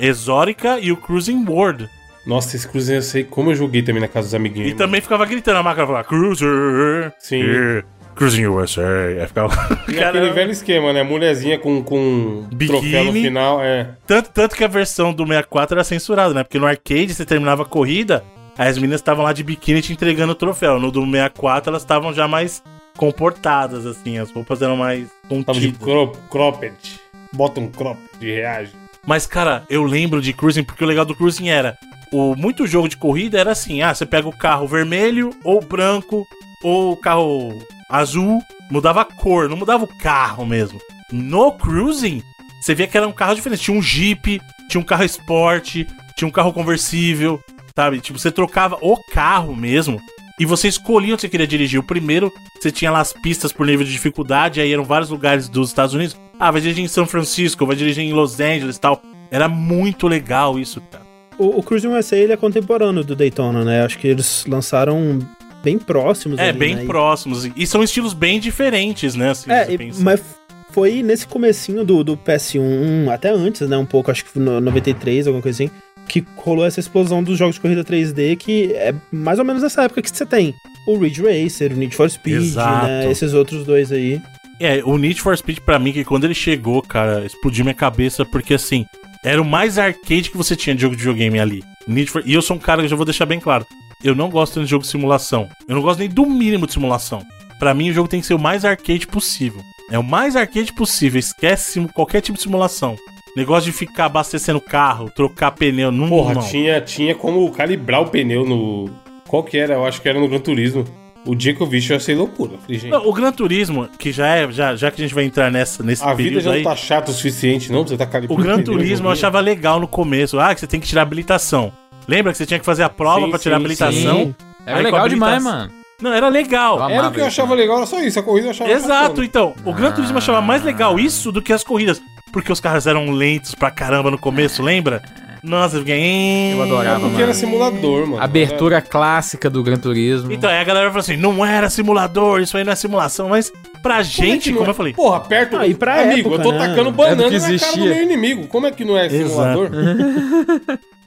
Speaker 1: Exótica e o Cruising World.
Speaker 2: Nossa, esse Cruise USA, como eu joguei também na casa dos amiguinhos.
Speaker 1: E também ficava gritando, a máquina falava, Cruiser!
Speaker 2: Sim.
Speaker 1: yeah, Cruising USA. Aí ficava.
Speaker 2: E aquele velho esquema, né? Mulherzinha com, com
Speaker 1: Biquíni.
Speaker 2: troféu no final, é.
Speaker 1: Tanto, tanto que a versão do 64 era censurada, né? Porque no arcade você terminava a corrida, aí as meninas estavam lá de biquíni te entregando o troféu. No do 64 elas estavam já mais comportadas, assim, as roupas eram mais
Speaker 2: Tava de
Speaker 1: contidas.
Speaker 2: crop, cropped. Bota um crop de reage.
Speaker 1: Mas, cara, eu lembro de Cruising, porque o legal do Cruising era. O, muito jogo de corrida era assim: ah, você pega o carro vermelho, ou branco, ou o carro azul, mudava a cor, não mudava o carro mesmo. No Cruising, você via que era um carro diferente. Tinha um Jeep, tinha um carro esporte, tinha um carro conversível, sabe? Tipo, você trocava o carro mesmo. E você escolhia onde você queria dirigir. O primeiro, você tinha lá as pistas por nível de dificuldade, aí eram vários lugares dos Estados Unidos. Ah, vai dirigir em São Francisco, vai dirigir em Los Angeles e tal. Era muito legal isso, cara.
Speaker 4: O, o Cruising USA ele é contemporâneo do Daytona, né? Acho que eles lançaram bem próximos
Speaker 1: É,
Speaker 4: ali,
Speaker 1: bem
Speaker 4: né?
Speaker 1: Próximos. E são estilos bem diferentes, né? Se
Speaker 4: É, e- mas foi nesse comecinho do, do PS1, até antes, né? Um pouco, acho que no 93, alguma coisa assim, que rolou essa explosão dos jogos de corrida 3D, que é mais ou menos nessa época que você tem. O Ridge Racer, o Need for Speed, né? Esses outros dois aí.
Speaker 1: É, o Need for Speed pra mim, que quando ele chegou, cara, explodiu minha cabeça, porque assim, era o mais arcade que você tinha de jogo de videogame ali. Need for... E eu sou um cara que eu já vou deixar bem claro. Eu não gosto de jogo de simulação. Eu não gosto nem do mínimo de simulação. Pra mim, o jogo tem que ser o mais arcade possível. É o mais arcade possível. Esquece qualquer tipo de simulação. Negócio de ficar abastecendo carro, trocar pneu. Não,
Speaker 2: Porra,
Speaker 1: não.
Speaker 2: tinha, tinha como calibrar o pneu no. Qual que era? Eu acho que era no Gran Turismo. O dia que eu vi, isso eu achei loucura. Falei, gente,
Speaker 1: Não, o Gran Turismo, que já é, já, já que a gente vai entrar nessa, nesse
Speaker 2: a vida
Speaker 1: período
Speaker 2: já
Speaker 1: aí,
Speaker 2: não tá chata o suficiente, não? pra Você tá
Speaker 1: o
Speaker 2: calibrando.
Speaker 1: Gran
Speaker 2: pneu,
Speaker 1: Turismo eu achava legal no começo. Ah, que você tem que tirar habilitação. Lembra que você tinha que fazer a prova
Speaker 2: Sim,
Speaker 1: pra tirar a
Speaker 2: sim,
Speaker 1: habilitação?
Speaker 3: Sim. Era
Speaker 1: Aí
Speaker 3: legal
Speaker 1: a
Speaker 3: demais, mano.
Speaker 1: Não, era legal.
Speaker 2: Era o que eu achava legal, era só isso. A corrida eu achava
Speaker 1: Exato,
Speaker 2: bacana.
Speaker 1: então. O Gran Turismo eu achava mais legal
Speaker 3: Ah.
Speaker 1: isso do que as corridas. Porque os carros eram lentos pra caramba no começo, lembra? Nossa, eu fiquei.
Speaker 3: Eu adorava,
Speaker 2: Porque
Speaker 3: mano.
Speaker 2: era simulador, mano.
Speaker 3: Abertura clássica do Gran Turismo.
Speaker 1: Então, aí a galera falou assim: não era simulador, isso aí não é simulação, mas pra
Speaker 2: Como é
Speaker 1: gente, como
Speaker 2: é?
Speaker 1: eu falei.
Speaker 2: Porra, perto.
Speaker 4: Ah, e pra
Speaker 2: Amigo,
Speaker 4: época,
Speaker 2: eu tô
Speaker 4: né?
Speaker 2: tacando
Speaker 3: É
Speaker 2: banana
Speaker 3: que
Speaker 2: na cara do
Speaker 3: existia.
Speaker 2: meu inimigo. Como é que não é simulador?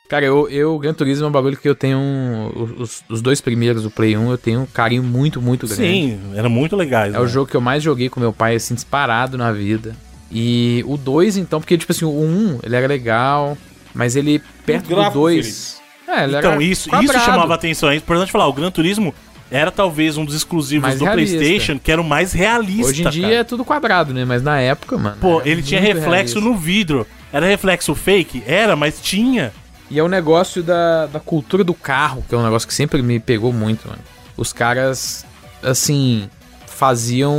Speaker 3: Cara, eu, eu, Gran Turismo é um bagulho que eu tenho. um- Os, os dois primeiros do Play 1 eu tenho um carinho muito, muito grande.
Speaker 1: Sim, eram muito legais.
Speaker 3: É o
Speaker 1: né?
Speaker 3: jogo que eu mais joguei com meu pai, assim, disparado na vida. E o 2, então, porque, tipo assim, o 1, ele era legal, mas ele, perto do
Speaker 2: gráfico,
Speaker 3: 2... É, ele
Speaker 1: Então,
Speaker 3: era
Speaker 1: isso, isso chamava atenção. É importante falar, o Gran Turismo era talvez um dos exclusivos
Speaker 3: Mais
Speaker 1: do
Speaker 3: realista.
Speaker 1: PlayStation que era o mais realista.
Speaker 3: Hoje em dia
Speaker 1: cara.
Speaker 3: é tudo quadrado, né? Mas na época, mano...
Speaker 1: Pô, ele tinha reflexo
Speaker 3: realista.
Speaker 1: no vidro. Era reflexo fake? Era, mas tinha.
Speaker 3: E é o negócio da, da cultura do carro, que é um negócio que sempre me pegou muito, mano. Os caras, assim, faziam.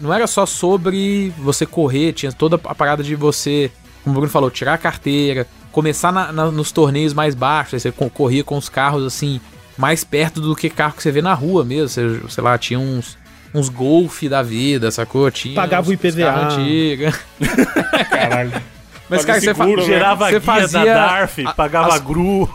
Speaker 3: Não era só sobre você correr, tinha toda a parada de você, como o Bruno falou, tirar a carteira, começar na- na- nos torneios mais baixos, aí você co- corria com os carros, assim, mais perto do que carro que você vê na rua mesmo. Você, sei lá, tinha uns. Uns golf da vida, sacou? Tinha
Speaker 4: Pagava
Speaker 3: uns,
Speaker 4: o IPVA.
Speaker 3: antigos.
Speaker 2: Caralho.
Speaker 3: Mas, cara, você, fa
Speaker 2: seguro, né?
Speaker 1: Gerava
Speaker 3: Você
Speaker 1: guia
Speaker 3: fazia
Speaker 1: da Darf,
Speaker 3: a-
Speaker 1: pagava
Speaker 3: as-
Speaker 1: gru.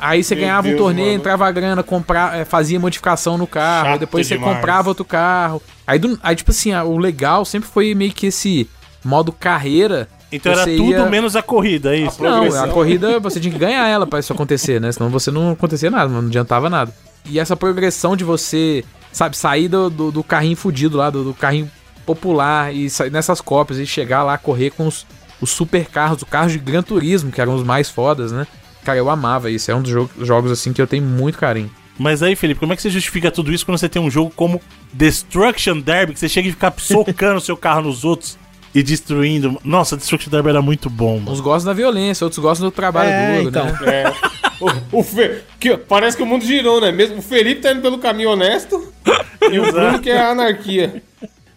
Speaker 3: Aí você
Speaker 2: Meu
Speaker 3: ganhava um
Speaker 2: Deus,
Speaker 3: torneio,
Speaker 2: mano.
Speaker 3: entrava a grana, comprar, eh, fazia modificação no carro,
Speaker 2: Chato
Speaker 3: aí depois você
Speaker 2: demais.
Speaker 3: comprava outro carro. Aí, do- aí, tipo assim, o legal sempre foi meio que esse modo carreira.
Speaker 1: Então era tudo
Speaker 3: ia-
Speaker 1: menos a corrida, é isso?
Speaker 3: Não,
Speaker 2: Progressão.
Speaker 3: a corrida você tinha que ganhar ela pra isso acontecer, né? Senão você não acontecia nada, não adiantava nada. E essa progressão de você, sabe, sair do, do, do carrinho fudido lá, do, do carrinho popular e sair nessas cópias e chegar lá, correr com os, os super carros, os carros de Gran Turismo, que eram os mais fodas, né? Cara, eu amava isso. É um dos jo- jogos, assim, que eu tenho muito carinho.
Speaker 1: Mas aí, Felipe, como é que você justifica tudo isso quando você tem um jogo como Destruction Derby, que você chega e fica socando o seu carro nos outros e destruindo? Nossa, Destruction Derby era muito bom, mano.
Speaker 3: Uns gostam da violência, outros gostam do trabalho
Speaker 4: É,
Speaker 3: duro,
Speaker 4: então.
Speaker 3: né?
Speaker 2: É. O, o Fe- que, parece que o mundo girou, né? Mesmo o Felipe tá indo pelo caminho honesto e o Bruno que é a anarquia.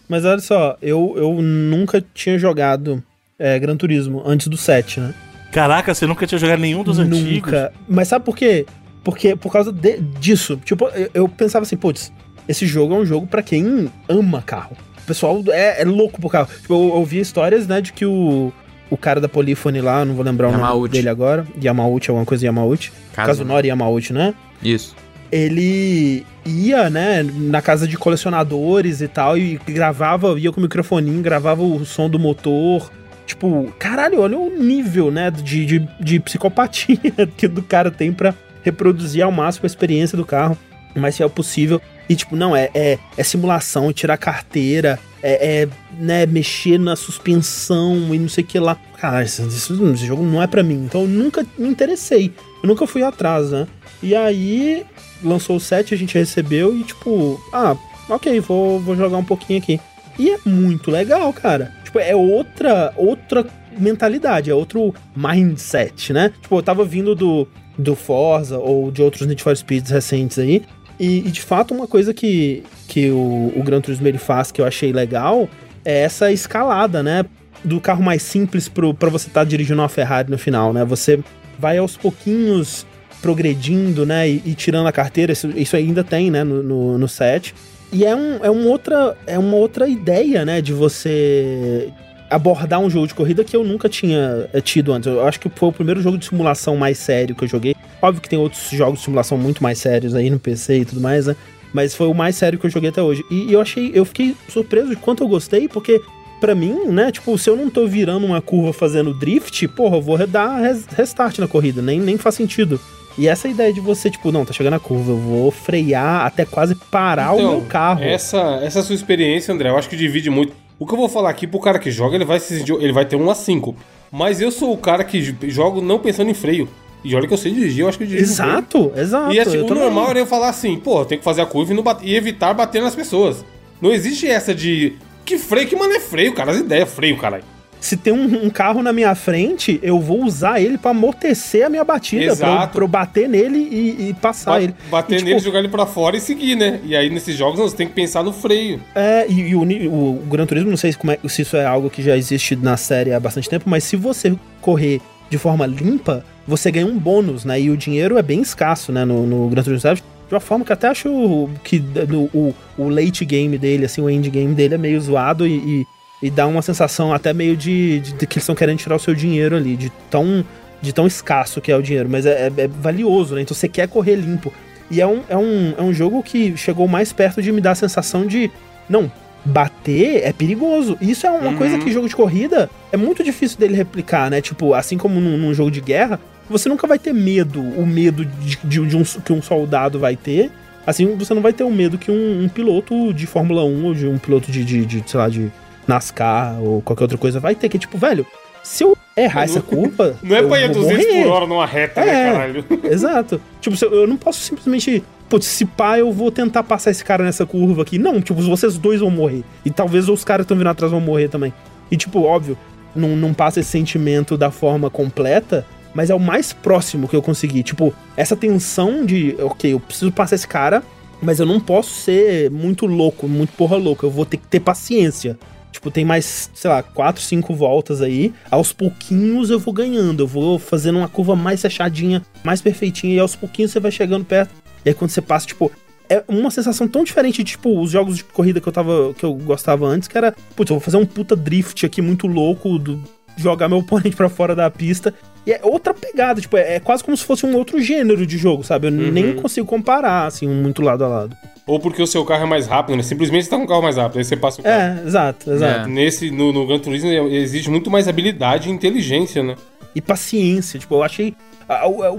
Speaker 4: Mas olha só, eu, eu nunca tinha jogado é, Gran Turismo antes do 7, né?
Speaker 1: Caraca, você nunca tinha jogado nenhum dos antigos?
Speaker 4: Nunca. Mas sabe por quê? Porque por causa de- disso. Tipo, eu, eu pensava assim, putz, esse jogo é um jogo pra quem ama carro. O pessoal é, é louco por carro. Tipo, eu ouvi histórias, né, de que o, o cara da Polyphony lá, não vou lembrar o nome
Speaker 3: Yamauchi.
Speaker 4: dele agora. Yamauchi, alguma coisa Yamauchi. Kazunori Yamauchi, né?
Speaker 3: Isso.
Speaker 4: ele ia, né, na casa de colecionadores e tal, e gravava, ia com o microfoninho, gravava o som do motor. Tipo, caralho, olha o nível, né, de, de, de psicopatia que do cara tem pra reproduzir ao máximo a experiência do carro, mas se é o possível. E, tipo, não, é, é, é simulação, é tirar carteira, é, é, né, mexer na suspensão e não sei o que lá. Cara, esse, esse- esse jogo não é pra mim, então eu nunca me interessei. Eu nunca fui atrás, né? E aí, lançou o 7, a gente recebeu e tipo, ah, ok, vou, vou jogar um pouquinho aqui. E é muito legal, cara. Tipo, é outra outra mentalidade, é outro mindset, né? Tipo, eu tava vindo do, do Forza ou de outros Need for Speeds recentes aí. E, e, de fato, uma coisa que, que o, o Gran Turismo ele faz que eu achei legal é essa escalada, né? Do carro mais simples pro, pra você estar tá dirigindo uma Ferrari no final, né? Você vai aos pouquinhos progredindo, né? E, e tirando a carteira, isso, isso ainda tem, né? No, no, no set. E é, um, é, um outra, é uma outra ideia, né? De você abordar um jogo de corrida que eu nunca tinha eh, tido antes. Eu acho que foi o primeiro jogo de simulação mais sério que eu joguei. Óbvio que tem outros jogos de simulação muito mais sérios aí no PC e tudo mais, né? Mas foi o mais sério que eu joguei até hoje. E, e eu achei, eu fiquei surpreso de quanto eu gostei, porque pra mim, né, tipo, se eu não tô virando uma curva fazendo drift, porra, eu vou dar res- restart na corrida, nem, nem faz sentido. E essa ideia de você, tipo, não, tá chegando a curva, eu vou frear até quase parar o meu carro.
Speaker 2: Essa, essa sua experiência, André, eu acho que divide muito. O que eu vou falar aqui pro cara que joga, ele vai se sentir- ele vai ter um a 5. Mas eu sou o cara que jogo não pensando em freio. E olha que eu sei dirigir, eu acho que eu dirijo.
Speaker 4: Exato, exato.
Speaker 2: E assim,
Speaker 4: eu
Speaker 2: o normal era eu falar assim, pô, eu tenho que fazer a curva e, bate- e evitar bater nas pessoas. Não existe essa de. Que freio, que mano é freio, cara? As ideias, freio, caralho.
Speaker 4: Se tem um, um carro na minha frente, eu vou usar ele pra amortecer a minha batida, pra eu,
Speaker 2: Exato.
Speaker 4: pra eu bater nele e, e passar
Speaker 2: Ba-
Speaker 4: ele.
Speaker 2: bater
Speaker 4: E, tipo,
Speaker 2: nele, jogar ele pra fora e seguir, né? E aí nesses jogos você tem que pensar no freio.
Speaker 4: É, e, e o, o, o Gran Turismo, não sei se, como é- se isso é algo que já existe na série há bastante tempo, mas se você correr de forma limpa, você ganha um bônus, né? E o dinheiro é bem escasso, né, no, no Gran Turismo 7. De uma forma que até acho que no- o, o late game dele, assim, o end game dele é meio zoado e, e, e dá uma sensação até meio de, de- de que eles estão querendo tirar o seu dinheiro ali, de tão, de tão escasso que é o dinheiro. Mas é, é- é valioso, né? Então você quer correr limpo. E é um, é, um, é um jogo que chegou mais perto de me dar a sensação de. Não, bater é perigoso. Isso é uma
Speaker 2: Uhum.
Speaker 4: coisa que jogo de corrida é muito difícil dele replicar, né? Tipo, assim como num, num jogo de guerra, você nunca vai ter medo, o medo de, de- de um, que um soldado vai ter. Assim, você não vai ter o medo que um, um piloto de Fórmula 1 ou de um piloto de, de, de, sei lá, de NASCAR ou qualquer outra coisa vai ter. Que, tipo, velho, se eu errar essa curva.
Speaker 2: Não é pra ir a
Speaker 4: vou
Speaker 2: 200
Speaker 4: morrer.
Speaker 2: por hora numa reta,
Speaker 4: É.
Speaker 2: né, caralho?
Speaker 4: Exato. Tipo, eu não posso simplesmente. Putz, se pá, eu vou tentar passar esse cara nessa curva aqui. Não, tipo, vocês dois vão morrer. E talvez os caras que estão vindo atrás vão morrer também. E, tipo, óbvio, não, não passa esse sentimento da forma completa, mas é o mais próximo que eu consegui. Tipo, essa tensão de, ok, eu preciso passar esse cara, mas eu não posso ser muito louco, muito porra louca. Eu vou ter que ter paciência. Tipo, tem mais, sei lá, quatro, cinco voltas aí. Aos pouquinhos eu vou ganhando. Eu vou fazendo uma curva mais fechadinha, mais perfeitinha. E aos pouquinhos você vai chegando perto. E aí quando você passa, tipo. É uma sensação tão diferente de, tipo, os jogos de corrida que eu tava. que eu gostava antes, que era, putz, eu vou fazer um puta drift aqui muito louco, do, jogar meu oponente pra fora da pista. E é outra pegada, tipo, é, é quase como se fosse um outro gênero de jogo, sabe? Eu nem consigo comparar, assim, muito lado a lado.
Speaker 2: Ou porque o seu carro é mais rápido, né? Simplesmente você tá com um carro mais rápido, aí você passa o carro.
Speaker 4: É, exato, exato.
Speaker 2: Nesse, no, no Gran Turismo exige muito mais habilidade e inteligência, né?
Speaker 4: e paciência. Tipo, eu achei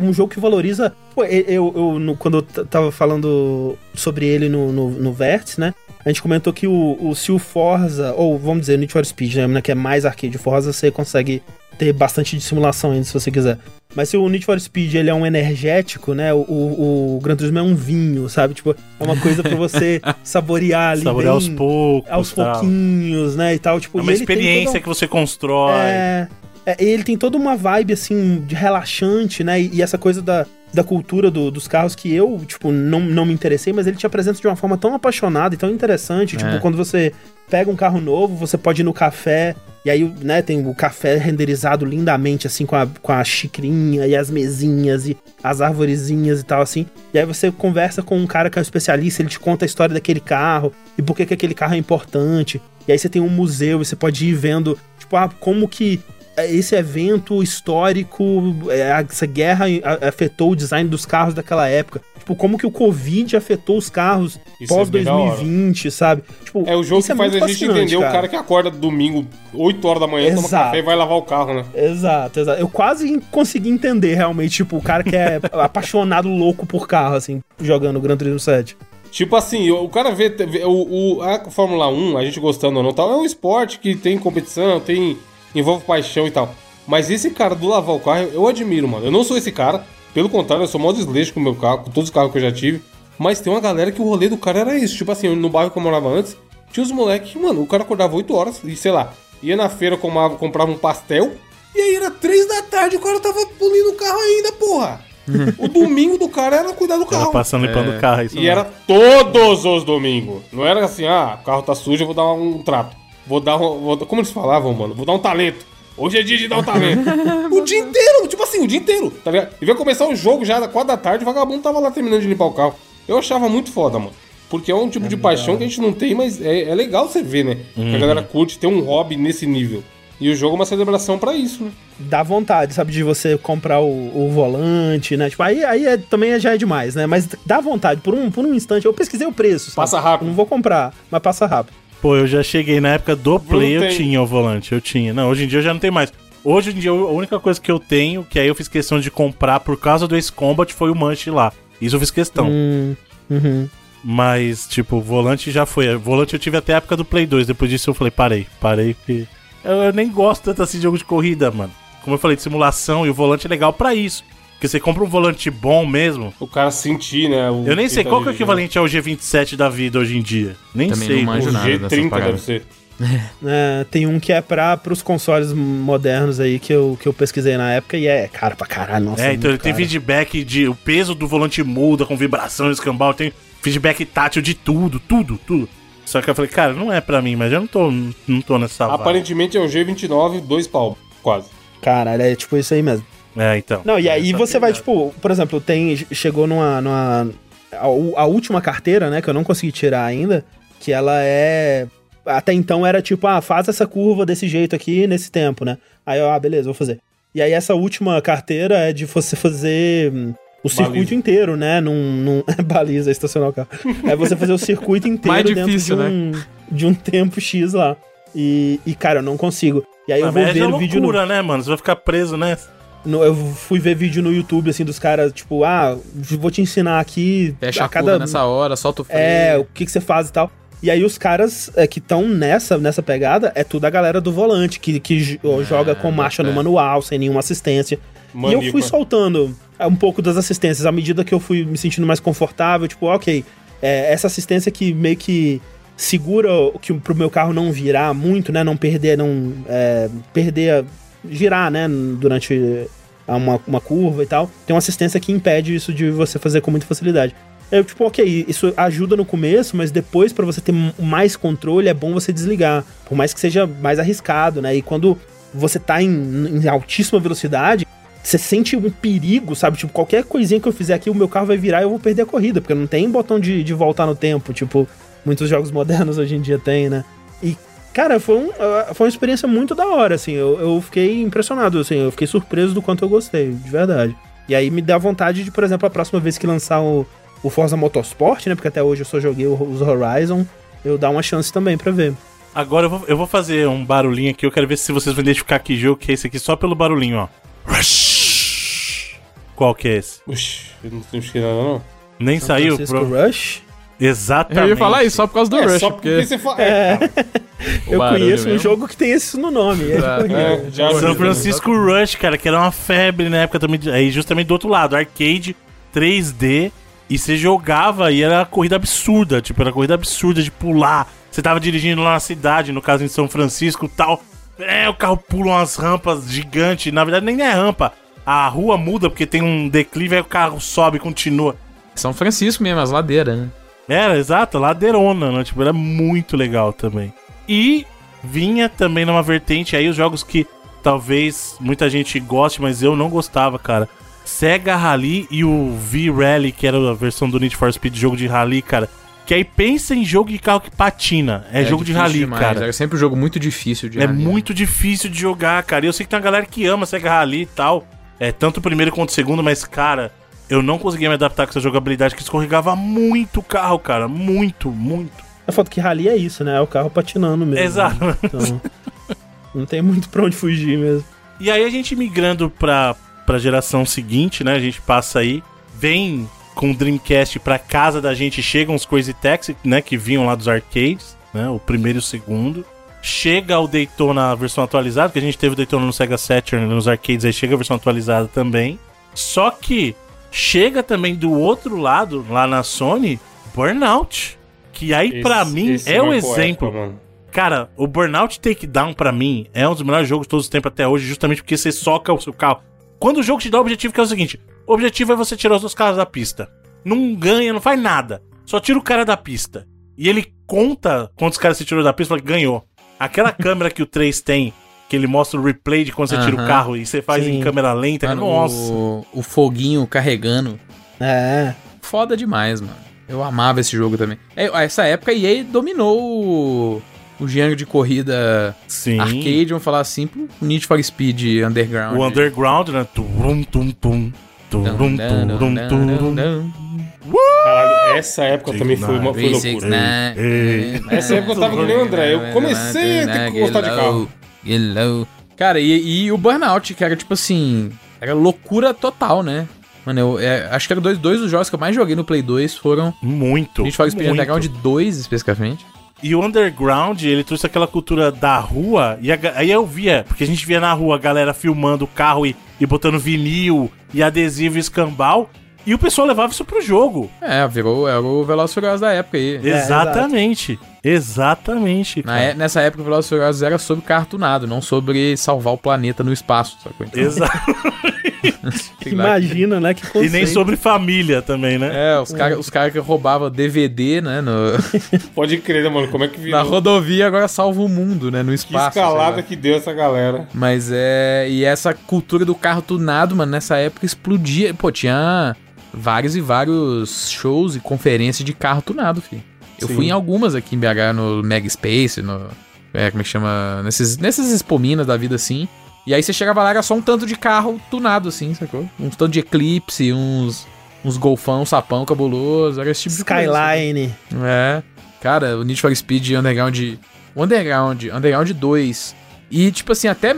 Speaker 4: um jogo que valoriza. Pô, eu, eu- no- quando eu tava falando sobre ele no, no, no Vértice, né? A gente comentou que o, o, se o Forza, ou vamos dizer, Need for Speed, né? Que é mais arcade. O Forza você consegue ter bastante de simulação ainda, se você quiser. Mas se o Need for Speed ele é um energético, né? O, o, o Gran Turismo é um vinho, sabe? Tipo, é uma coisa pra você saborear ali.
Speaker 1: Saborear
Speaker 4: bem
Speaker 1: aos poucos.
Speaker 4: aos
Speaker 1: tal.
Speaker 4: pouquinhos, né? E tal. Tipo,
Speaker 1: É uma experiência
Speaker 4: toda-
Speaker 1: que você constrói.
Speaker 4: é, é, ele tem toda uma vibe, assim, de relaxante, né? E, e essa coisa da. Da cultura do- dos carros que eu, tipo, não, não me interessei, mas ele te apresenta de uma forma tão apaixonada e tão interessante. Tipo,
Speaker 3: É.
Speaker 4: quando você pega um carro novo, você pode ir no café, e aí, né, tem o café renderizado lindamente, assim, com a, com a xicrinha e as mesinhas e as arvorezinhas e tal, assim. E aí você conversa com um cara que é um especialista, ele te conta a história daquele carro e por que, que aquele carro é importante. E aí você tem um museu e você pode ir vendo, tipo, ah, como que esse evento histórico, é, essa guerra afetou o design dos carros daquela época. Tipo, como que o Covid afetou os carros
Speaker 2: Isso é
Speaker 4: pós
Speaker 2: bem da hora.
Speaker 4: 2020, sabe? Tipo,
Speaker 2: É o jogo
Speaker 4: isso
Speaker 2: que faz
Speaker 4: muito
Speaker 2: a gente entender o cara que acorda domingo, 8 horas da manhã, toma
Speaker 4: Exato.
Speaker 2: café e vai lavar o carro, né?
Speaker 4: Exato, exato. Eu quase consegui entender realmente, tipo, o cara que é apaixonado louco por carro, assim, jogando o Gran Turismo 7.
Speaker 2: Tipo assim, o cara vê, vê- o, o- a Fórmula 1, a gente gostando ou não, tal, é um esporte que tem competição, tem envolve paixão e tal. Mas esse cara do lavar o carro, eu admiro, mano. Eu não sou esse cara, pelo contrário, eu sou mó desleixo com o meu carro, com todos os carros que eu já tive. Mas tem uma galera que o rolê do cara era isso. Tipo assim, no bairro que eu morava antes, tinha os moleques, mano, o cara acordava 8 horas e sei lá, ia na feira, comprava, comprava um pastel, e aí era 3 da tarde, o cara tava polindo o carro ainda, porra. o domingo do cara era cuidar do carro.
Speaker 1: passando limpando o carro. Isso
Speaker 2: E
Speaker 1: mesmo.
Speaker 2: era todos os domingos. Não era assim, ah, o carro tá sujo, eu vou dar um trato. Vou dar um. vou- como eles falavam, mano? Vou dar um talento. Hoje é dia de dar um talento. o dia inteiro, tipo assim, o dia inteiro, tá ligado? E vai começar o jogo já, às 4 da tarde, o vagabundo tava lá terminando de limpar o carro. Eu achava muito foda, mano. Porque é um tipo de paixão que a gente não tem, mas é, é legal você ver, né? Que a galera curte ter um hobby nesse nível. E o jogo é uma celebração pra isso, né?
Speaker 4: Dá vontade, sabe, de você comprar o, o volante, né? Tipo, aí, aí é- também é- já é demais, né? Mas dá vontade, por um, por um instante. Eu pesquisei o preço, sabe?
Speaker 2: Passa rápido.
Speaker 4: Eu não vou comprar, mas passa rápido.
Speaker 1: Pô, eu já cheguei na época do Play, eu tinha o volante, eu tinha. Não, hoje em dia eu já não tenho mais. Hoje em dia a única coisa que eu tenho, que aí eu fiz questão de comprar por causa do Ace Combat, foi o manche lá. Isso eu fiz questão.
Speaker 4: Hum, uhum.
Speaker 1: Mas, tipo, volante já foi. Volante eu tive até a época do Play 2. Depois disso eu falei, parei, parei, porque. Eu, eu nem gosto tanto assim de jogo de corrida, mano. Como eu falei, de simulação, e o volante é legal pra isso. Porque você compra um volante bom mesmo.
Speaker 2: O cara sentir, né? o
Speaker 1: Eu nem sei qual que é o
Speaker 2: dirigindo.
Speaker 1: equivalente ao G27 da vida hoje em dia. Nem
Speaker 3: Também
Speaker 1: sei.
Speaker 3: não manjo
Speaker 2: O
Speaker 3: nada dessas
Speaker 2: G30
Speaker 3: paradas.
Speaker 2: deve ser.
Speaker 4: É, tem um que é pra, pros consoles modernos aí que eu, que eu pesquisei na época e é caro pra caralho. Nossa,
Speaker 1: É, então ele
Speaker 4: muito
Speaker 1: tem feedback de. O peso do volante muda com vibração, escambau, tem feedback tátil de tudo, tudo, tudo. Só que eu falei, cara, não é pra mim, mas eu não tô, não tô nessa.
Speaker 2: Aparentemente é o G29, dois pau, quase.
Speaker 4: Caralho, é tipo isso aí mesmo.
Speaker 1: É, então.
Speaker 4: Não, e aí
Speaker 1: Essa
Speaker 4: você vai, tipo, por exemplo, tem. Chegou numa. numa a, a última carteira, né, que eu não consegui tirar ainda, que ela é. Até então era tipo, ah, faz essa curva desse jeito aqui nesse tempo, né? Aí eu, ah, beleza, vou fazer. E aí essa última carteira é de você fazer hum, o circuito inteiro, né? Num, num baliza, estacionar o carro. É você fazer o circuito inteiro
Speaker 3: Mais
Speaker 4: dentro
Speaker 3: difícil,
Speaker 4: de um, de um tempo X lá. E, e, cara, eu não consigo. E aí eu vou
Speaker 1: mas
Speaker 4: ver
Speaker 1: é
Speaker 4: o vídeo no,
Speaker 1: loucura, né, mano? Você vai ficar preso nessa.
Speaker 4: No- eu fui ver vídeo no YouTube, assim, dos caras, tipo, ah, vou te ensinar aqui
Speaker 3: Fecha
Speaker 4: a cada...
Speaker 3: nessa hora, solta o freio.
Speaker 4: É, o que, que você faz e tal. E aí os caras é, que estão nessa, nessa pegada é tudo a galera do volante, que, que j- joga com marcha no
Speaker 3: é.
Speaker 4: manual, sem nenhuma assistência. E eu fui soltando é, um pouco das assistências, à medida que eu fui me sentindo mais confortável, tipo, ok, é, essa assistência que meio que segura o que pro meu carro não virar muito, né? Não perder, não é, perder, girar, né? Durante uma, uma curva e tal. Tem uma assistência que impede isso de você fazer com muita facilidade. Eu, tipo, ok, isso ajuda no começo, mas depois, pra você ter mais controle, é bom você desligar. Por mais que seja mais arriscado, né? E quando você tá em, em altíssima velocidade, você sente um perigo, sabe? Tipo, qualquer coisinha que eu fizer aqui, o meu carro vai virar e eu vou perder a corrida, porque não tem botão de, de voltar no tempo, tipo, muitos jogos modernos hoje em dia tem, né? Cara, foi, um, uh, foi uma experiência muito da hora, assim, eu, eu fiquei impressionado, assim, eu fiquei surpreso do quanto eu gostei, de verdade. E aí me dá vontade de, por exemplo, a próxima vez que lançar o, o Forza Motorsport, né? Porque até hoje eu só joguei o- os Horizon, eu dar uma chance também pra ver.
Speaker 1: Agora eu vou, eu vou fazer um barulhinho aqui, eu quero ver se vocês vão identificar que jogo que é esse aqui, só pelo barulhinho, ó. Qual que é esse?
Speaker 2: Oxi, eu não tenho esquecido nada, não.
Speaker 1: Nem saiu?
Speaker 4: Francisco
Speaker 1: Pro...
Speaker 4: Rush.
Speaker 1: Exatamente.
Speaker 3: Eu ia falar isso só por causa do
Speaker 2: é,
Speaker 3: Rush,
Speaker 2: só
Speaker 3: porque...
Speaker 2: porque você fala. É, cara.
Speaker 4: Eu conheço um
Speaker 3: mesmo.
Speaker 4: jogo que tem isso no nome.
Speaker 3: Exato.
Speaker 2: É, já
Speaker 1: São Francisco Rush, cara, que era uma febre na época também. Aí justamente do outro lado, arcade, 3D, e você jogava e era corrida absurda, tipo, era corrida absurda de pular. Você tava dirigindo lá na cidade, no caso em São Francisco e tal. É, o carro pula umas rampas gigantes. Na verdade, nem é rampa. a rua muda porque tem um declive, aí o carro sobe e continua.
Speaker 3: São Francisco mesmo, as ladeiras, né?
Speaker 1: Era, exato, ladeirona, né? Tipo, era muito legal também. E vinha também numa vertente aí os jogos que talvez muita gente goste, mas eu não gostava, cara. Sega Rally e o V-Rally, que era a versão do Need for Speed, jogo de rally, cara. Que aí pensa em jogo de carro que patina. É, jogo de rally,
Speaker 3: demais,
Speaker 1: cara.
Speaker 3: É sempre um jogo muito difícil de
Speaker 1: É
Speaker 3: rally, né?
Speaker 1: muito difícil de jogar, cara. E eu sei que tem uma galera que ama Sega Rally e tal. É, tanto o primeiro quanto o segundo, mas, cara, eu não conseguia me adaptar com essa jogabilidade que escorregava muito o carro, cara. Muito, muito.
Speaker 4: A foto que rally é isso, né? É o carro patinando mesmo.
Speaker 1: Exato.
Speaker 4: né? Então, não tem muito pra onde fugir mesmo.
Speaker 1: E aí a gente migrando pra, pra geração seguinte, né? A gente passa aí, vem com o Dreamcast pra casa da gente, chegam os Crazy Taxi, né? Que vinham lá dos arcades, né? O primeiro e o segundo. Chega o Daytona a versão atualizada, que a gente teve o Daytona no Sega Saturn, nos arcades, aí chega a versão atualizada também. Só que chega também do outro lado, lá na Sony, Burnout. Que aí, pra
Speaker 2: Esse-
Speaker 1: mim,
Speaker 2: esse
Speaker 1: é o exemplo.
Speaker 2: época.
Speaker 1: Cara, o Burnout Takedown, pra mim, é um dos melhores jogos de todos os tempos até hoje, justamente porque você soca o seu carro. Quando o jogo te dá o objetivo, que é o seguinte: o objetivo é você tirar os seus carros da pista. Não ganha, não faz nada. Só tira o cara da pista. E ele conta quantos caras você tirou da pista e fala que ganhou. Aquela câmera que o 3 tem, que ele mostra o replay de quando você tira o carro e você faz
Speaker 4: Sim.
Speaker 1: em câmera lenta.
Speaker 3: Mano,
Speaker 1: nossa.
Speaker 3: O, o foguinho carregando.
Speaker 4: É.
Speaker 3: Foda demais, mano. Eu amava esse jogo também. É, essa época a EA dominou o, o gênero de corrida
Speaker 1: Sim.
Speaker 3: arcade, vamos falar assim, pro Need for Speed Underground.
Speaker 1: O Underground, né? Turum, tum, tum. Turum, turum, turum.
Speaker 2: Caralho, essa época também foi, uma, foi loucura.
Speaker 1: Ei,
Speaker 2: Essa época eu tava que nem o André, eu comecei a ter que gostar de carro.
Speaker 3: Hello. Cara, e, e o Burnout, que era tipo assim. Era loucura total, né? Mano, eu é, acho que era dois, dois dos jogos que eu mais joguei no Play 2 foram
Speaker 1: Muito.
Speaker 3: Need for Speed
Speaker 1: muito.
Speaker 3: Underground 2, especificamente.
Speaker 1: E o underground, ele trouxe aquela cultura da rua. E a aí eu via, porque a gente via na rua a galera filmando o carro e, e botando vinil e adesivo e escambau. E o pessoal levava isso pro jogo.
Speaker 3: É, virou, era o Furiosos da época aí.
Speaker 1: Exatamente. Exatamente.
Speaker 3: Na
Speaker 1: cara.
Speaker 3: é- nessa época, o Velozes Furiosos era sobre cartunado, não sobre salvar o planeta no espaço, sacou? Então, lá.
Speaker 4: Imagina, né? Que
Speaker 1: E nem sobre família também, né?
Speaker 3: É, os caras os cara que roubavam DVD, né, no-
Speaker 2: Pode crer, né, mano? Como é que
Speaker 3: na
Speaker 2: virou?
Speaker 3: rodovia agora salva o mundo, né, no
Speaker 2: Que
Speaker 3: espaço. sei
Speaker 2: escalada que deu essa galera.
Speaker 3: Mas é. E essa cultura do carro tunado, mano, nessa época explodia. Pô, tinha vários e vários shows e conferências de carro tunado, filho. Eu
Speaker 2: Sim.
Speaker 3: fui em algumas aqui em BH, no Mega Space, no. É, como é que chama? Nesses, nessas expominas da vida assim. E aí você chegava lá, era só um tanto de carro tunado, assim, sacou? Um tanto de Eclipse, uns. Uns golfão, sapão cabuloso, era esse tipo de coisa. sacou?
Speaker 4: Skyline.
Speaker 3: É. Cara, o Need for Speed Underground. Underground, Underground 2. E, tipo assim, até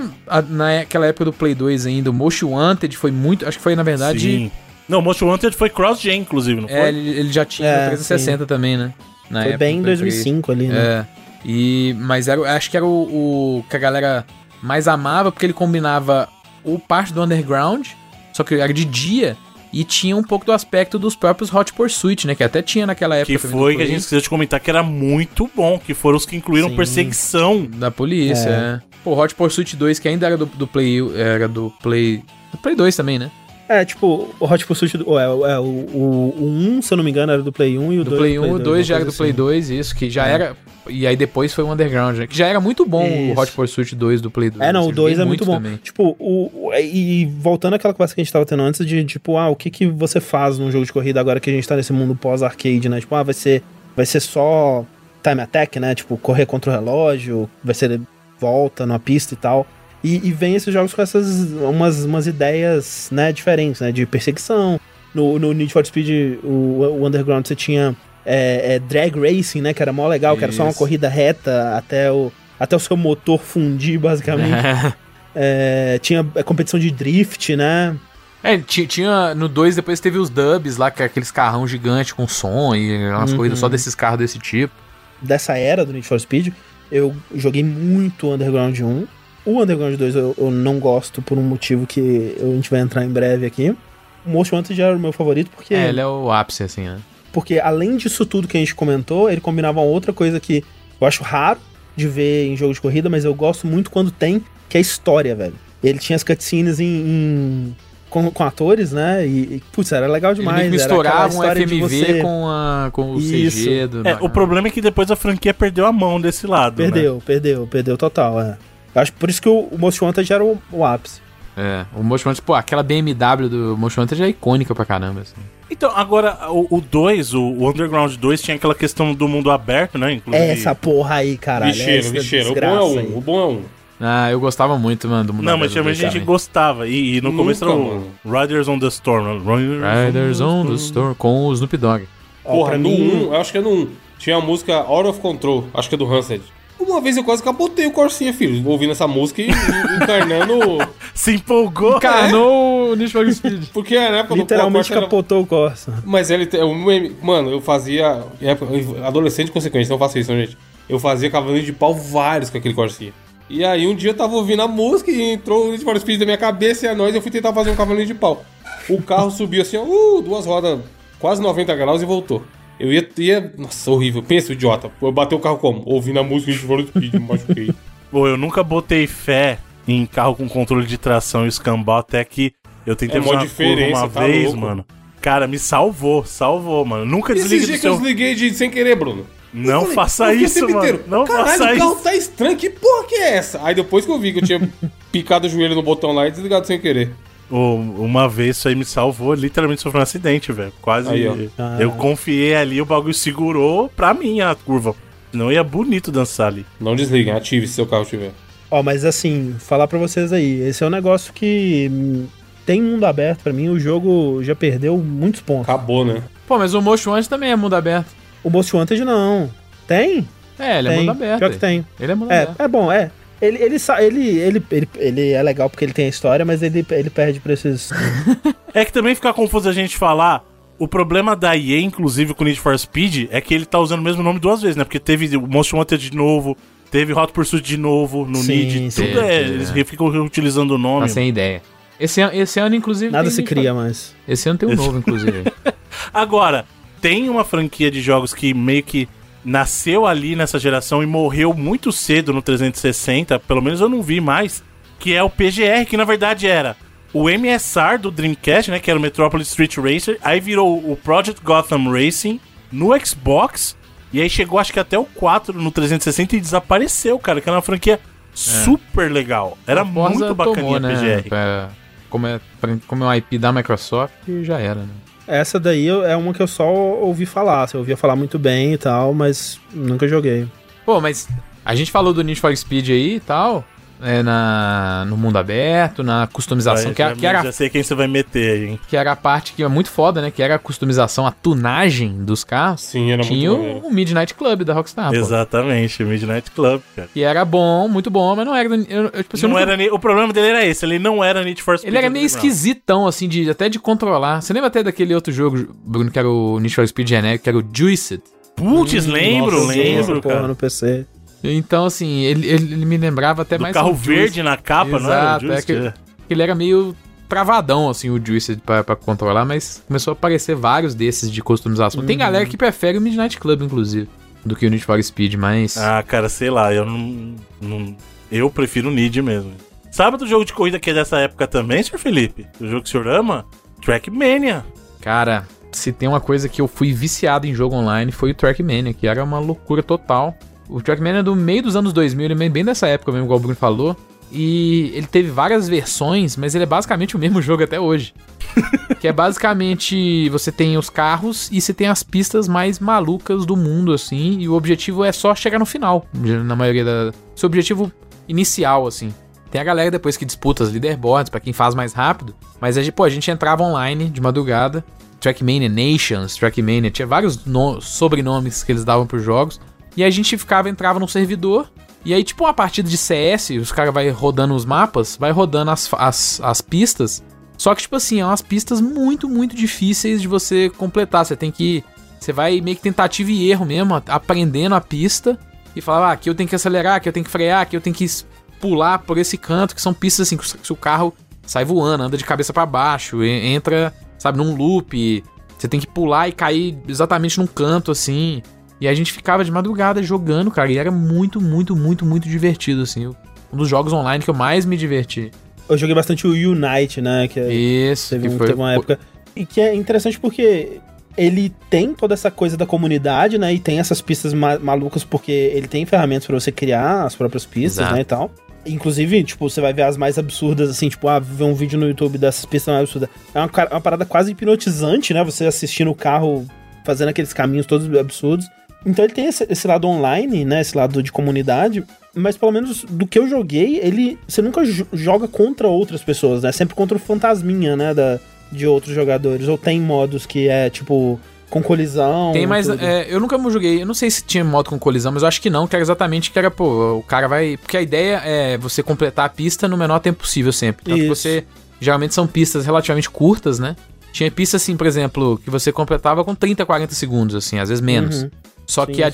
Speaker 3: naquela época do Play 2 ainda, o Most Wanted foi muito. Acho que foi, na verdade.
Speaker 1: Sim. Não, o Most Wanted foi cross-gen, inclusive, não
Speaker 3: É,
Speaker 1: foi?
Speaker 3: ele, ele já tinha
Speaker 4: É,
Speaker 3: 360 também, né? Na
Speaker 4: Foi
Speaker 3: época
Speaker 4: bem em
Speaker 3: Play 3.
Speaker 4: 2005 ali, né?
Speaker 3: É. E, mas era, acho que era o, o que a galera mais amava, porque ele combinava o parte do Underground, só que era de dia, e tinha um pouco do aspecto dos próprios Hot Pursuit, né? Que até tinha naquela época.
Speaker 1: Que foi que a gente esqueceu de comentar que era muito bom, que foram os que incluíram
Speaker 4: Sim.
Speaker 1: perseguição.
Speaker 3: Da polícia, é. Pô, Hot Pursuit 2, que ainda era do, do Play. Era do Play. Do Play 2 também, né?
Speaker 4: É, tipo, o Hot Pursuit, do- é, é, o, o, o 1, se eu não me engano, era do Play 1 e o
Speaker 3: Do
Speaker 4: 2
Speaker 3: Play 1, o 2 já era do Play
Speaker 4: assim.
Speaker 3: 2, isso, que já
Speaker 4: É.
Speaker 3: era. E aí depois foi o Underground, né? Que já era muito bom o
Speaker 4: Isso.
Speaker 3: Hot Pursuit 2 do Play 2.
Speaker 4: É, não,
Speaker 3: assim,
Speaker 4: o 2
Speaker 3: joguei
Speaker 4: é muito, bom.
Speaker 3: também.
Speaker 4: Tipo, o, o- e voltando àquela conversa que a gente tava tendo antes de, tipo, ah, o que que você faz num jogo de corrida agora que a gente tá nesse mundo pós-arcade, né? Tipo, ah, vai ser, vai ser só time attack, né? Tipo, correr contra o relógio, vai ser volta na pista e tal. E, e vem esses jogos com essas, umas, umas ideias, né, diferentes, né? De perseguição. No, no Need for Speed, o, o Underground, você tinha é, é, drag racing, né? Que era mó legal, que era só uma
Speaker 3: Isso.
Speaker 4: corrida reta até o, até o seu motor fundir, basicamente. É, tinha a competição de drift, né?
Speaker 3: É, ti- tinha. No 2 depois teve os dubs lá, que é aqueles carrão gigante com som e umas
Speaker 4: Uhum.
Speaker 3: corridas só desses carros desse tipo.
Speaker 4: Dessa era do Need for Speed, eu joguei muito Underground 1. O Underground 2 eu, eu não gosto por um motivo que a gente vai entrar em breve aqui. O Most Wanted já era o meu favorito porque,
Speaker 3: É, ele é o ápice, assim, né?
Speaker 4: porque além disso tudo que a gente comentou, ele combinava uma outra coisa que eu acho raro de ver em jogo de corrida, mas eu gosto muito quando tem, que é a história, velho. Ele tinha as cutscenes em, em, com, com atores, né? E, e, putz, era legal demais.
Speaker 3: Eles misturavam
Speaker 4: de
Speaker 3: FMV
Speaker 4: você-
Speaker 3: com, a, com o
Speaker 4: Isso.
Speaker 3: CG do.
Speaker 1: É, o problema é que depois a franquia perdeu a mão desse lado. né?
Speaker 4: Perdeu, perdeu, perdeu total, é. Eu Acho por isso que o, o Most Wanted era o, o ápice.
Speaker 3: É, o Motion Hunter, pô, aquela BMW do Motion Hunter já é icônica pra caramba, assim.
Speaker 1: Então, agora, o 2, o, o Underground 2, tinha aquela questão do mundo aberto, né? Inclusive.
Speaker 4: É essa porra aí, caralho.
Speaker 2: Lixeiro,
Speaker 4: essa
Speaker 2: lixeiro. O bom é um,
Speaker 4: aí.
Speaker 2: o bom é um.
Speaker 3: Ah, eu gostava muito, mano, do mundo
Speaker 1: Não, mas tinha gente que
Speaker 3: também.
Speaker 1: gostava. E, e no
Speaker 2: Nunca,
Speaker 1: começo era o
Speaker 2: mano.
Speaker 1: Riders on the Storm. né?
Speaker 3: Riders on the Storm com o Snoop Dogg.
Speaker 2: Porra, no
Speaker 4: mim-
Speaker 2: 1, eu acho que é no 1. Tinha a música Out of Control, acho que é do Hansed. Uma vez eu quase capotei o Corsinha, filho, ouvindo essa música e, encarnando.
Speaker 1: Se empolgou.
Speaker 3: Encarnou o Need for Speed.
Speaker 2: Porque na época
Speaker 4: Literalmente
Speaker 2: do Corsa era-
Speaker 4: capotou o Corsa.
Speaker 2: Mas ele. meme- Mano, eu fazia. Adolescente consequência, não faça isso, não, gente. Eu fazia cavalinho de pau vários com aquele Corsinha. E aí um dia eu tava ouvindo a música e entrou o Need for Speed da minha cabeça e a nós eu fui tentar fazer um cavalinho de pau. O carro subiu assim, ó, uh, duas rodas, quase 90 graus e voltou. Eu ia, ia. Nossa, horrível. Pensa, idiota. Eu bati o carro como? Ouvindo a música Need for Speed, me machuquei.
Speaker 1: Pô, eu nunca botei fé em carro com controle de tração e escambau até que eu tentei
Speaker 2: É
Speaker 1: fazer uma curva uma
Speaker 2: tá
Speaker 1: vez,
Speaker 2: louco.
Speaker 1: mano. Cara, me salvou, salvou, mano. Nunca
Speaker 2: E esses
Speaker 1: desligue do
Speaker 2: dias que eu
Speaker 1: seu...
Speaker 2: desliguei de, sem querer, Bruno.
Speaker 1: Não
Speaker 2: falei,
Speaker 1: faça isso, mano.
Speaker 2: inteiro,
Speaker 1: Não
Speaker 2: Caralho,
Speaker 1: faça
Speaker 2: o carro
Speaker 1: isso.
Speaker 2: tá estranho, que porra que é essa? Aí depois que eu vi que eu tinha picado o joelho no botão lá e desligado sem querer.
Speaker 1: Uma vez isso aí me salvou, literalmente sofreu um acidente, velho. Quase.
Speaker 2: Aí, ó.
Speaker 4: Ah.
Speaker 1: Eu confiei ali, o bagulho segurou pra mim a curva. Senão ia bonito dançar ali.
Speaker 2: Não desliguem, ative se seu carro tiver.
Speaker 4: Ó, mas assim, falar pra vocês aí, esse é um negócio que tem mundo aberto pra mim, o jogo já perdeu muitos pontos.
Speaker 2: Acabou, né?
Speaker 3: Pô, mas o Motion Hunter também é mundo aberto.
Speaker 4: O Most Wanted não. Tem?
Speaker 3: É, ele é
Speaker 4: tem.
Speaker 3: mundo aberto.
Speaker 4: Pior que tem.
Speaker 3: Ele é mundo
Speaker 4: É,
Speaker 3: aberto.
Speaker 4: é bom, é. Ele, ele, ele, ele, ele, ele é legal porque ele tem a história, mas ele, ele perde pra esses.
Speaker 1: É que também fica confuso a gente falar. O problema da EA, inclusive com o Need for Speed, é que ele tá usando o mesmo nome duas vezes, né? Porque teve o Most Wanted de novo, teve Hot Pursuit de novo, no
Speaker 4: Sim,
Speaker 1: Need.
Speaker 4: sim,
Speaker 1: Tudo é,
Speaker 3: sim,
Speaker 1: eles
Speaker 3: é.
Speaker 1: ficam reutilizando o nome.
Speaker 3: Tá sem ideia. Esse ano, esse ano inclusive.
Speaker 4: Nada se cria mais.
Speaker 3: Esse ano tem um novo, inclusive.
Speaker 1: Agora, tem uma franquia de jogos que meio que nasceu ali nessa geração e morreu muito cedo no 360, pelo menos eu não vi mais, que é o PGR, que na verdade era o MSR do Dreamcast, né, que era o Metropolis Street Racer, aí virou o Project Gotham Racing no Xbox, e aí chegou acho que até o 4 no 360 e desapareceu, cara, que era uma franquia super legal. Era muito bacaninha
Speaker 3: tomou, né,
Speaker 1: PGR.
Speaker 3: pra- como, é, pra- como é um IP da Microsoft, já era, né?
Speaker 4: Essa daí é uma que eu só ouvi falar. assim, Eu ouvia falar muito bem e tal, mas nunca joguei.
Speaker 3: Pô, mas a gente falou do Need for Speed aí e tal, é, na, no mundo aberto, na customização, que,
Speaker 1: já,
Speaker 3: era- que, era,
Speaker 1: já sei quem você vai meter aí, hein.
Speaker 3: que era a parte que é muito foda, né? Que era a customização, a tunagem dos carros.
Speaker 2: Sim, era
Speaker 3: Tinha
Speaker 2: muito
Speaker 3: o, o Midnight Club da Rockstar, pô.
Speaker 1: Exatamente, Midnight Club, cara.
Speaker 3: Que era bom, muito bom, mas não era. Eu, eu, tipo, assim, eu
Speaker 1: Não
Speaker 3: nunca-
Speaker 1: era, o problema dele era esse, ele não era Need for Speed.
Speaker 3: Ele era meio esquisitão, assim, de, até de controlar. Você lembra até daquele outro jogo, Bruno, que era o Need for Speed genérico, que era o Juiced?
Speaker 1: Putz, lembro,
Speaker 4: Nossa,
Speaker 1: lembro,
Speaker 4: porra
Speaker 1: cara.
Speaker 4: no PC.
Speaker 3: Então, assim, ele, ele, me lembrava até
Speaker 1: Do
Speaker 3: mais
Speaker 1: carro verde na capa, não era?
Speaker 3: Exato, é que- Ele era meio travadão, assim, o Juiced pra, pra controlar, mas começou a aparecer vários desses de customização. Tem galera que prefere o Midnight Club, inclusive, do que o Need for Speed, mas...
Speaker 1: Ah, cara, sei lá, eu não, não- Eu prefiro o Need mesmo. Sabe do jogo de corrida que é dessa época também, Sr. Felipe? O jogo que o senhor ama? Trackmania.
Speaker 3: Cara, se tem uma coisa que eu fui viciado em jogo online foi o Trackmania, que era uma loucura total. O Trackmania é do meio dos anos 2000, ele é bem dessa época mesmo, igual o Bruno falou. E ele teve várias versões, mas ele é basicamente o mesmo jogo até hoje. que é basicamente você tem os carros e você tem as pistas mais malucas do mundo, assim. E o objetivo é só chegar no final, na maioria da. Seu objetivo inicial, assim. Tem a galera depois que disputa as leaderboards pra quem faz mais rápido. Mas gente, pô, a gente entrava online de madrugada. Trackmania Nations, Trackmania, tinha vários no- sobrenomes que eles davam pros jogos. E a gente ficava, entrava num servidor. E aí, tipo uma partida de CS, os caras vai rodando os mapas, vai rodando as, as, as pistas. Só que, tipo assim, é umas pistas muito, muito difíceis de você completar. Você tem que. Você vai meio que tentativa e erro mesmo, aprendendo a pista. E falar, ah, aqui eu tenho que acelerar, aqui eu tenho que frear, aqui eu tenho que pular por esse canto, que são pistas assim, que o- carro sai voando, anda de cabeça pra baixo, entra, sabe, num loop. Você tem que pular e cair exatamente num canto, assim. E a gente ficava de madrugada jogando, cara, e era muito, muito, muito, muito divertido, assim. Um dos jogos online que eu mais me diverti.
Speaker 4: Eu joguei bastante o Unite, né? Que é-
Speaker 3: Isso,
Speaker 4: teve,
Speaker 3: que foi.
Speaker 4: teve uma época. E que é interessante porque ele tem toda essa coisa da comunidade, né? E tem essas pistas ma- malucas porque ele tem ferramentas pra você criar as próprias pistas,
Speaker 3: Exato.
Speaker 4: né? E tal. Inclusive, tipo, você vai ver as mais absurdas, assim, tipo, ah, ver um vídeo no YouTube dessas pistas mais absurdas. É uma, ca- uma parada quase hipnotizante, né? Você assistindo o carro fazendo aqueles caminhos todos absurdos. Então ele tem esse, esse lado online, né? Esse lado de comunidade. Mas pelo menos do que eu joguei, ele. Você nunca jo- joga contra outras pessoas, né? Sempre contra o fantasminha, né? Da, de outros jogadores. Ou tem modos que é, tipo, com colisão.
Speaker 3: Tem mais.
Speaker 4: tudo.
Speaker 3: é, eu nunca joguei. Eu não sei se tinha modo com colisão, mas eu acho que não, que era exatamente que era, pô, o cara vai. Porque a ideia é você completar a pista no menor tempo possível sempre. Tanto que
Speaker 4: Isso.
Speaker 3: você. Geralmente são pistas relativamente curtas, né? Tinha pista assim, por exemplo, que você completava com 30, 40 segundos, assim, às vezes menos.
Speaker 4: Uhum.
Speaker 3: Só
Speaker 4: Sim,
Speaker 3: que a-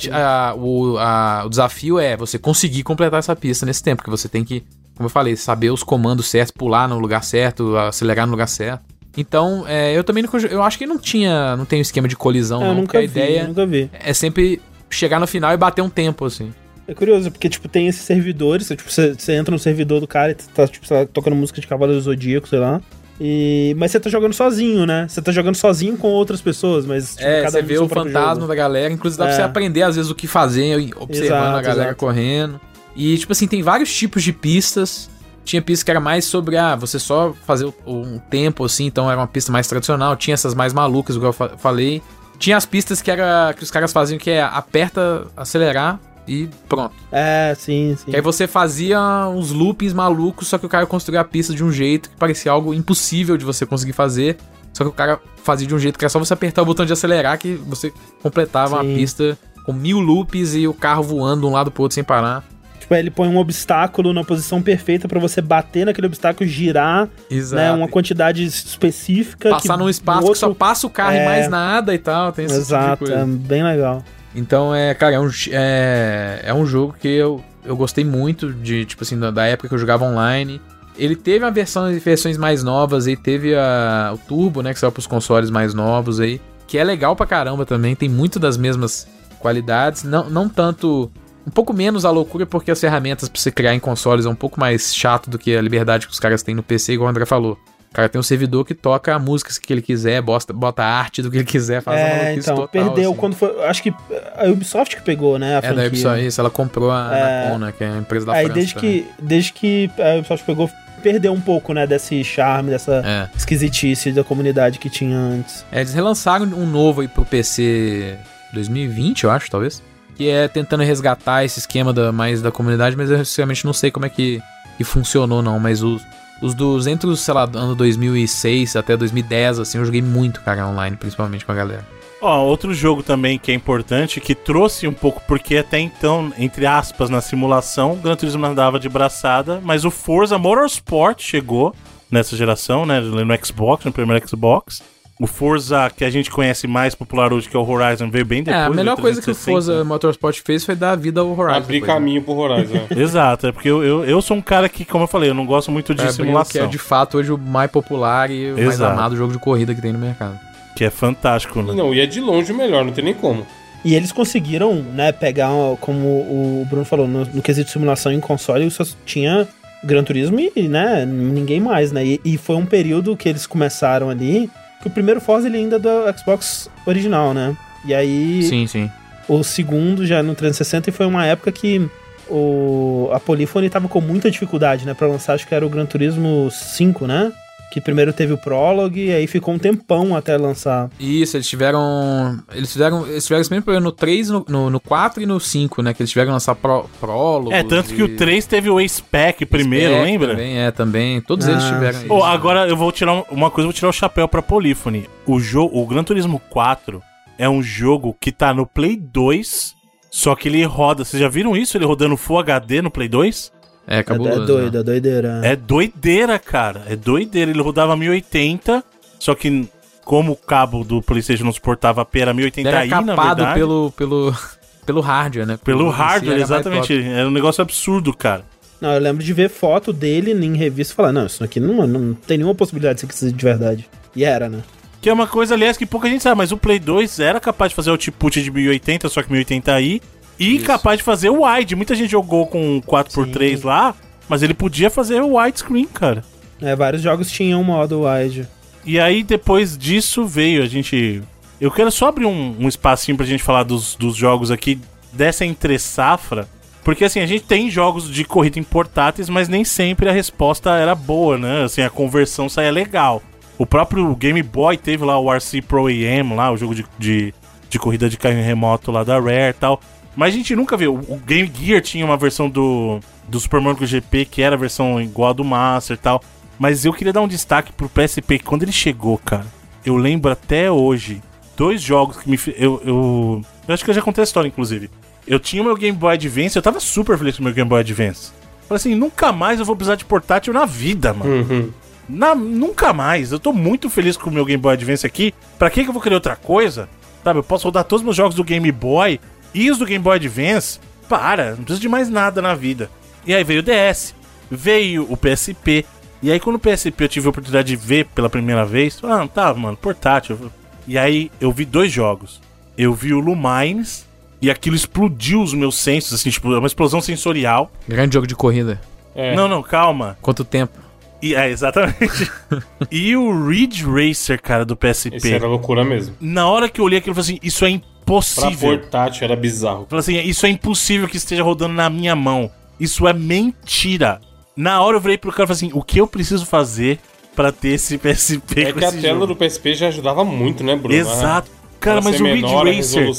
Speaker 3: a- o, a- o desafio é você conseguir completar essa pista nesse tempo, que você tem que, como eu falei, saber os comandos certos, pular no lugar certo, acelerar no lugar certo. Então, é, eu também jo- eu acho que não tinha, não tem um esquema de colisão,
Speaker 4: É,
Speaker 3: não,
Speaker 4: nunca
Speaker 3: a
Speaker 4: vi,
Speaker 3: ideia
Speaker 4: nunca vi.
Speaker 3: é sempre chegar no final e bater um tempo, assim.
Speaker 4: É curioso, porque, tipo, tem esses servidores, você, tipo, você, você entra no servidor do cara e tá, tipo, sei lá, tocando música de Cavaleiro Zodíaco, sei lá. E... Mas você tá jogando sozinho, né? Você tá jogando sozinho com outras pessoas, mas, tipo,
Speaker 3: é,
Speaker 4: cada
Speaker 3: você vê o fantasma
Speaker 4: jogo.
Speaker 3: da galera, inclusive dá pra
Speaker 4: É.
Speaker 3: você aprender às vezes o que fazer, observando
Speaker 4: Exato,
Speaker 3: a galera
Speaker 4: exato.
Speaker 3: correndo. E, tipo assim, tem vários tipos de pistas. Tinha pista que era mais sobre, ah, você só fazer um tempo, assim, então era uma pista mais tradicional. Tinha essas mais malucas, igual eu fa- falei. Tinha as pistas que era que os caras faziam, que é aperta, acelerar e pronto.
Speaker 4: É, sim, sim.
Speaker 3: Que aí você fazia uns loopings malucos, só que o cara construía a pista de um jeito que parecia algo impossível de você conseguir fazer. Só que o cara fazia de um jeito que era só você apertar o botão de acelerar que você completava uma
Speaker 4: Sim.
Speaker 3: pista com mil loops e o carro voando de um lado pro outro sem parar.
Speaker 4: Tipo, aí ele põe um obstáculo na posição perfeita pra você bater naquele obstáculo, girar, né? Uma quantidade específica.
Speaker 3: Passar
Speaker 4: que
Speaker 3: num espaço
Speaker 4: o
Speaker 3: que só passa o carro e
Speaker 4: É.
Speaker 3: mais nada e tal. Tem esse
Speaker 4: Exato,
Speaker 3: tipo de
Speaker 4: é
Speaker 3: coisa.
Speaker 4: bem legal.
Speaker 3: Então, é, cara, é um, é, é um jogo que eu, eu gostei muito de, tipo assim, da, época que eu jogava online. Ele teve uma versão, versões mais novas aí, teve a, o Turbo, né, que saiu pros consoles mais novos aí, que é legal pra caramba também, tem muito das mesmas qualidades, não, não tanto... Um pouco menos a loucura, porque as ferramentas pra você criar em consoles é um pouco mais chato do que a liberdade que os caras têm no PC, igual o André falou. O cara tem um servidor que toca a música que ele quiser, bota, bota a arte do que ele quiser, faz a
Speaker 4: É,
Speaker 3: maluquice
Speaker 4: então,
Speaker 3: total.
Speaker 4: perdeu
Speaker 3: assim.
Speaker 4: quando foi. Acho que a Ubisoft que pegou, né? A
Speaker 3: É da
Speaker 4: franquia.
Speaker 3: Ubisoft, isso, ela comprou a
Speaker 4: É.
Speaker 3: Anacona, que é a empresa da
Speaker 4: Aí
Speaker 3: França
Speaker 4: desde
Speaker 3: também.
Speaker 4: que, desde que a Ubisoft pegou, perdeu um pouco, né, desse charme, dessa
Speaker 3: É.
Speaker 4: esquisitice da comunidade que tinha antes.
Speaker 3: É, eles relançaram um novo aí pro PC 2020, eu acho, talvez. Que é tentando resgatar esse esquema da, mais da comunidade, mas eu sinceramente não sei como é que, que funcionou, não. Mas os, os dos entre os, sei lá, ano 2006 até 2010, assim, eu joguei muito, cara, online, principalmente com a galera.
Speaker 1: Ó, outro jogo também que é importante, que trouxe um pouco, porque até então, entre aspas, na simulação, o Gran Turismo andava de braçada, mas o Forza Motorsport chegou nessa geração, né, no Xbox, no primeiro Xbox. O Forza, que a gente conhece mais popular hoje, que é o Horizon, veio bem depois.
Speaker 3: é, a
Speaker 1: do
Speaker 3: melhor coisa que o
Speaker 1: 360.
Speaker 3: Forza Motorsport fez foi dar vida ao Horizon.
Speaker 2: Abrir
Speaker 3: depois, né?
Speaker 2: caminho pro Horizon. é.
Speaker 1: Exato, é porque eu, eu, eu sou um cara que, como eu falei, eu não gosto muito de
Speaker 3: o
Speaker 1: simulação,
Speaker 3: Que é de fato hoje o mais popular e o mais amado jogo de corrida que tem no mercado.
Speaker 1: que é fantástico, né?
Speaker 2: não, e é de longe o melhor, não tem nem como.
Speaker 4: E eles conseguiram, né, pegar, como o Bruno falou, no, no quesito de simulação em console, só tinha Gran Turismo e, né, ninguém mais, né? E, e foi um período que eles começaram ali, que o primeiro Forza ele ainda é do Xbox original, né? E aí
Speaker 3: Sim, sim.
Speaker 4: o segundo já no 360 e foi uma época que o, a Polyphony tava com muita dificuldade, né, Pra lançar, acho que era o Gran Turismo 5, né? Que primeiro teve o Prologue e aí ficou um tempão até lançar.
Speaker 3: Isso, eles tiveram. Eles fizeram. Eles tiveram esse mesmo problema no 3, no, no, no 4 e no 5, né? Que eles tiveram que lançar pró, prólogos.
Speaker 1: É, tanto que
Speaker 3: e-
Speaker 1: o 3 teve o Ace-Pack primeiro,
Speaker 3: Spec
Speaker 1: lembra?
Speaker 3: Também, é, também. Todos eles
Speaker 4: Ah,
Speaker 3: tiveram
Speaker 4: sim.
Speaker 3: isso.
Speaker 1: Oh, agora eu vou tirar um- uma coisa, eu vou tirar o chapéu pra Polyphony. O jogo, o Gran Turismo 4 é um jogo que tá no Play 2, só que ele roda. Vocês já viram isso? Ele rodando Full HD no Play 2?
Speaker 3: É,
Speaker 4: É,
Speaker 3: cabuloso.
Speaker 4: é doido,
Speaker 3: né?
Speaker 4: é doideira.
Speaker 1: É doideira, cara. É doideira. Ele rodava 1080, só que como o cabo do PlayStation não suportava a pera
Speaker 3: Ele
Speaker 1: 1080i,
Speaker 3: era
Speaker 1: na
Speaker 3: capado
Speaker 1: verdade.
Speaker 3: pelo, pelo, pelo hardware, né?
Speaker 1: Pelo hardware,
Speaker 3: era
Speaker 1: exatamente. Era um negócio absurdo, cara.
Speaker 4: Não, eu lembro de ver foto dele em revista e falar, não, isso aqui não, não tem nenhuma possibilidade de ser que seja de verdade. E era, né?
Speaker 1: Que é uma coisa, aliás, que pouca gente sabe, mas o Play 2 era capaz de fazer o output de 1080, só que 1080i, e
Speaker 3: Isso.
Speaker 1: capaz de fazer o wide. Muita gente jogou com 4x3 lá, mas ele podia fazer o widescreen, cara.
Speaker 4: É, vários jogos tinham modo wide.
Speaker 1: E aí, depois disso, veio a gente. Eu quero só abrir um, um espacinho pra gente falar dos, dos jogos aqui dessa entre safra. Porque assim, a gente tem jogos de corrida em portáteis, mas nem sempre a resposta era boa, né? Assim, a conversão saía legal. O próprio Game Boy teve lá o RC Pro AM, lá, o jogo de, de, de corrida de carro remoto lá da Rare e tal. Mas a gente nunca viu. O Game Gear tinha uma versão do, do Super Mario GP que era a versão igual a do Master e tal. Mas eu queria dar um destaque pro PSP que quando ele chegou, cara, eu lembro até hoje dois jogos que me. Eu, eu, eu acho que eu já contei a história, inclusive. Eu tinha o meu Game Boy Advance, eu tava super feliz com o meu Game Boy Advance. Falei assim, nunca mais eu vou precisar de portátil na vida, mano.
Speaker 2: Uhum.
Speaker 1: Na, nunca mais. Eu tô muito feliz com o meu Game Boy Advance aqui. Pra que, que eu vou querer outra coisa? Sabe, eu posso rodar todos os meus jogos do Game Boy e os do Game Boy Advance. Para, não preciso de mais nada na vida. E aí veio o DS, veio o PSP. E aí quando o PSP eu tive a oportunidade de ver pela primeira vez, ah, tá, mano, portátil. E aí eu vi dois jogos. Eu vi o Lumines e aquilo explodiu os meus sensos, assim, tipo, é uma explosão sensorial.
Speaker 3: Grande jogo de corrida.
Speaker 2: É.
Speaker 1: Não, não, calma.
Speaker 3: Quanto tempo?
Speaker 1: E, é, exatamente. e o Ridge Racer, cara, do PSP.
Speaker 2: Esse era loucura mesmo.
Speaker 1: Na hora que eu olhei aquilo, eu falei assim: Isso é
Speaker 2: Pra
Speaker 1: impossível.
Speaker 2: portátil era bizarro.
Speaker 1: Falei assim: Isso é impossível que esteja rodando na minha mão. Isso é mentira. Na hora eu virei pro cara e falei assim: O que eu preciso fazer pra ter esse PSP
Speaker 2: É que a tela
Speaker 1: jogo?
Speaker 2: do PSP já ajudava muito, né, Bruno?
Speaker 1: Exato. Cara,
Speaker 2: Ela
Speaker 1: mas o Ridge Racer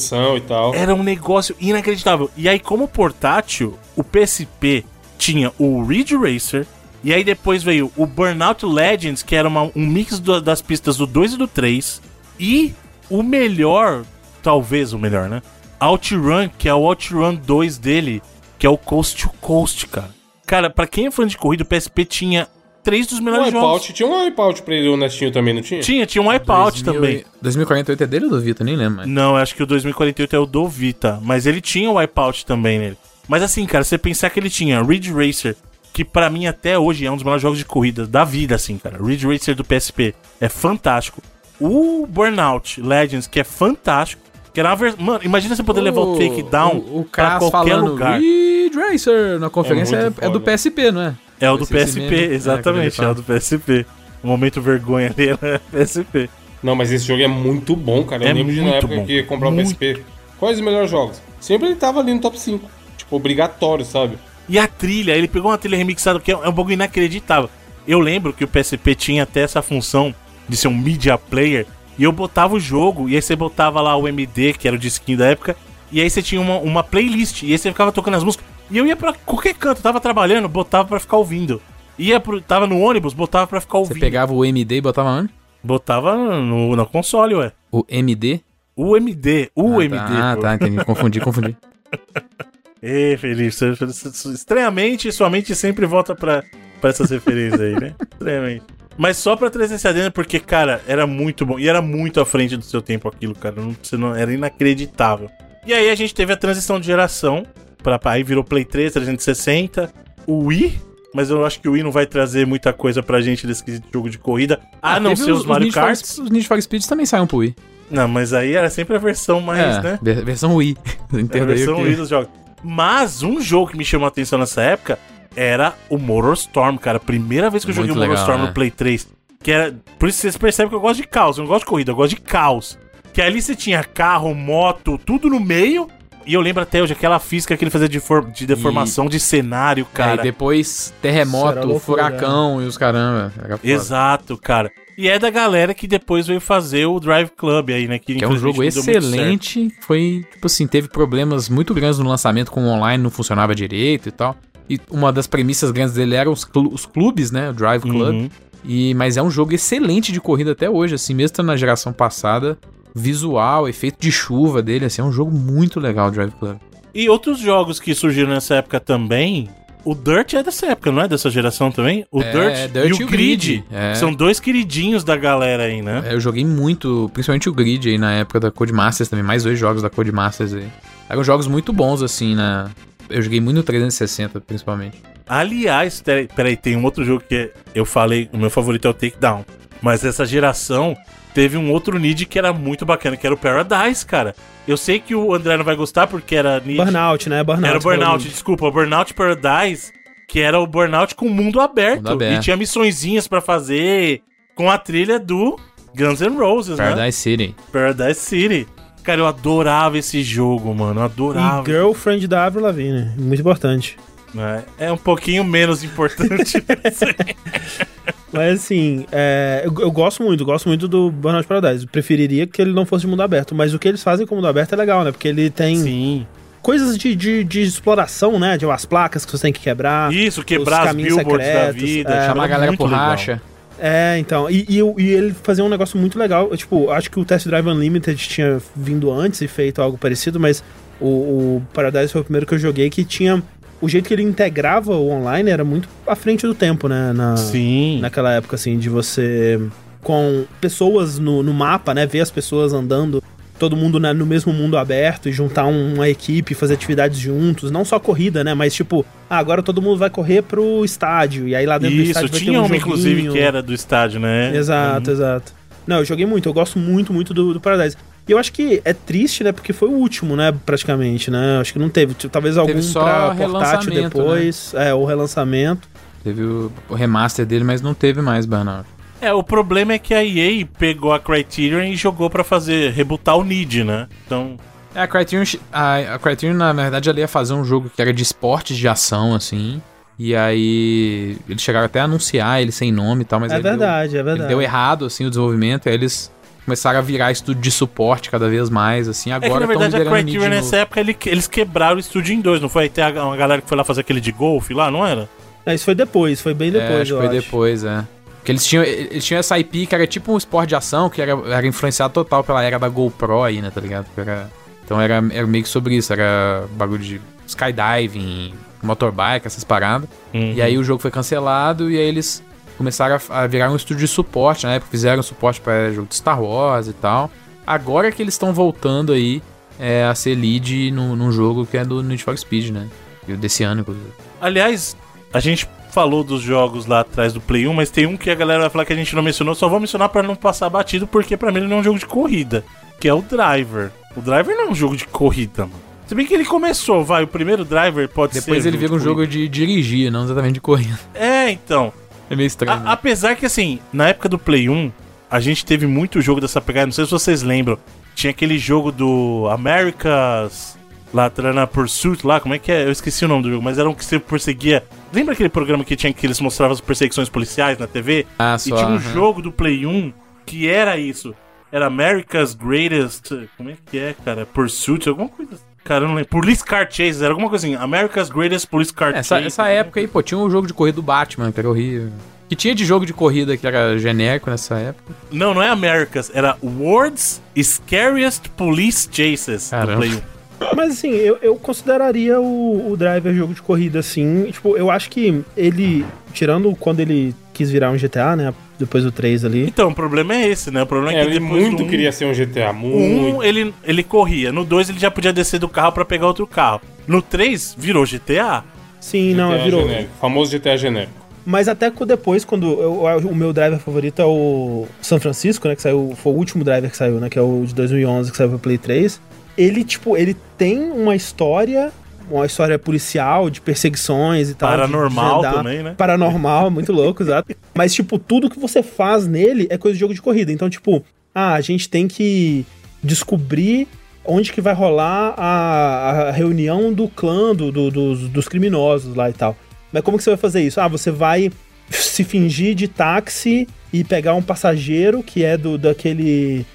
Speaker 1: era um negócio inacreditável. E aí, como portátil, o PSP tinha o Ridge Racer. E aí depois veio o Burnout Legends, que era uma- um mix do- das pistas do 2 e do 3. E o melhor, talvez o melhor, né? OutRun, que é o OutRun 2 dele, que é o Coast to Coast, cara. Cara, pra quem é fã de corrida, o PSP tinha três dos
Speaker 2: O
Speaker 1: melhores jogos.
Speaker 2: Wipeout, tinha um Wipeout pra ele honestinho também, não tinha?
Speaker 1: Tinha, tinha um Wipeout
Speaker 3: 2000
Speaker 1: também.
Speaker 3: e- 2048 é dele ou do Vita? Nem lembro. Mas...
Speaker 1: Não, acho que o 2048 é o do Vita, mas ele tinha o Wipeout também nele. Mas assim, cara, você pensar que ele tinha Ridge Racer, que pra mim até hoje é um dos melhores jogos de corrida da vida, assim, cara. Ridge Racer do PSP é fantástico. O Burnout Legends, que é fantástico. Que era uma vers... Mano, imagina você poder levar o Takedown
Speaker 3: o, o
Speaker 1: pra qualquer
Speaker 3: falando
Speaker 1: lugar.
Speaker 3: Ridge Racer na conferência
Speaker 2: É
Speaker 3: é, é do. PSP, não é?
Speaker 1: É o do PSP.
Speaker 3: É, quando ele
Speaker 1: exatamente, é,
Speaker 3: fala.
Speaker 1: o do PSP. O momento vergonha dele é PSP.
Speaker 2: Não, mas esse jogo é muito bom, cara. Eu
Speaker 1: É
Speaker 2: lembro de na
Speaker 1: muito
Speaker 2: época
Speaker 1: bom.
Speaker 2: que ia comprar o. PSP. Quais os melhores jogos? Sempre ele tava ali no top 5. Tipo, obrigatório, sabe?
Speaker 1: E a trilha, ele pegou uma trilha remixada que é é um bagulho inacreditável. Eu lembro que o PSP tinha até essa função de ser um media player. E eu botava o jogo, e aí você botava lá o MD, que era o disquinho da época. E aí você tinha uma, uma playlist, e aí você ficava tocando as músicas. E eu ia pra qualquer canto, tava trabalhando, botava pra ficar ouvindo. Ia pro, tava no ônibus, botava pra ficar
Speaker 3: Você
Speaker 1: ouvindo.
Speaker 3: pegava o MD e botava onde?
Speaker 1: Botava no, no console, ué.
Speaker 3: O MD?
Speaker 1: O MD, o
Speaker 3: ah,
Speaker 1: MD.
Speaker 3: Tá, ah, tá, entendi. Confundi, confundi.
Speaker 1: Ê, Felipe, você- você- você- estranhamente sua mente sempre volta pra, pra essas referências aí, né? Estranhamente. Mas só pra 360 porque, cara, era muito bom. E era muito à frente do seu tempo aquilo, cara. Não, não, era inacreditável. E aí a gente teve a transição de geração. Pra, aí virou Play 3, 360. O Wii. Mas eu acho que o Wii não vai trazer muita coisa pra gente desse jogo de corrida. A não ser os, Mario
Speaker 3: Need for-
Speaker 1: Kart.
Speaker 3: Os Need for Speed também saem pro Wii.
Speaker 1: Não, mas aí era sempre a versão mais,
Speaker 3: é,
Speaker 1: né?
Speaker 3: ver- versão Wii.
Speaker 1: É a versão
Speaker 3: que...
Speaker 1: Wii dos jogos. Mas um jogo que me chamou a atenção nessa época era o Motorstorm, cara. Primeira vez que eu
Speaker 3: Muito
Speaker 1: joguei o
Speaker 3: legal,
Speaker 1: Motorstorm
Speaker 3: né?
Speaker 1: no Play 3. Que era. Por isso vocês percebem que eu gosto de caos. Eu não gosto de corrida, eu gosto de caos. Que ali você tinha carro, moto, tudo no meio. E eu lembro até hoje aquela física que ele fazia de, for- de deformação de cenário,
Speaker 3: Cara,
Speaker 1: cara.
Speaker 3: e depois terremoto,
Speaker 4: loucura,
Speaker 3: furacão e os caramba.
Speaker 1: Exato, cara. E é da galera que depois veio fazer o Drive Club aí, né?
Speaker 3: Que é um jogo excelente. Foi, tipo assim, teve problemas muito grandes no lançamento com o online, não funcionava direito e tal. E uma das premissas grandes dele eram os, clu- os clubes, né? O Drive Club.
Speaker 1: Uhum.
Speaker 3: E, mas é um jogo excelente de corrida até hoje, assim, mesmo na geração passada. Visual, efeito de chuva dele, assim, é um jogo muito legal, o Drive Club.
Speaker 1: E outros jogos que surgiram nessa época também. O Dirt é dessa época, não é? Dessa geração também? O
Speaker 3: É,
Speaker 1: Dirt,
Speaker 3: Dirt
Speaker 1: e o Grid.
Speaker 3: é.
Speaker 1: São dois queridinhos da galera aí, né?
Speaker 3: É, Eu joguei muito, principalmente o Grid aí na época da Codemasters também, mais dois jogos da Codemasters aí. Eram jogos muito bons, assim, na. Eu joguei muito no 360, principalmente.
Speaker 1: Aliás, peraí, tem um outro jogo que eu falei, o meu favorito é o Takedown. Mas essa geração teve um outro Need que era muito bacana, que era o Paradise, cara. Eu sei que o André não vai gostar porque era Need.
Speaker 4: Burnout, né? Burnout.
Speaker 1: Era o Burnout, desculpa, o Burnout Paradise, que era o Burnout com mundo aberto.
Speaker 3: Mundo aberto.
Speaker 1: E tinha missõezinhas pra fazer com a trilha do Guns N' Roses, né?
Speaker 3: Paradise City.
Speaker 1: Paradise City. Cara, eu adorava esse jogo, mano. Eu adorava.
Speaker 4: E Girlfriend da Avril Lavigne, muito importante.
Speaker 1: né? É um pouquinho menos importante.
Speaker 4: Mas assim, é, eu, eu gosto muito, gosto muito do Burnout Paradise. Eu preferiria que ele não fosse de mundo aberto, mas o que eles fazem com o mundo aberto é legal, né? Porque ele tem
Speaker 1: Sim.
Speaker 4: coisas de, de, de exploração, né? De umas placas que você tem que quebrar.
Speaker 1: Isso, quebrar
Speaker 4: Os
Speaker 1: as
Speaker 4: caminhos
Speaker 1: billboards da
Speaker 4: secretos,
Speaker 1: vida.
Speaker 4: é.
Speaker 3: Chamar a galera
Speaker 1: muito
Speaker 3: por
Speaker 1: legal.
Speaker 3: racha.
Speaker 4: É, então. E, e, e ele fazia um negócio muito legal. Eu, tipo, acho que o Test Drive Unlimited tinha vindo antes e feito algo parecido, mas o, o Paradise foi o primeiro que eu joguei que tinha. O jeito que ele integrava o online era muito à frente do tempo, né? Na,
Speaker 1: Sim.
Speaker 4: naquela época, assim, de você. Com pessoas no, no mapa, né? Ver as pessoas andando, todo mundo né, no mesmo mundo aberto e juntar um- uma equipe, fazer atividades juntos. Não só corrida, né? Mas tipo, ah, agora todo mundo vai correr pro estádio. E aí lá dentro do
Speaker 1: Isso,
Speaker 4: estádio vai ter
Speaker 1: tinha
Speaker 4: um
Speaker 1: uma, inclusive, que era do estádio, né?
Speaker 4: Exato, exato. Não, eu joguei muito, eu gosto muito, muito do, do Paradise. E eu acho que é triste, né? Porque foi o último, né? Praticamente, né? Acho que não teve. tipo, Talvez algum
Speaker 3: só
Speaker 4: pra portátil
Speaker 3: relançamento, né?
Speaker 4: depois. É, o relançamento.
Speaker 3: Teve o, o remaster dele, mas não teve mais Burnout.
Speaker 1: É, o problema é que a EA pegou a Criterion e jogou pra fazer, rebutar o Need, né? Então,
Speaker 3: É, a Criterion, a, a Criterion, na verdade, ela ia fazer um jogo que era de esportes de ação, assim. E aí. Eles chegaram até a anunciar ele sem nome e tal, mas
Speaker 4: é
Speaker 3: aí deu-
Speaker 4: verdade, é
Speaker 3: ele
Speaker 4: verdade.
Speaker 3: deu errado, assim, o desenvolvimento. E aí eles começaram a virar estúdio de suporte cada vez mais, assim.
Speaker 1: é que
Speaker 3: Agora
Speaker 1: na verdade a Criterion nessa época ele- eles quebraram o estúdio em dois, não foi? Aí tem a- uma galera que foi lá fazer aquele de golfe lá, não era?
Speaker 4: É, isso foi depois, foi bem
Speaker 3: novo.
Speaker 4: depois,
Speaker 3: é, acho
Speaker 4: eu
Speaker 3: que foi
Speaker 4: acho.
Speaker 3: depois, é. Porque eles tinham, eles tinham essa IP que era tipo um esporte de ação, que era, era influenciado total pela era da GoPro aí, né, tá ligado? Era- então era, era meio que sobre isso, era bagulho de skydiving, motorbike, essas paradas.
Speaker 1: Uhum.
Speaker 3: E aí o jogo foi cancelado e aí eles começaram a, a virar um estúdio de suporte, né? Fizeram suporte para jogo de Star Wars e tal. Agora que eles estão voltando aí é, a ser lead no, num jogo que é do Need for Speed, né? E Desse ano, inclusive.
Speaker 1: Aliás, a gente falou dos jogos lá atrás do Play 1, mas tem um que a galera vai falar que a gente não mencionou, só vou mencionar pra não passar batido, porque pra mim ele não é um jogo de corrida, que é o Driver. O Driver não é um jogo de corrida, mano. Se bem que ele começou, vai, o primeiro Driver pode ser.
Speaker 3: Depois ele vira um jogo de dirigir, não exatamente de corrida.
Speaker 1: corrida. É, então.
Speaker 3: É meio estranho.
Speaker 1: A-
Speaker 3: né?
Speaker 1: apesar que, assim, na época do Play 1, a gente teve muito jogo dessa pegada. Não sei se vocês lembram. Tinha aquele jogo do America's Latrana Pursuit lá, como é que é? Eu esqueci o nome do jogo, mas era um que você perseguia. Lembra aquele programa que tinha que eles mostravam as perseguições policiais na TV?
Speaker 3: Ah,
Speaker 1: E
Speaker 3: só.
Speaker 1: tinha um jogo do Play 1 que era isso. Era America's Greatest. Como é que é, cara? Pursuit, alguma coisa assim. Cara, eu não lembro. Police Car Chase, era alguma coisa assim. America's Greatest Police Car
Speaker 3: Essa,
Speaker 1: Chase.
Speaker 3: essa época aí, pô, tinha um jogo de corrida do Batman, que era horrível. Que tinha de jogo de corrida que era genérico nessa época.
Speaker 1: Não, não é America's, era World's Scariest Police Chases
Speaker 3: Caramba.
Speaker 1: do Play 1.
Speaker 4: Mas assim, eu, eu consideraria o, o Driver jogo de corrida, assim. Tipo, eu acho que ele, tirando quando ele quis virar um GTA, né? Depois do 3 ali.
Speaker 1: Então, o problema é esse, né? O problema é,
Speaker 2: É,
Speaker 1: que
Speaker 2: ele
Speaker 1: depois
Speaker 2: muito
Speaker 1: um,
Speaker 2: queria ser um GTA, muito.
Speaker 1: 1 ele, ele corria, no 2 ele já podia descer do carro pra pegar outro carro. No 3 virou GTA.
Speaker 4: Sim, não,
Speaker 2: GTA
Speaker 4: virou.
Speaker 2: genérico, famoso GTA genérico.
Speaker 4: Mas até depois, quando. eu- o meu driver favorito é o São Francisco, né? Que saiu. Foi o último driver que saiu, né? Que é o de 2011 que saiu pro Play 3. Ele, tipo, ele tem uma história. Uma história policial, de perseguições e tal. de
Speaker 1: Paranormal
Speaker 4: desvendar.
Speaker 1: também, né?
Speaker 4: Paranormal, muito louco, exato. Mas, tipo, tudo que você faz nele é coisa de jogo de corrida. Então, tipo, ah, a gente tem que descobrir onde que vai rolar a, a reunião do clã do, do- dos, dos criminosos lá e tal. Mas como que você vai fazer isso? Ah, você vai se fingir de táxi e pegar um passageiro que é do daquele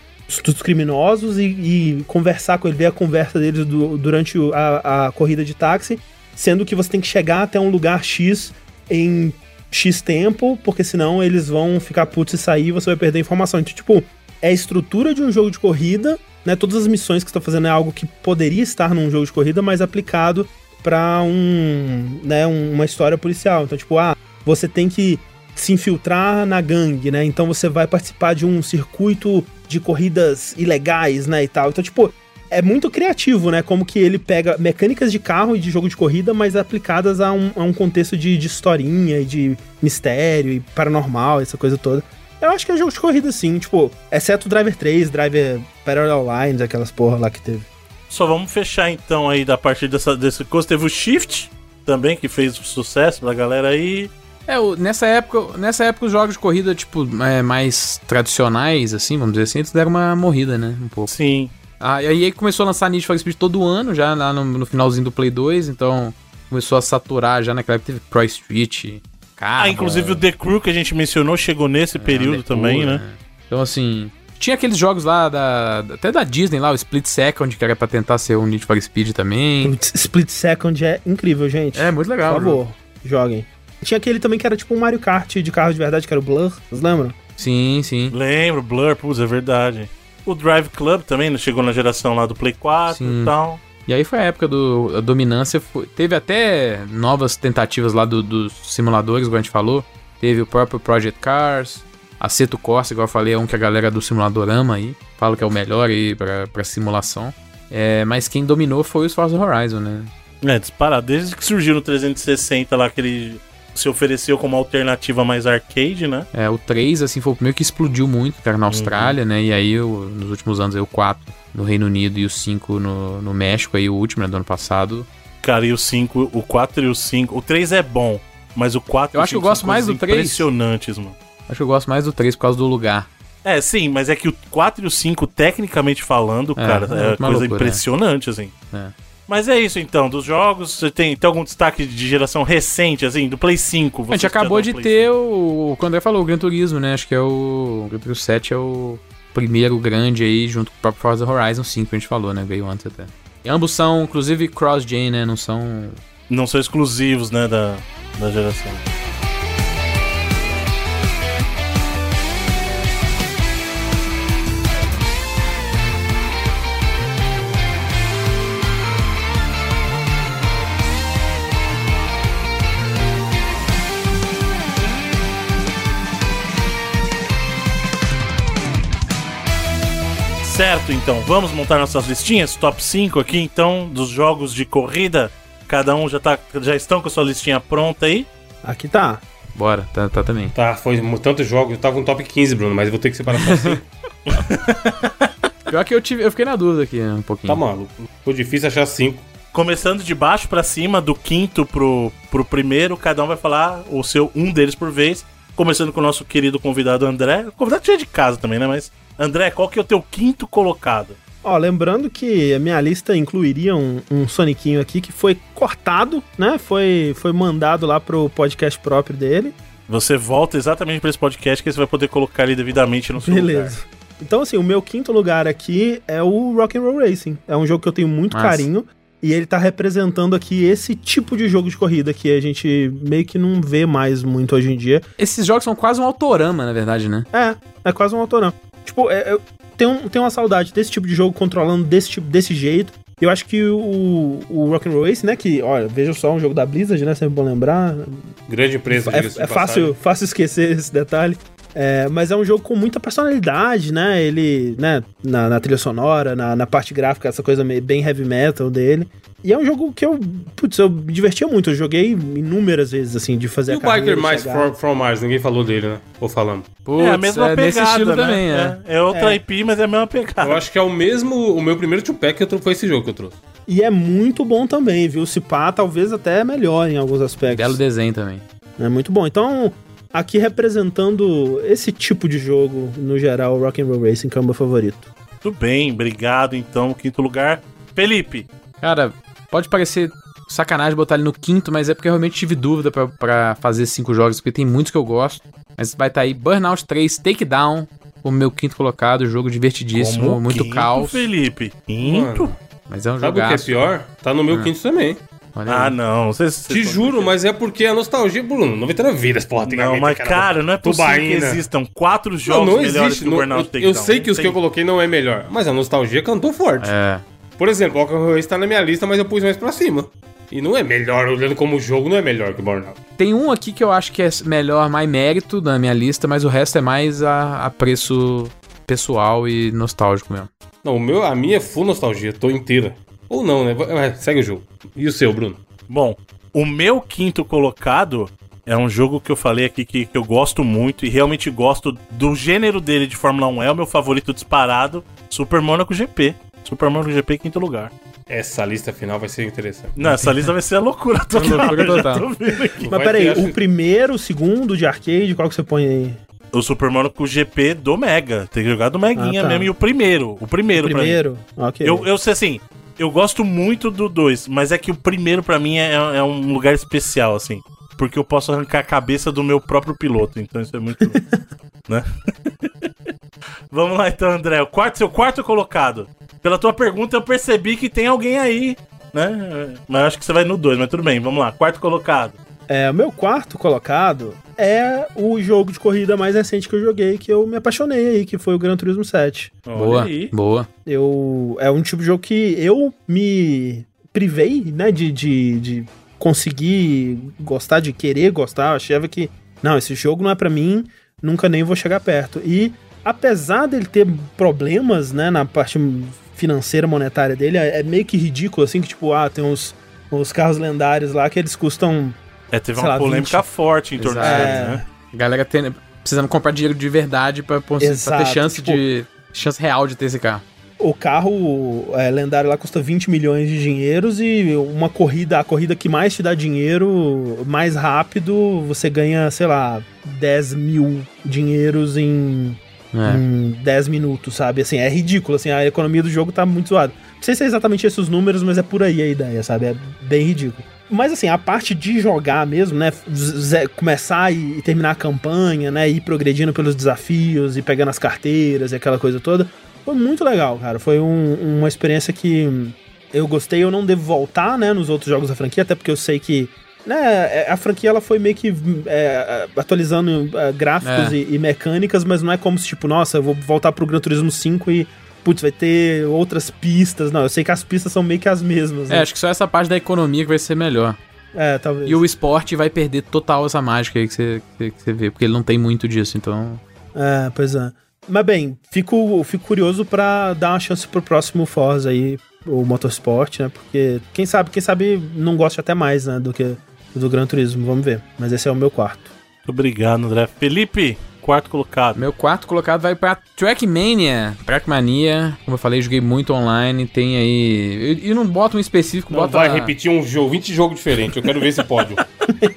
Speaker 4: dos criminosos e, e conversar com ele, ver a conversa deles do- durante a, a corrida de táxi, sendo que você tem que chegar até um lugar X em X tempo, porque senão eles vão ficar putos e sair e você vai perder informação. Então, tipo, é a estrutura de um jogo de corrida, né? Todas as missões que você tá fazendo é algo que poderia estar num jogo de corrida, mas aplicado pra um, né, um- uma história policial. Então, tipo, ah, você tem que se infiltrar na gangue, né? Então você vai participar de um circuito de corridas ilegais, né, e tal. Então, tipo, é muito criativo, né? Como que ele pega mecânicas de carro e de jogo de corrida, mas aplicadas a um, a um contexto de, de historinha e de mistério e paranormal, essa coisa toda. Eu acho que é jogo de corrida, sim, tipo, exceto o Driver 3, Driver Parallel Lines, aquelas porra lá que teve.
Speaker 1: Só vamos fechar então aí da partir dessa, desse coisa. Teve o Shift, também, que fez sucesso pra galera aí.
Speaker 3: É, o- nessa época, nessa época os jogos de corrida, tipo, é, mais tradicionais, assim, vamos dizer assim, eles deram uma morrida, né? Um pouco.
Speaker 1: Sim.
Speaker 3: Ah, e aí começou a lançar Need for Speed todo ano, já lá no, no finalzinho do Play 2, então começou a saturar já naquela época teve Pro Street, Carro.
Speaker 1: Ah, inclusive o The Crew que a gente mencionou chegou nesse período também, né?
Speaker 3: Então, assim, tinha aqueles jogos lá, da, até da Disney lá, o Split Second, que era pra tentar ser um Need for Speed também.
Speaker 4: Split Second é incrível, gente.
Speaker 3: É, muito legal.
Speaker 4: Por favor, joguem. Tinha aquele também que era tipo um Mario Kart de carro de verdade, que era o Blur, vocês lembram?
Speaker 3: Sim, sim.
Speaker 1: Lembro, Blur, putz, é verdade. O Drive Club também né? chegou na geração lá do Play 4
Speaker 3: Sim.
Speaker 1: e tal.
Speaker 3: E aí foi a época do a dominância. foi- teve até novas tentativas lá do- dos simuladores, igual a gente falou. Teve o próprio Project Cars, Aceto Corsa, igual eu falei, é um que a galera do simulador ama aí. Falo que é o melhor aí pra, pra simulação. É, mas quem dominou foi os Forza Horizon, né?
Speaker 1: É, disparado. Desde que surgiu no 360 lá, que ele se ofereceu como alternativa mais arcade, né?
Speaker 3: É, o 3, assim, foi o primeiro que explodiu muito, era na Austrália, né? E aí, o- nos últimos anos, aí, o 4 no Reino Unido e o 5 no, no México, aí o último, né, do ano passado.
Speaker 1: Cara, e o 5, o 4 e o 5. O 3 é bom, mas o 4 e
Speaker 3: Eu acho que eu
Speaker 1: 5
Speaker 3: gosto mais do três.
Speaker 1: Impressionantes, mano.
Speaker 3: Acho que eu gosto mais do 3 por causa do lugar.
Speaker 1: É, sim, mas é que o 4 e o 5, tecnicamente falando,
Speaker 3: É,
Speaker 1: cara,
Speaker 3: é
Speaker 1: é,
Speaker 3: uma
Speaker 1: coisa
Speaker 3: loucura,
Speaker 1: impressionante, assim.
Speaker 3: É.
Speaker 1: Mas é isso então, dos jogos, você tem, tem algum destaque de geração recente, assim, do Play 5?
Speaker 3: a gente acabou de ter o, o que o André falou, o Gran Turismo, né? Acho que é o. O Gran Turismo 7 é o primeiro grande aí, junto com o próprio Forza Horizon 5 que a gente falou, né? Veio antes até. E ambos são, inclusive, cross-gen, né? Não são.
Speaker 1: Não são exclusivos, né, da, da geração. Certo, então, vamos montar nossas listinhas, top 5 aqui, então, dos jogos de corrida. Cada um já, tá, já estão com a sua listinha pronta aí.
Speaker 4: Aqui tá.
Speaker 3: Bora, tá, tá também.
Speaker 2: Tá, foi tantos jogos. Eu tava com top 15, Bruno, mas eu vou ter que separar só assim.
Speaker 3: Pior que eu, tive, eu fiquei na dúvida aqui um pouquinho.
Speaker 2: Tá maluco. Ficou difícil achar 5.
Speaker 1: Começando de baixo pra cima, do quinto pro, pro primeiro, cada um vai falar o seu um deles por vez. Começando com o nosso querido convidado André. O convidado já é de casa também, né? Mas, André, qual que é o teu quinto colocado?
Speaker 4: Ó, lembrando que a minha lista incluiria um, um Soniquinho aqui que foi cortado, né? Foi, foi mandado lá pro podcast próprio dele.
Speaker 1: Você volta exatamente pra esse podcast que você vai poder colocar ele devidamente no seu
Speaker 4: Beleza. Então, assim, o meu quinto lugar aqui é o Rock'n'Roll Racing. É um jogo que eu tenho muito carinho. E ele tá representando aqui esse tipo de jogo de corrida que a gente meio que não vê mais muito hoje em dia.
Speaker 3: Esses jogos são quase um autorama, na verdade, né?
Speaker 4: É, é quase um autorão. Tipo, é, eu tenho, tenho uma saudade desse tipo de jogo controlando desse tipo, desse jeito. Eu acho que o, o Rock'n'Roll Racing, né, que, olha, veja só, um jogo da Blizzard, né, sempre bom lembrar.
Speaker 2: Grande empresa,
Speaker 4: É, é fácil, fácil esquecer esse detalhe. É, mas é um jogo com muita personalidade, né? Ele, né, na, na trilha sonora, na, na parte gráfica, essa coisa meio, bem heavy metal dele. E é um jogo que eu, putz, eu me divertia muito. Eu joguei inúmeras vezes, assim, de fazer
Speaker 2: E
Speaker 4: a
Speaker 2: o Biker mais from, from Mars? Ninguém falou dele, né? Ou falando.
Speaker 3: Putz,
Speaker 1: é a mesma pegada,
Speaker 3: nesse estilo
Speaker 1: né?
Speaker 3: também, é.
Speaker 1: é. é outra IP, mas é a mesma pegada.
Speaker 2: Eu acho que é o mesmo. O meu primeiro two-pack que eu trouxe foi esse jogo que eu trouxe.
Speaker 4: E é muito bom também, viu? Se pá, talvez até melhor em alguns aspectos.
Speaker 3: Belo desenho também.
Speaker 4: É muito bom. Então, aqui representando esse tipo de jogo, no geral, o Rock'n'Roll Racing, que é o meu favorito.
Speaker 1: Tudo bem, obrigado então. Quinto lugar, Felipe.
Speaker 3: Cara, pode parecer sacanagem botar ele no quinto, mas é porque eu realmente tive dúvida pra, pra fazer cinco jogos, porque tem muitos que eu gosto. Mas vai estar aí Burnout 3, Takedown, o meu quinto colocado, jogo divertidíssimo,
Speaker 1: Como
Speaker 3: muito
Speaker 1: quinto,
Speaker 3: caos.
Speaker 1: Felipe. Quinto?
Speaker 2: Mano,
Speaker 3: Mas é um
Speaker 2: sabe o que é pior? Tá no meu
Speaker 3: Ah.
Speaker 2: quinto também.
Speaker 3: Olha
Speaker 1: Ah,
Speaker 3: aí.
Speaker 1: não.
Speaker 2: Te juro, mas é porque a nostalgia, Bruno. 99 vidas, porra.
Speaker 1: Não, mas cara, não é possível que
Speaker 2: Tubaína.
Speaker 1: existam quatro
Speaker 2: Não,
Speaker 1: jogos
Speaker 2: não
Speaker 1: melhores
Speaker 2: existe.
Speaker 1: que o
Speaker 2: não-
Speaker 1: Burnout
Speaker 2: eu,
Speaker 1: Takedown.
Speaker 2: eu sei que os
Speaker 1: Não
Speaker 2: que eu
Speaker 1: tem.
Speaker 2: coloquei não é melhor, mas a nostalgia cantou forte.
Speaker 3: É.
Speaker 2: Por exemplo, o Rock'n'Roll Race tá na minha lista, mas eu pus mais pra cima. E não é melhor, olhando como jogo, não é melhor que o Burnout.
Speaker 3: Tem um aqui que eu acho que é melhor, mais mérito na minha lista, mas o resto é mais a, a preço pessoal e nostálgico mesmo.
Speaker 2: Não, o meu, a minha é full nostalgia, tô inteira. Ou não, né? Vai, segue o jogo. E o seu, Bruno?
Speaker 1: Bom, o meu quinto colocado é um jogo que eu falei aqui que, que eu gosto muito e realmente gosto do gênero dele de Fórmula 1. É o meu favorito disparado, Super Monaco GP. Super Monaco GP, quinto lugar.
Speaker 2: Essa lista final vai ser interessante.
Speaker 1: Não, essa lista vai ser a loucura total.
Speaker 3: loucura total.
Speaker 1: tô vendo aqui.
Speaker 4: Mas peraí, o primeiro, o segundo de arcade, qual que você põe aí?
Speaker 1: O Super Mario com o GP do Mega. Tem que jogar do Meguinha
Speaker 4: Ah, tá.
Speaker 1: mesmo. E o primeiro. O primeiro,
Speaker 4: O
Speaker 1: pra mim.
Speaker 4: primeiro? Ok.
Speaker 1: Eu, eu sei assim, eu gosto muito do 2, mas é que o primeiro pra mim é, é um lugar especial, assim. Porque eu posso arrancar a cabeça do meu próprio piloto, então isso é muito. né? Vamos lá então, André. O quarto, seu quarto colocado. Pela tua pergunta, eu percebi que tem alguém aí, né? Mas eu acho que você vai no 2, mas tudo bem, vamos lá. Quarto colocado.
Speaker 4: É, o meu quarto colocado é o jogo de corrida mais recente que eu joguei, que eu me apaixonei aí, que foi o Gran Turismo 7.
Speaker 1: Olha
Speaker 3: Boa, boa.
Speaker 4: Eu, é um tipo de jogo que eu me privei, né, de, de, de conseguir gostar, de querer gostar. Eu achava que, não, esse jogo não é pra mim, nunca nem vou chegar perto. E apesar dele ter problemas, né, na parte financeira, monetária dele, é é meio que ridículo, assim, que tipo, ah, tem uns, uns carros lendários lá que eles custam
Speaker 1: É, teve
Speaker 4: Sei
Speaker 1: uma
Speaker 4: lá,
Speaker 1: polêmica
Speaker 4: 20.
Speaker 1: forte em torno deles,
Speaker 4: É.
Speaker 1: né?
Speaker 3: Galera tendo, precisando comprar dinheiro de verdade pra, pra ter chance
Speaker 4: tipo-
Speaker 3: de. chance real de ter esse carro.
Speaker 4: O carro é, lendário lá custa 20 milhões de dinheiros e uma corrida, a corrida que mais te dá dinheiro, mais rápido, você ganha, sei lá, 10 mil dinheiros em,
Speaker 3: É.
Speaker 4: em 10 minutos, sabe? Assim, é ridículo, assim, a economia do jogo tá muito zoada. Não sei se é exatamente esses os números, mas é por aí a ideia, sabe? É bem ridículo. Mas assim, a parte de jogar mesmo, né? Começar e, e terminar a campanha, né? Ir progredindo pelos desafios e pegando as carteiras e aquela coisa toda. Foi muito legal, cara. Foi um- uma experiência que eu gostei. Eu não devo voltar, né? Nos outros jogos da franquia, até porque eu sei que. Né, a franquia ela foi meio que é, atualizando é, gráficos
Speaker 3: É.
Speaker 4: e, e mecânicas, mas não é como se, tipo, nossa, eu vou voltar pro Gran Turismo 5 e, putz, vai ter outras pistas. Não, eu sei que as pistas são meio que as mesmas.
Speaker 3: É,
Speaker 4: Né?
Speaker 3: acho que só essa parte da economia que vai ser melhor.
Speaker 4: É, talvez.
Speaker 3: E o esporte vai perder total essa mágica aí que você, que você vê, porque ele não tem muito disso, então.
Speaker 4: É, pois é. Mas bem, fico, fico curioso pra dar uma chance pro próximo Forza aí, o Motorsport, né? Porque quem sabe, quem sabe não gosta até mais, né, do que do Gran Turismo, vamos ver. Mas esse é o meu quarto.
Speaker 1: Obrigado, André. Felipe, quarto colocado.
Speaker 3: Meu quarto colocado vai pra Trackmania. Trackmania, como eu falei, joguei muito online, tem aí. E não bota um específico,
Speaker 2: Não
Speaker 3: bota.
Speaker 2: vai repetir um jogo, 20 jogos diferentes. Eu quero ver esse pódio.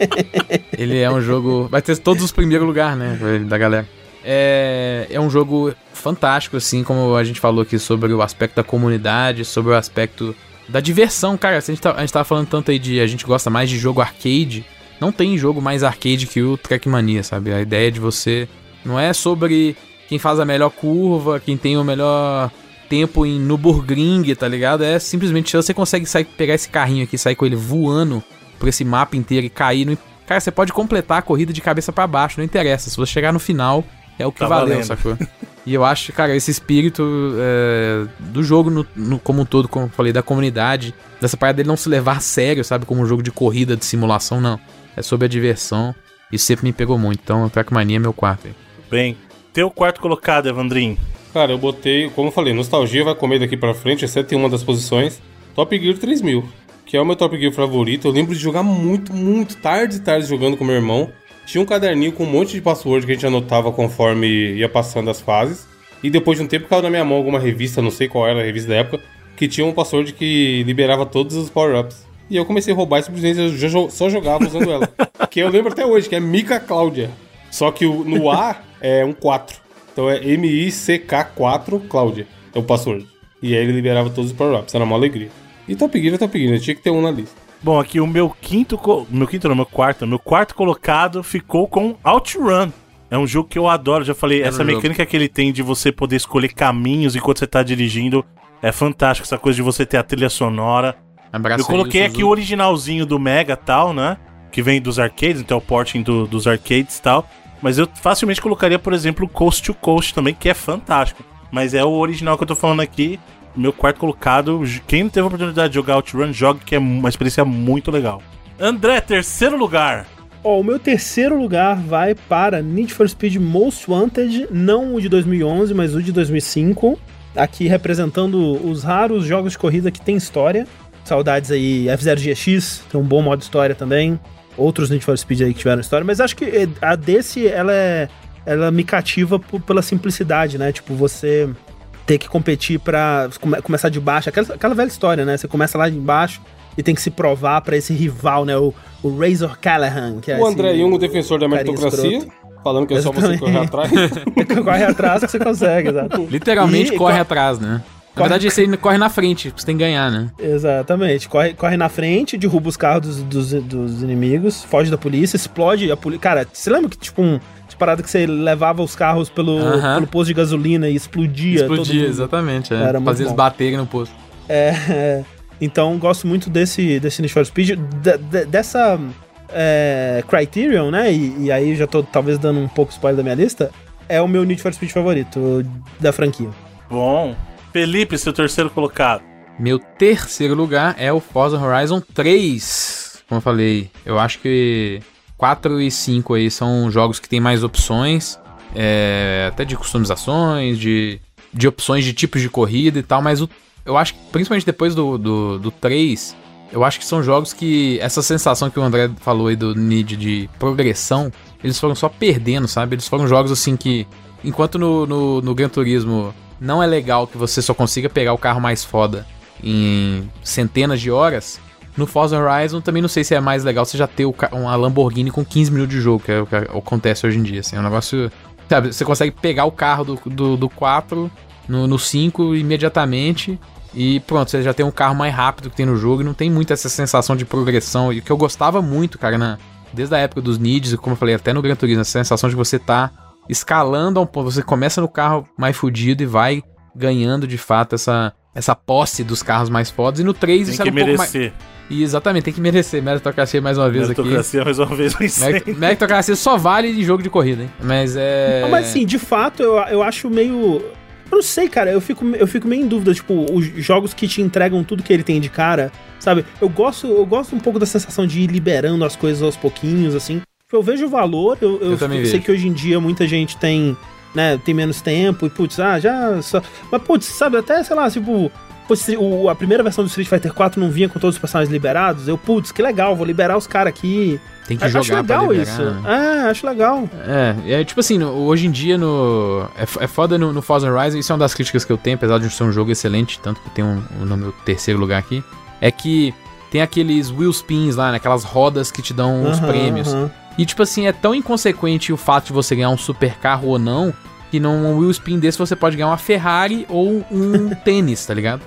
Speaker 3: Ele é um jogo. Vai ter todos os primeiros lugares, né? Da galera. É, é um jogo fantástico, assim, como a gente falou aqui sobre o aspecto da comunidade, sobre o aspecto da diversão, cara. Se a, gente tá, a gente tava falando tanto aí de a gente gosta mais de jogo arcade. Não tem jogo mais arcade que o Trackmania, sabe? A ideia de você. Não é sobre quem faz a melhor curva, quem tem o melhor tempo em Nürburgring, tá ligado? É simplesmente você consegue sair, pegar esse carrinho aqui, sair com ele voando por esse mapa inteiro e cair no. Cara, você pode completar a corrida de cabeça pra baixo, não interessa. Se você chegar no final, é o que
Speaker 1: Tá
Speaker 3: valeu,
Speaker 1: valendo.
Speaker 3: sacou? E eu acho, cara, esse espírito é, do jogo no, no- como um todo, como eu falei, da comunidade, dessa parada dele não se levar a sério, sabe? Como um jogo de corrida, de simulação, não. É sobre a diversão. Isso sempre me pegou muito. Então, Trackmania é meu quarto. aí.
Speaker 1: Bem, teu quarto colocado, Evandrinho.
Speaker 2: Cara, eu botei, como eu falei, nostalgia vai comer daqui pra frente, exceto em uma das posições. Top Gear 3000, que é o meu Top Gear favorito. Eu lembro de jogar muito, muito tarde, tarde jogando com meu irmão. Tinha um caderninho com um monte de password que a gente anotava conforme ia passando as fases. E depois de um tempo caiu na minha mão alguma revista, não sei qual era a revista da época, que tinha um password que liberava todos os power-ups. E eu comecei a roubar e simplesmente eu só jogava usando ela. que eu lembro até hoje, que é Mika Cláudia. Só que o- no A é um 4. Então é M-I-C-K-4 Cláudia. É o password. E aí ele liberava todos os power-ups. Era uma alegria. E Top Gear é Top Gear, né? tinha que ter um na lista.
Speaker 1: Bom, aqui o meu quinto. Meu quinto não, meu quarto. Meu quarto colocado ficou com OutRun. É um jogo que eu adoro, já falei. essa
Speaker 3: um jogo.
Speaker 1: mecânica que ele tem de você poder escolher caminhos enquanto você tá dirigindo é fantástico. Essa coisa de você ter a trilha sonora.
Speaker 3: Abraço
Speaker 1: eu coloquei aqui o originalzinho do Mega tal, né? Que vem dos arcades, então é o porting do- dos arcades e tal. Mas eu facilmente colocaria, por exemplo, o Coast to Coast também, que é fantástico. Mas é o original que eu tô falando aqui. Meu quarto colocado. Quem não teve a oportunidade de jogar OutRun, jogue, que é uma experiência muito legal. André, terceiro lugar.
Speaker 4: Ó, o meu terceiro lugar vai para Need for Speed Most Wanted, não o de 2011, mas o de 2005. Aqui representando os raros jogos de corrida que tem história. Saudades aí, F0 GX, tem um bom modo história também. Outros Need for Speed aí que tiveram história, mas acho que eh, a desse, ela é. Ela me cativa pela simplicidade, né? Tipo, você ter que competir pra come- começar de baixo. Aquela, aquela velha história, né? Você começa lá de baixo e tem que se provar pra esse rival, né? O, o Razor Callahan. Que é
Speaker 2: O André Jung, o defensor da meritocracia, falando que é só você correr atrás.
Speaker 4: corre atrás que você consegue, exato.
Speaker 3: Literalmente
Speaker 4: E-
Speaker 3: corre
Speaker 4: co-
Speaker 3: atrás, né? Na
Speaker 4: corre-
Speaker 3: verdade, aí corre na frente, você tem que ganhar, né?
Speaker 4: Exatamente. Corre, corre na frente, derruba os carros dos, dos, dos inimigos, foge da polícia, explode a polícia. Cara, você lembra que, tipo, um. De parada que você levava os carros pelo,
Speaker 3: Aham.
Speaker 4: pelo posto de gasolina e explodia. todo
Speaker 3: Explodia,
Speaker 4: mundo.
Speaker 3: exatamente.
Speaker 4: Era
Speaker 3: É.
Speaker 4: muito
Speaker 3: Fazer eles baterem no posto.
Speaker 4: É, é. então gosto muito desse, desse Need for Speed, de- de- dessa é, Criterion, né? E, e aí já tô talvez dando um pouco spoiler da minha lista. É o meu Need for Speed favorito da franquia.
Speaker 1: Bom. Felipe, seu terceiro colocado.
Speaker 3: Meu terceiro lugar é o Forza Horizon 3. Como eu falei, eu acho que 4 e 5 aí são jogos que tem mais opções, é, até de customizações, de, de opções de tipos de corrida e tal, mas o- eu acho que, principalmente depois do, do, do 3, eu acho que são jogos que essa sensação que o André falou aí do need de progressão, eles foram só perdendo, sabe? Eles foram jogos assim que, enquanto no, no, no Gran Turismo não é legal que você só consiga pegar o carro mais foda em centenas de horas, no Forza Horizon também não sei se é mais legal você já ter uma Lamborghini com 15 minutos de jogo, que é o que acontece hoje em dia. Assim, é um negócio. Sabe, você consegue pegar o carro do, do, do 4 no, no 5 imediatamente. E pronto, você já tem um carro mais rápido que tem no jogo e não tem muito essa sensação de progressão. E o que eu gostava muito, cara, na, desde a época dos Needs, e como eu falei, até no Gran Turismo, essa sensação de você tá escalando a um ponto. Você começa no carro mais fudido e vai ganhando de fato essa, essa posse dos carros mais fodas. E no 3
Speaker 1: Tem
Speaker 3: isso
Speaker 1: que
Speaker 3: era um pouco mais.
Speaker 1: merecer.
Speaker 3: E exatamente, tem que merecer. Meritocracia mais uma vez aqui.
Speaker 1: Meritocracia mais uma vez.
Speaker 3: Merit- Meritocracia só vale em jogo de corrida, hein? Mas é.
Speaker 4: Ah, Mas assim, de fato, eu, eu acho meio. Eu não sei, cara, eu fico, eu fico meio em dúvida, tipo, os jogos que te entregam tudo que ele tem de cara, sabe? Eu gosto, eu gosto um pouco da sensação de ir liberando as coisas aos pouquinhos, assim. Eu vejo o valor, eu, eu,
Speaker 3: Eu
Speaker 4: sei
Speaker 3: vejo.
Speaker 4: que hoje em dia muita gente tem, né, tem menos tempo e, putz, ah, já. Só... Mas, putz, sabe, até, sei lá, tipo. putz, o- a primeira versão do Street Fighter 4 não vinha com todos os personagens liberados. Eu, putz, que legal, vou liberar os caras aqui.
Speaker 3: Tem que
Speaker 4: acho
Speaker 3: jogar pra
Speaker 4: legal isso. É, acho legal.
Speaker 3: É, é tipo assim, no- hoje em dia no. É, é foda no, no Forza Horizon, isso é uma das críticas que eu tenho, apesar de ser um jogo excelente, tanto que tem um, um no meu terceiro lugar aqui. É que tem aqueles wheel spins lá, né? Aquelas rodas que te dão os
Speaker 4: Aham,
Speaker 3: prêmios.
Speaker 4: aham.
Speaker 3: E tipo assim, é tão inconsequente o fato de você ganhar um super carro ou não, que num wheel spin desse você pode ganhar uma Ferrari ou um tênis, tá ligado?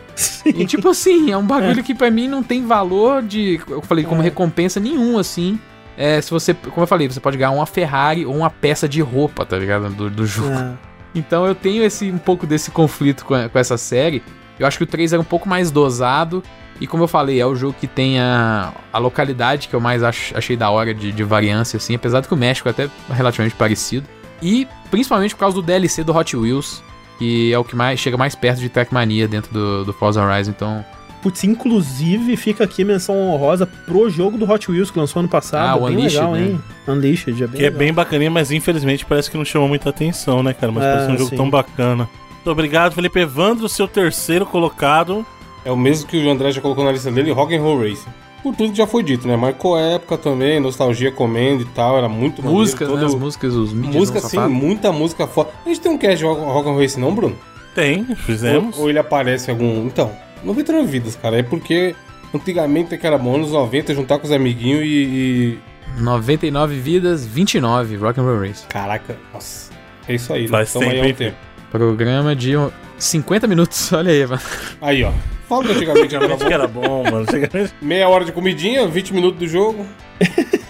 Speaker 3: E tipo assim, é um bagulho que pra mim não tem valor de, eu falei, como
Speaker 4: É.
Speaker 3: recompensa nenhum, assim. É, se você, como eu falei, você pode ganhar uma Ferrari ou uma peça de roupa, tá ligado? Do, do jogo.
Speaker 4: É.
Speaker 3: Então eu tenho esse um pouco desse conflito com, com essa série. Eu acho que o 3 era um pouco mais dosado. E como eu falei, é o jogo que tem a, a localidade que eu mais ach- achei da hora de, de variância, assim. Apesar de que o México é até relativamente parecido. E principalmente por causa do DLC do Hot Wheels, que é o que mais chega mais perto de Trackmania dentro do, do Forza Horizon. Então,
Speaker 4: Putz, inclusive fica aqui menção honrosa pro jogo do Hot Wheels que lançou ano passado.
Speaker 3: Ah, o
Speaker 4: bem
Speaker 3: Unleashed,
Speaker 4: legal,
Speaker 3: né?
Speaker 4: hein? Unleashed, é bem
Speaker 1: Que é
Speaker 4: legal.
Speaker 1: bem bacaninha, mas infelizmente parece que não chamou muita atenção, né, cara? Mas
Speaker 4: É,
Speaker 1: parece um jogo
Speaker 4: sim.
Speaker 1: tão bacana. Muito obrigado, Felipe Evandro, seu terceiro colocado.
Speaker 2: É o mesmo que o André já colocou na lista dele, Rock and Roll Racing. Por tudo que já foi dito, né? Marcou época também, nostalgia comendo e tal, era muito maneiro,
Speaker 3: músicas, né?
Speaker 2: todo-
Speaker 3: As músicas, os mídias
Speaker 2: Música, sim, muita música foda. A gente tem um cast de Rock and Roll Racing não, Bruno?
Speaker 1: Tem, fizemos.
Speaker 2: Ou, ou ele aparece em algum... Então, 99 vidas, cara. É porque antigamente é que era bom, nos 90, juntar com os amiguinhos e... e-
Speaker 3: 99 vidas, 29, Rock and Roll Race.
Speaker 2: Caraca, nossa. É isso aí, né?
Speaker 1: Faz
Speaker 2: Tamo aí
Speaker 1: tempo,
Speaker 2: há um tempo.
Speaker 3: Programa de 50 minutos, olha aí, mano.
Speaker 2: Aí, ó. Que antigamente era bom.
Speaker 1: era bom, mano.
Speaker 2: Meia hora de comidinha, 20 minutos do jogo.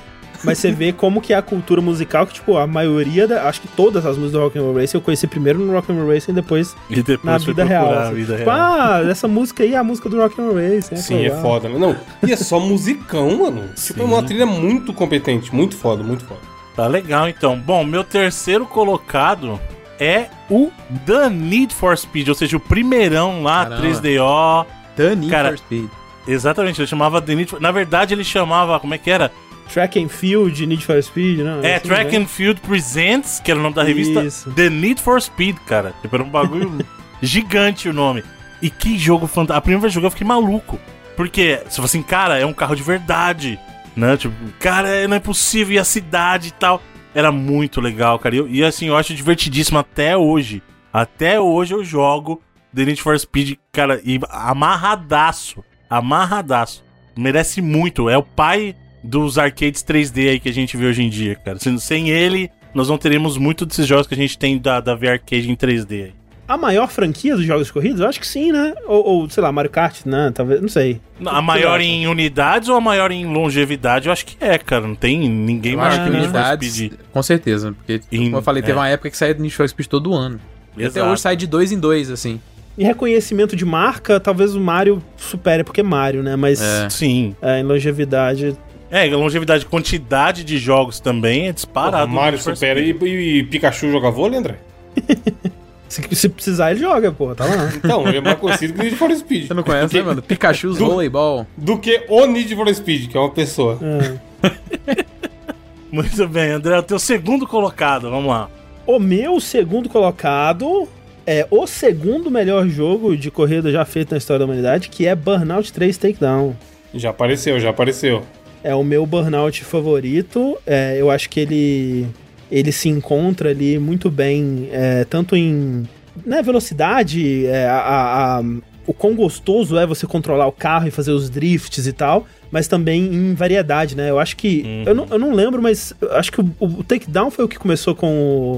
Speaker 4: Mas você vê como que é a cultura musical, que, tipo, a maioria, da, acho que todas as músicas do Rock and Roll Racing eu conheci primeiro no Rock and Roll Racing e depois
Speaker 1: E depois
Speaker 4: na vida real. assim.
Speaker 1: vida
Speaker 4: tipo,
Speaker 1: real.
Speaker 4: ah, essa música aí é a música do Rock and Roll Racing.
Speaker 2: Sim, é foda, né? Não, e é só musicão, mano. Tipo, é uma trilha muito competente, muito foda, muito foda.
Speaker 1: Tá legal, então. Bom, meu terceiro colocado é o The Need for Speed, ou seja, o primeirão lá,
Speaker 3: Caramba.
Speaker 1: 3DO.
Speaker 3: The Need
Speaker 1: Cara,
Speaker 3: for Speed.
Speaker 1: Exatamente, ele chamava The Need for... Na verdade, ele chamava, como é que era?
Speaker 4: Track and Field, Need for Speed, não?
Speaker 1: É,
Speaker 4: assim,
Speaker 1: Track
Speaker 4: né?
Speaker 1: and Field Presents, que era o nome da revista.
Speaker 4: Isso.
Speaker 1: The Need for Speed, cara. Tipo, era um bagulho gigante o nome. E que jogo fantástico. A primeira vez que eu joguei, eu fiquei maluco. Porque, você fala assim, cara, é um carro de verdade. Né? Tipo, cara, não é possível. E a cidade e tal. Era muito legal, cara. E, e assim, eu acho divertidíssimo até hoje. Até hoje eu jogo The Need for Speed, cara, e amarradaço. Amarradaço. Merece muito. É o pai dos arcades 3D aí que a gente vê hoje em dia, cara. Sem, sem ele, nós não teremos muito desses jogos que a gente tem da, da V-Arcade em 3D aí.
Speaker 4: A maior franquia dos jogos de corridas? Eu acho que sim, né? Ou, ou, sei lá, Mario Kart, né? Talvez, não sei.
Speaker 1: A maior em unidades ou a maior em longevidade? Eu acho que é, cara. Não tem ninguém
Speaker 3: Eu acho
Speaker 1: que
Speaker 3: que
Speaker 1: Need for
Speaker 3: unidades,
Speaker 1: Speed.
Speaker 3: com certeza. Porque,
Speaker 1: Em-
Speaker 3: como eu falei, teve
Speaker 1: é.
Speaker 3: uma época que saía do Need for Speed todo ano. E até
Speaker 1: Exato.
Speaker 3: hoje sai de dois em dois, assim.
Speaker 4: Em reconhecimento de marca, talvez o Mario supere, porque é Mario, né? Mas
Speaker 3: É.
Speaker 1: Sim.
Speaker 4: é, em longevidade.
Speaker 1: É, longevidade, quantidade de jogos também é disparado.
Speaker 2: Mario
Speaker 1: Need for
Speaker 2: supera e, e Pikachu joga vôlei, André?
Speaker 4: Se, se precisar, ele joga, pô, tá lá.
Speaker 2: Então, ele é mais conhecido que o Need for Speed.
Speaker 3: Você não conhece,
Speaker 2: que,
Speaker 3: né, mano? Pikachu's
Speaker 2: do-
Speaker 3: Volleyball.
Speaker 2: Do que o Need for Speed, que é uma pessoa.
Speaker 4: É.
Speaker 1: Muito bem, André, o teu segundo colocado, vamos lá.
Speaker 4: O meu segundo colocado é o segundo melhor jogo de corrida já feito na história da humanidade, que é Burnout 3 Takedown.
Speaker 2: Já apareceu, já apareceu.
Speaker 4: É o meu Burnout favorito. É, eu acho que ele ele se encontra ali muito bem, é, tanto em né, velocidade, é, a, a- o quão gostoso é você controlar o carro e fazer os drifts e tal, mas também em variedade, né? Eu acho que. Eu, não, eu não lembro, mas acho que o, o Takedown foi o que começou com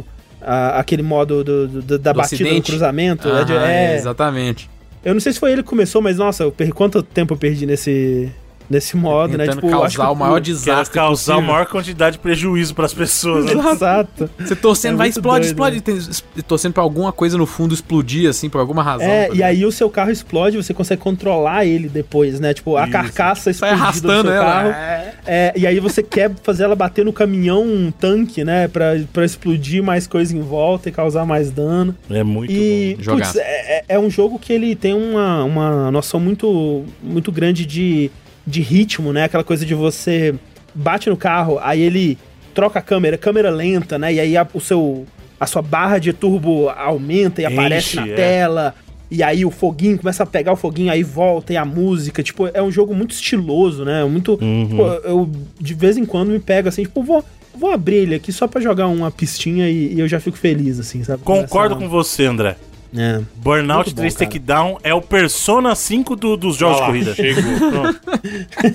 Speaker 4: o- a- aquele modo do- do- da
Speaker 3: Do
Speaker 4: batida no
Speaker 3: acidente.
Speaker 4: cruzamento. é de-
Speaker 3: Aham,
Speaker 4: é,
Speaker 3: exatamente.
Speaker 4: eu não sei se foi ele que começou, mas nossa, eu perdi, quanto tempo eu perdi nesse, nesse modo, né?
Speaker 3: Tentando
Speaker 4: eu acho
Speaker 3: causar
Speaker 4: que
Speaker 3: o maior
Speaker 1: Quer
Speaker 3: desastre
Speaker 1: causar a
Speaker 3: possível.
Speaker 1: maior quantidade de prejuízo pras pessoas. né?
Speaker 4: Exato.
Speaker 3: Você torcendo,
Speaker 4: É
Speaker 3: vai, explode,
Speaker 4: doido,
Speaker 3: explode. es- torcendo pra alguma coisa no fundo explodir, assim, por alguma razão.
Speaker 4: É,
Speaker 3: tá
Speaker 4: e aí o seu carro explode, você consegue controlar ele depois, né? Tipo, a
Speaker 1: Isso.
Speaker 4: carcaça
Speaker 3: Sai
Speaker 4: explodida do
Speaker 3: arrastando
Speaker 4: seu
Speaker 3: ela.
Speaker 4: carro.
Speaker 3: É.
Speaker 4: É, e aí você quer fazer ela bater no caminhão, um tanque, né? Pra, pra explodir mais coisa em volta e causar mais dano.
Speaker 1: É muito
Speaker 4: E,
Speaker 1: bom.
Speaker 4: Putz, é, é- é um jogo que ele tem uma, uma noção muito, muito grande de, de ritmo, né? Aquela coisa de você bate no carro, aí ele troca a câmera, câmera lenta, né? E aí a, o seu, a sua barra de turbo aumenta e aparece na
Speaker 1: é.
Speaker 4: tela. E aí o foguinho começa a pegar o foguinho, aí volta e a música. Tipo, é um jogo muito estiloso, né? Muito.
Speaker 1: Uhum.
Speaker 4: Pô, eu de vez em quando me pego assim, tipo, vou. Vou abrir ele aqui só pra jogar uma pistinha e, e eu já fico feliz, assim, sabe?
Speaker 1: Concordo
Speaker 4: Começa
Speaker 1: com você, André.
Speaker 4: É.
Speaker 1: Burnout
Speaker 4: Muito bom,
Speaker 1: 3
Speaker 4: cara.
Speaker 1: Takedown é o Persona 5 do- dos jogos
Speaker 2: Olha
Speaker 1: de corrida.
Speaker 2: Chegou.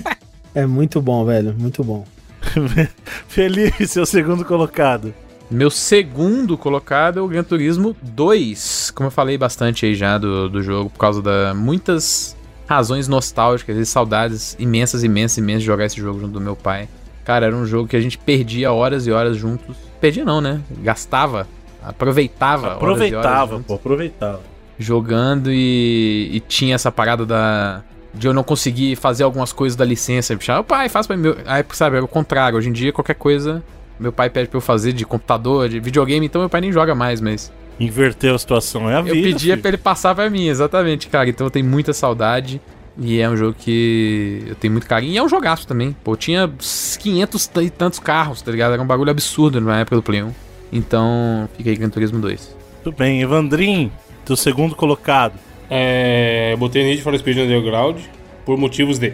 Speaker 4: É muito bom, velho. Muito bom.
Speaker 1: Felipe, seu segundo colocado.
Speaker 3: Meu segundo colocado é o Gran Turismo 2. Como eu falei bastante aí já do, do jogo, por causa da muitas razões nostálgicas e saudades imensas, imensas, imensas de jogar esse jogo junto do meu pai. Cara, era um jogo que a gente perdia horas e horas juntos. Perdia não, né? Gastava, aproveitava. horas horas
Speaker 1: Aproveitava,
Speaker 3: juntos
Speaker 1: pô, aproveitava.
Speaker 3: jogando e, e tinha essa parada da de eu não conseguir fazer algumas coisas da licença, me chamava, pai, faz pra mim. Aí, sabe, era o contrário. Hoje em dia, qualquer coisa, meu pai pede pra eu fazer de computador, de videogame, então meu pai nem joga mais, mas
Speaker 1: Inverteu a situação, é a
Speaker 3: eu
Speaker 1: vida.
Speaker 3: pedia
Speaker 1: filho.
Speaker 3: pra ele passar pra mim, exatamente, cara. Então eu tenho muita saudade. E é um jogo que eu tenho muito carinho. E é um jogaço também. Pô, tinha uns 500 e tantos carros, tá ligado? Era um bagulho absurdo na época do Play 1. Então, fica aí Gran Turismo 2.
Speaker 1: Tudo bem, Evandrin, teu segundo colocado.
Speaker 2: É, eu botei Need for Speed Underground por motivos de.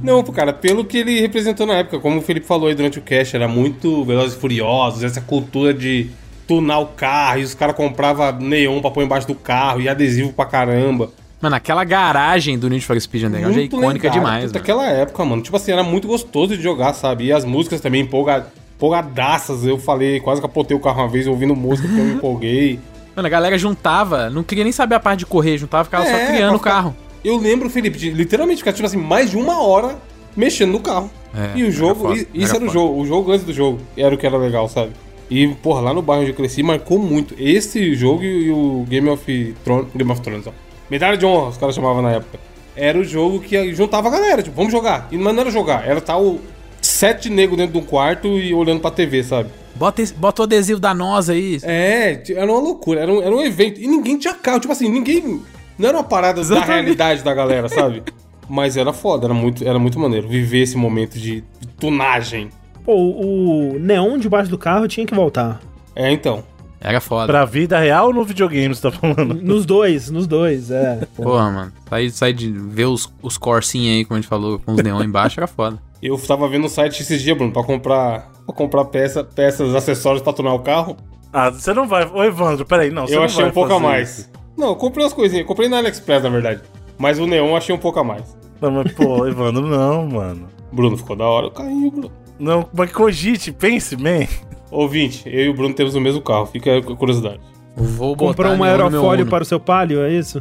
Speaker 2: Não, cara, pelo que ele representou na época, como o Felipe falou aí durante o cast, era muito Velozes e Furiosos, essa cultura de tunar o carro, e os caras compravam neon pra pôr embaixo do carro e adesivo pra caramba.
Speaker 3: Mano, aquela garagem do Need for Speed Underground é
Speaker 2: Muito
Speaker 3: icônica
Speaker 2: legal,
Speaker 3: demais, mano.
Speaker 2: Aquela época, mano, tipo assim, era muito gostoso de jogar, sabe? E as músicas também empolga, empolgadaças. Eu falei, quase capotei o carro uma vez ouvindo música porque eu me empolguei.
Speaker 3: Mano, a galera juntava, não queria nem saber a parte de correr, juntava, ficava
Speaker 2: É,
Speaker 3: só criando o carro.
Speaker 2: Eu lembro, Felipe, de literalmente ficar, tipo assim, mais de uma hora mexendo no carro.
Speaker 3: É,
Speaker 2: e o jogo,
Speaker 3: foda,
Speaker 2: isso
Speaker 3: era
Speaker 2: era, o jogo, o jogo antes do jogo, era o que era legal, sabe? E, porra, lá no bairro onde eu cresci, marcou muito. Esse jogo e o Game of Thrones, Game of Thrones, ó. Medalha de honra, os caras chamavam na época. Era o jogo que juntava a galera, tipo, vamos jogar. E não era jogar, era tal o sete negros dentro de um quarto e olhando pra TV, sabe?
Speaker 3: Bota, esse- bota o adesivo da nós aí.
Speaker 2: É, era uma loucura, era um, era um evento. E ninguém tinha carro, tipo assim, ninguém. Não era uma parada da
Speaker 3: Exatamente.
Speaker 2: realidade da galera, sabe? Mas era foda, era muito, era muito maneiro viver esse momento de tunagem.
Speaker 4: Pô, o neon debaixo do carro tinha que voltar.
Speaker 2: É, então.
Speaker 3: Era foda.
Speaker 1: Pra vida real ou no videogame, você tá falando?
Speaker 4: Nos dois, nos dois, é. Pô.
Speaker 3: Porra, mano. Sair sai de ver os, os corsinhos aí, como a gente falou, com os neon embaixo, era foda.
Speaker 2: Eu tava vendo no site esses dias, Bruno, pra comprar, pra comprar peça, peças, acessórios pra tunar o carro.
Speaker 1: Ah, você não vai. Ô, Evandro, peraí, não. você
Speaker 2: eu
Speaker 1: não
Speaker 2: achei
Speaker 1: vai
Speaker 2: um pouco a mais.
Speaker 1: isso.
Speaker 2: Não, eu comprei umas coisinhas. Eu comprei na AliExpress, na verdade. Mas o neon eu achei um pouco a mais.
Speaker 1: Não, mas, pô, Evandro, não, mano.
Speaker 2: Bruno, ficou da hora o carrinho, Bruno.
Speaker 1: Não, mas cogite, pense, man.
Speaker 2: Ouvinte, eu e o Bruno temos o mesmo carro. Fica a curiosidade.
Speaker 3: Vou botar
Speaker 4: Comprou um aerofólio para o seu palio, é isso?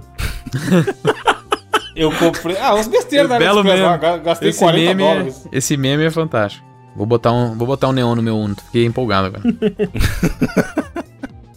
Speaker 2: Eu comprei. Ah, uns besteiras da
Speaker 3: Belo
Speaker 2: AliExpress lá.
Speaker 3: mesmo.
Speaker 2: ga- Gastei
Speaker 3: Esse
Speaker 2: 40
Speaker 3: meme, é,
Speaker 2: dólares.
Speaker 3: esse meme é fantástico. Vou botar um, vou botar um neon no meu Uno. Fiquei empolgado agora.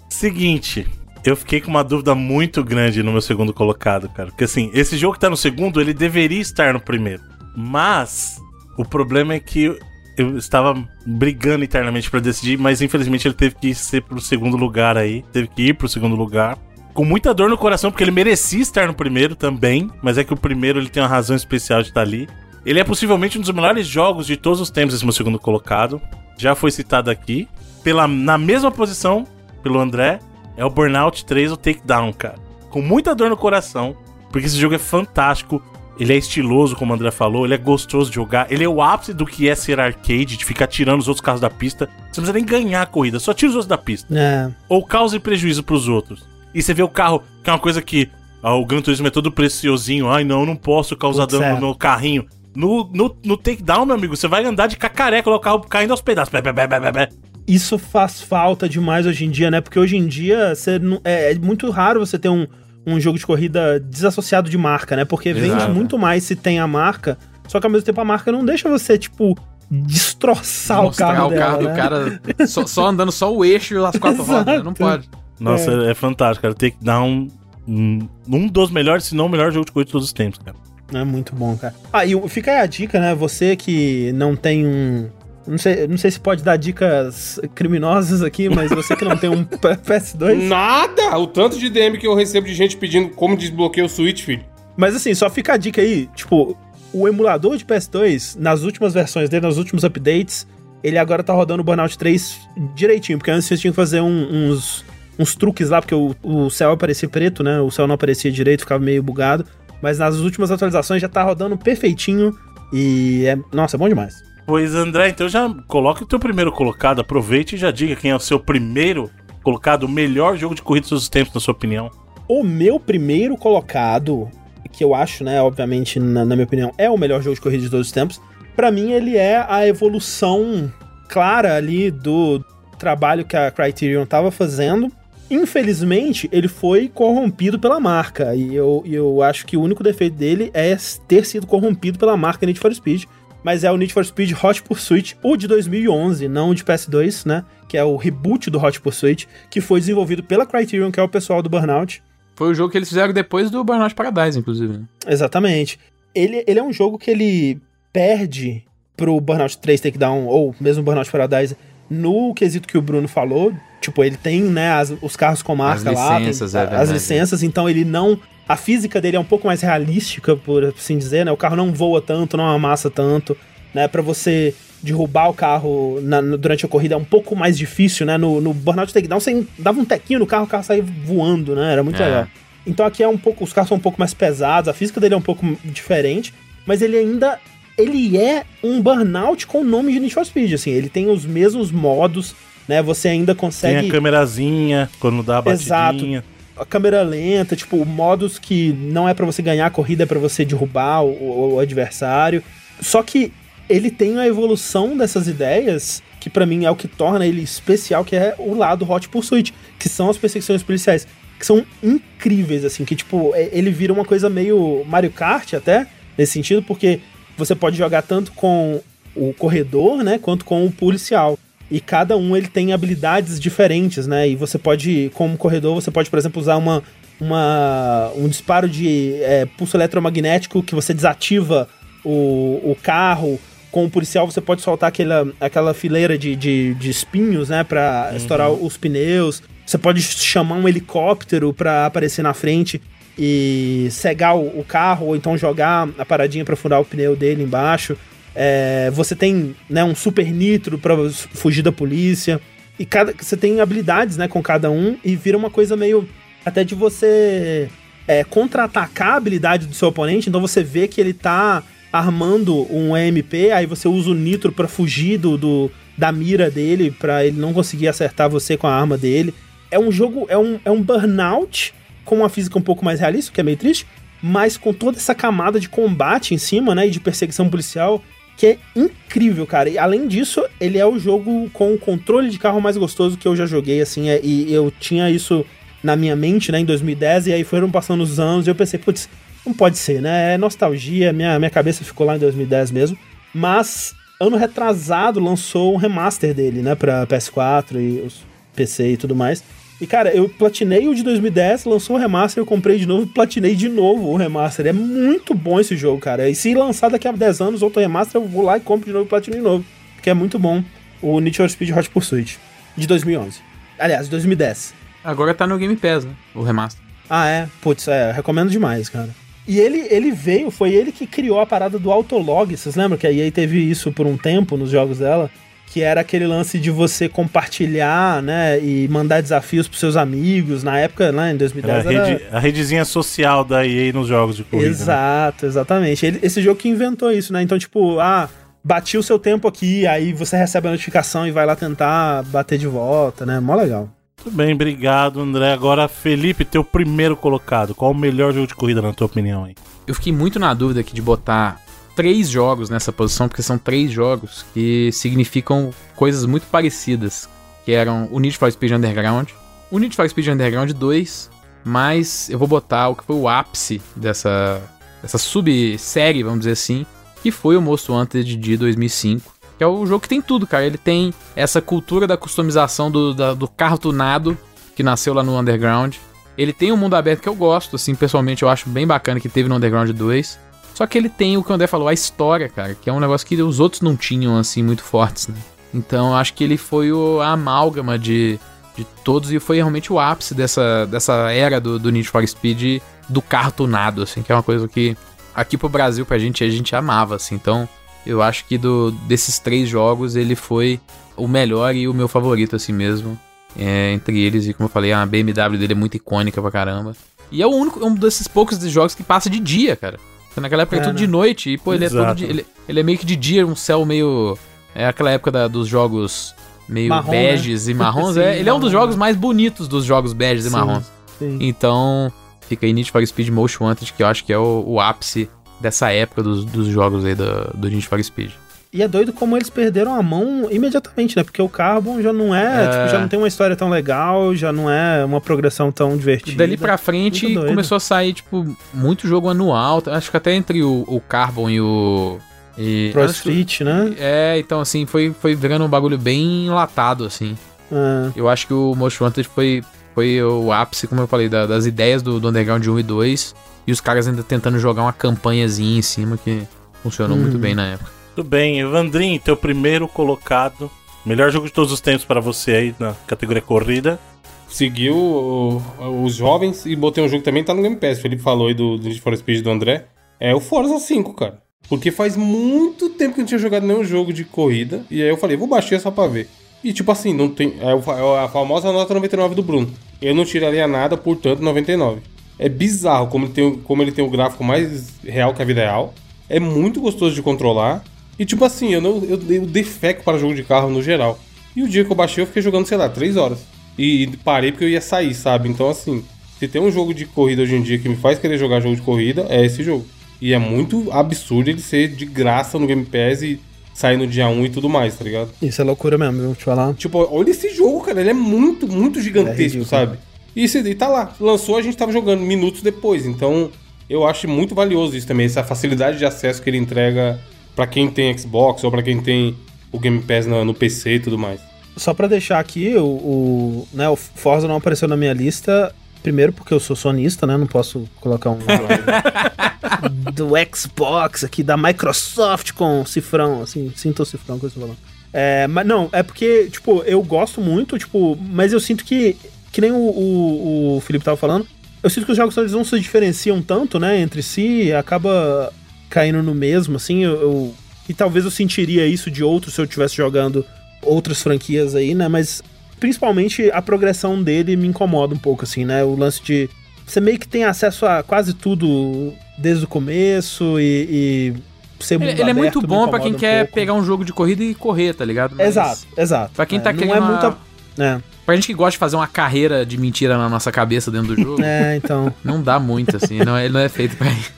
Speaker 1: Seguinte, eu fiquei com uma dúvida muito grande no meu segundo colocado, cara. Porque assim, esse jogo que tá no segundo, ele deveria estar no primeiro. Mas o problema é que eu estava brigando internamente pra decidir, mas infelizmente ele teve que ser pro segundo lugar aí. Teve que ir pro segundo lugar. Com muita dor no coração, porque ele merecia estar no primeiro também. Mas é que o primeiro ele tem uma razão especial de estar ali. Ele é possivelmente um dos melhores jogos de todos os tempos, esse meu segundo colocado. Já foi citado aqui. Pela, na mesma posição, pelo André, é o Burnout 3 o Takedown, cara. Com muita dor no coração, porque esse jogo é fantástico. Ele é estiloso, como o André falou, ele é gostoso de jogar. Ele é o ápice do que é ser arcade, de ficar tirando os outros carros da pista. Você não precisa nem ganhar a corrida, só tira os outros da pista.
Speaker 4: É.
Speaker 1: Ou cause prejuízo pros outros. E você vê o carro, que é uma coisa que ah, o Gran Turismo é todo preciosinho. Ai, não, eu não posso causar
Speaker 4: Putz,
Speaker 1: dano
Speaker 4: é.
Speaker 1: no carrinho. No, no, no takedown, meu amigo, você vai andar de cacareca, lá o carro caindo aos pedaços. Bé, bé, bé, bé, bé, bé.
Speaker 4: Isso faz falta demais hoje em dia, né? Porque hoje em dia você não- é, é muito raro você ter um, um jogo de corrida desassociado de marca, né? Porque vende
Speaker 3: Exato.
Speaker 4: muito mais se tem a marca, só que ao mesmo tempo a marca não deixa você, tipo, destroçar o
Speaker 3: Mostrar
Speaker 4: carro
Speaker 3: o
Speaker 4: dela,
Speaker 3: carro
Speaker 4: né?
Speaker 3: do cara só, só andando só o eixo e as quatro rodas. Não pode.
Speaker 1: Nossa, é, fantástico, cara. Takedown, um, um dos melhores, se não o melhor jogo de corrida de todos os tempos, cara.
Speaker 4: É muito bom, cara. Ah, e o- fica aí a dica, né? Você que não tem um. Não sei, não sei se pode dar dicas criminosas aqui, mas você que não tem um P- PS2.
Speaker 2: Nada! O tanto de DM que eu recebo de gente pedindo como desbloqueia o Switch, filho.
Speaker 4: Mas assim, só fica a dica aí, tipo, o emulador de PS2, nas últimas versões dele, nos últimos updates, ele agora tá rodando o Burnout 3 direitinho, porque antes você tinha que fazer um- uns, uns truques lá, porque o, o céu aparecia preto, né? O céu não aparecia direito, ficava meio bugado. Mas nas últimas atualizações já tá rodando perfeitinho e é. Nossa, é bom demais.
Speaker 1: Pois, André, então já coloque o teu primeiro colocado, aproveite e já diga quem é o seu primeiro colocado, o melhor jogo de corrida de todos os tempos, na sua opinião.
Speaker 4: O meu primeiro colocado, que eu acho, né, obviamente, na, na minha opinião, é o melhor jogo de corrida de todos os tempos, pra mim ele é a evolução clara ali do trabalho que a Criterion tava fazendo. Infelizmente, ele foi corrompido pela marca, e eu, eu acho que o único defeito dele é ter sido corrompido pela marca Need for Speed, mas é o Need for Speed Hot Pursuit, o de 2011, não o de PS2, né, que é o reboot do Hot Pursuit, que foi desenvolvido pela Criterion, que é o pessoal do Burnout,
Speaker 3: Foi o jogo que eles fizeram depois do Burnout Paradise, inclusive.
Speaker 4: Exatamente. Ele, ele é um jogo que ele perde pro Burnout 3 Takedown, ou mesmo Burnout Paradise, no quesito que o Bruno falou. Tipo, ele tem, né, as- os carros com marca
Speaker 3: As
Speaker 4: lá, tem
Speaker 3: licenças, é
Speaker 4: a-
Speaker 3: verdade.
Speaker 4: as licenças, então ele não. A física dele é um pouco mais realística, por assim dizer, né? O carro não voa tanto, não amassa tanto, né? Pra você derrubar o carro na- durante a corrida é um pouco mais difícil, né? No, no Burnout Takedown você dava um tequinho no carro, o carro saía voando, né? Era muito
Speaker 3: É.
Speaker 4: legal. Então aqui é um pouco, os carros são um pouco mais pesados, a física dele é um pouco diferente, mas ele ainda ele é um burnout com o nome de Need for Speed, assim, ele tem os mesmos modos, né? Você ainda
Speaker 1: Tem
Speaker 4: consegue
Speaker 1: a câmerazinha, quando dá a
Speaker 4: Exato.
Speaker 1: batidinha.
Speaker 4: a câmera lenta, tipo, modos que não é pra você ganhar a corrida, é pra você derrubar o, o- adversário. Só que ele tem a evolução dessas ideias, que pra mim é o que torna ele especial, que é o lado Hot Pursuit, que são as perseguições policiais, que são incríveis, assim, que tipo, é- ele vira uma coisa meio Mario Kart até, nesse sentido, porque você pode jogar tanto com o corredor, né, quanto com o policial. E cada um ele tem habilidades diferentes, né? E você pode, como corredor, você pode, por exemplo, usar uma, uma um disparo de é, pulso eletromagnético que você desativa o, o carro. Com o policial, você pode soltar aquela, aquela fileira de, de, de espinhos, né? Pra estourar os pneus. Você pode chamar um helicóptero pra aparecer na frente e cegar o, o carro, ou então jogar a paradinha pra furar o pneu dele embaixo. É, você tem né, um super nitro pra fugir da polícia. E cada, você tem habilidades né, com cada um e vira uma coisa meio. Até de você é, contra-atacar a habilidade do seu oponente. Então você vê que ele tá armando um EMP, aí você usa o nitro pra fugir do, do, da mira dele pra ele não conseguir acertar você com a arma dele. É um jogo, é um, é um burnout com uma física um pouco mais realista, que é meio triste, mas com toda essa camada de combate em cima, né, e de perseguição policial, que é incrível, cara. E além disso, ele é o jogo com o controle de carro mais gostoso que eu já joguei, assim, é, e eu tinha isso na minha mente, né, em 2010, e aí foram passando os anos e eu pensei, putz, não pode ser, né? É nostalgia, minha, minha cabeça ficou lá em 2010 mesmo. Mas, ano retrasado, lançou um remaster dele, né, pra PS4 e os PC e tudo mais. E, cara, eu platinei o de 2010, lançou o remaster, eu comprei de novo e platinei de novo o remaster. É muito bom esse jogo, cara. E se lançar daqui a 10 anos outro remaster, eu vou lá e compro de novo e platino de novo. Porque é muito bom o Need for Speed Hot Pursuit, de 2011. Aliás, 2010.
Speaker 3: Agora tá no Game Pass, né? O remaster.
Speaker 4: Ah, é? Putz, é, recomendo demais, cara. E ele, ele veio, foi ele que criou a parada do Autolog. Vocês lembram que a EA teve isso por um tempo nos jogos dela? Que era aquele lance de você compartilhar, né? E mandar desafios pros seus amigos. Na época, lá em 2010.
Speaker 1: Era a,
Speaker 4: era...
Speaker 1: rede- a redezinha social da EA nos jogos de corrida. né?
Speaker 4: Exato, exatamente. Ele- esse jogo que inventou isso, né? Então, tipo, ah, bati o seu tempo aqui, aí você recebe a notificação e vai lá tentar bater de volta, né? Mó legal.
Speaker 1: Muito bem, obrigado, André. Agora, Felipe, teu primeiro colocado. Qual o melhor jogo de corrida, na tua opinião, aí?
Speaker 3: Eu fiquei muito na dúvida aqui de botar três jogos nessa posição, porque são três jogos que significam coisas muito parecidas. Que eram o Need for Speed Underground, o Need for Speed Underground 2, mas eu vou botar o que foi o ápice dessa, dessa subsérie, vamos dizer assim, que foi o Most Wanted de 2005. Que é o jogo que tem tudo, cara. Ele tem essa cultura da customização do, da- do carro tunado, que nasceu lá no Underground. Ele tem um mundo aberto que eu gosto, assim, pessoalmente eu acho bem bacana que teve no Underground 2. Só que ele tem o que o André falou, a história, cara, que é um negócio que os outros não tinham, assim, muito fortes, né? Então acho que ele foi o, a amálgama de, de todos e foi realmente o ápice dessa, dessa era do, do Need for Speed do carro tunado, assim, que é uma coisa que aqui pro Brasil, pra gente, a gente amava, assim. Então eu acho que do, desses três jogos ele foi o melhor e o meu favorito, assim mesmo. É, entre eles, e como eu falei, a BMW dele é muito icônica pra caramba. E é o único, um desses poucos jogos que passa de dia, cara. Naquela época é, tudo
Speaker 4: né?
Speaker 3: de noite, e pô, ele é todo
Speaker 1: Exato.
Speaker 3: de, ele, ele é meio que de dia, um céu meio. É aquela época da- dos jogos meio
Speaker 4: Marrom,
Speaker 3: beges e marrons.
Speaker 4: Sim,
Speaker 3: é, ele é um dos jogos mais bonitos dos jogos beges e
Speaker 4: Sim.
Speaker 3: marrons.
Speaker 4: Sim.
Speaker 3: Então, fica aí Need for Speed Most Wanted, que eu acho que é o, o ápice dessa época dos, dos jogos aí do, do Need for Speed.
Speaker 4: E é doido como eles perderam a mão imediatamente, né? Porque o Carbon já não é,
Speaker 3: É.
Speaker 4: tipo, já não tem uma história tão legal, já não é uma progressão tão
Speaker 3: E
Speaker 4: divertida.
Speaker 3: dali pra frente começou a sair, tipo, muito jogo anual. Acho que até entre o, o Carbon e o. E,
Speaker 4: Street, né?
Speaker 3: É, então assim, foi, foi virando um bagulho bem enlatado, assim.
Speaker 4: É.
Speaker 3: Eu acho que o Most Wanted foi, foi o ápice, como eu falei, da- das ideias do, do Underground 1 e 2. E os caras ainda tentando jogar uma campanhazinha em cima que funcionou
Speaker 4: Uhum.
Speaker 3: muito bem na época.
Speaker 1: Tudo bem, Evandrinho, teu primeiro colocado. Melhor jogo de todos os tempos pra você aí na categoria corrida.
Speaker 2: Seguiu os jovens e botei um jogo também tá no Game Pass. O Felipe falou aí do, do Need for Speed do André. É o Forza 5, cara. Porque faz muito tempo que eu não tinha jogado nenhum jogo de corrida. E aí eu falei, vou baixar só pra ver. E tipo assim, não tem. É é a famosa nota 99 do Bruno. Eu não tiraria nada, portanto, 99. É bizarro como ele tem, como ele tem o gráfico mais real que a vida real. É muito gostoso de controlar. E tipo assim, eu não eu, eu defeco para jogo de carro no geral. E o dia que eu baixei, eu fiquei jogando, sei lá, 3 horas. E, e parei porque eu ia sair, sabe? Então, assim, se tem um jogo de corrida hoje em dia que me faz querer jogar jogo de corrida, é esse jogo. E é muito absurdo ele ser de graça no Game Pass e sair no dia 1 e tudo mais, tá ligado?
Speaker 4: Isso é loucura mesmo, viu? Te falar.
Speaker 2: Tipo, olha esse jogo, cara. Ele é muito, muito
Speaker 4: É
Speaker 2: gigantesco,
Speaker 4: ridículo.
Speaker 2: sabe? E, esse, e tá lá. Lançou, a gente tava jogando minutos depois. Então, eu acho muito valioso isso também. Essa facilidade de acesso que ele entrega pra quem tem Xbox ou pra quem tem o Game Pass no, no PC e tudo mais.
Speaker 4: Só pra deixar aqui, o, o, né, o Forza não apareceu na minha lista. Primeiro porque eu sou sonista, né? Não posso colocar um do Xbox aqui, da Microsoft com cifrão, assim, sinta o cifrão que eu estou falando. É, mas não, é porque, tipo, eu gosto muito, tipo, mas eu sinto que, que nem o, o, o Felipe tava falando, eu sinto que os jogos eles não se diferenciam tanto, né, entre si, acaba caindo no mesmo, assim, eu, eu- e talvez eu sentiria isso de outros se eu estivesse jogando outras franquias aí, né, mas principalmente a progressão dele me incomoda um pouco, assim, né, o lance de você meio que tem acesso a quase tudo desde o começo e, e ser
Speaker 3: Ele, ele é muito bom pra quem
Speaker 4: um
Speaker 3: quer
Speaker 4: pouco.
Speaker 3: pegar um jogo de corrida e correr, tá ligado? Mas
Speaker 4: Exato, exato.
Speaker 3: Pra quem
Speaker 4: É,
Speaker 3: tá
Speaker 4: não
Speaker 3: querendo
Speaker 4: é
Speaker 3: uma-
Speaker 4: muita. É.
Speaker 3: Pra gente que gosta de fazer uma carreira de mentira na nossa cabeça dentro do jogo,
Speaker 4: é, então.
Speaker 3: não dá muito, assim. Não, ele não é feito pra isso.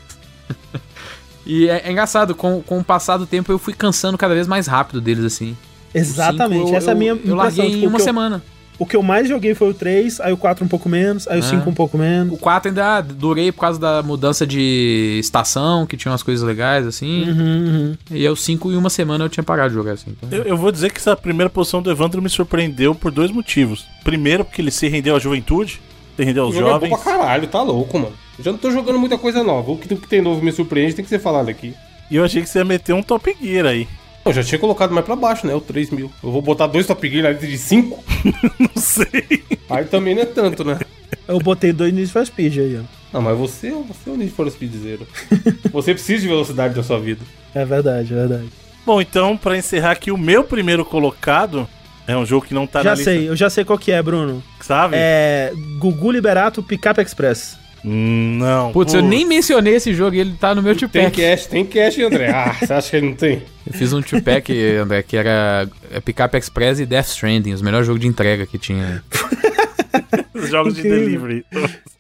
Speaker 3: E é, é engraçado, com, com o passar do tempo eu fui cansando cada vez mais rápido deles, assim.
Speaker 4: Exatamente,
Speaker 3: cinco, eu-
Speaker 4: essa é a minha
Speaker 3: eu,
Speaker 4: impressão.
Speaker 3: Eu larguei
Speaker 4: tipo,
Speaker 3: em uma semana.
Speaker 4: O que eu mais joguei foi o 3, aí o 4 um pouco menos, aí o
Speaker 3: Ah.
Speaker 4: 5 um pouco menos.
Speaker 3: O 4 ainda durei por causa da mudança de estação, que tinha umas coisas legais, assim.
Speaker 4: Uhum, uhum.
Speaker 3: E aí o 5 em uma semana eu tinha parado de jogar, assim. Então...
Speaker 1: Eu, eu vou dizer que essa primeira posição do Evandro me surpreendeu por dois motivos. Primeiro, porque ele se rendeu à juventude,
Speaker 2: O
Speaker 1: aos
Speaker 2: jogo é bom
Speaker 1: jovens.
Speaker 2: pra caralho, tá louco, mano. Eu já não tô jogando muita coisa nova. O que, o que tem novo me surpreende tem que ser falado aqui.
Speaker 1: E eu achei que você ia meter um Top Gear aí.
Speaker 2: Eu já tinha colocado mais pra baixo, né? O 3 mil. Eu vou botar dois Top Gear na lista de 5?
Speaker 1: Não sei.
Speaker 2: Aí também não é tanto, né?
Speaker 4: Eu botei dois Need for Speed aí, ó.
Speaker 2: Ah, mas você, você é o Need for Speed Zero. Você precisa de velocidade na sua vida.
Speaker 4: É verdade, é verdade.
Speaker 1: Bom, então, pra encerrar aqui, o meu primeiro colocado é um jogo que não tá
Speaker 4: já
Speaker 1: na lista,
Speaker 4: sei, eu já sei qual que é, Bruno.
Speaker 1: sabe?
Speaker 4: É Gugu Liberato Pickup Express.
Speaker 1: Hum, Não.
Speaker 3: Putz, eu
Speaker 1: Putz.
Speaker 3: nem mencionei esse jogo e ele tá no meu
Speaker 2: Tem
Speaker 3: two-pack.
Speaker 2: cash, tem cash, André. Ah, você acha que ele não tem?
Speaker 3: Eu fiz um two-pack, André, que era é, Pickup Express e Death Stranding, os melhores jogos de entrega que tinha.
Speaker 1: Os jogos de delivery.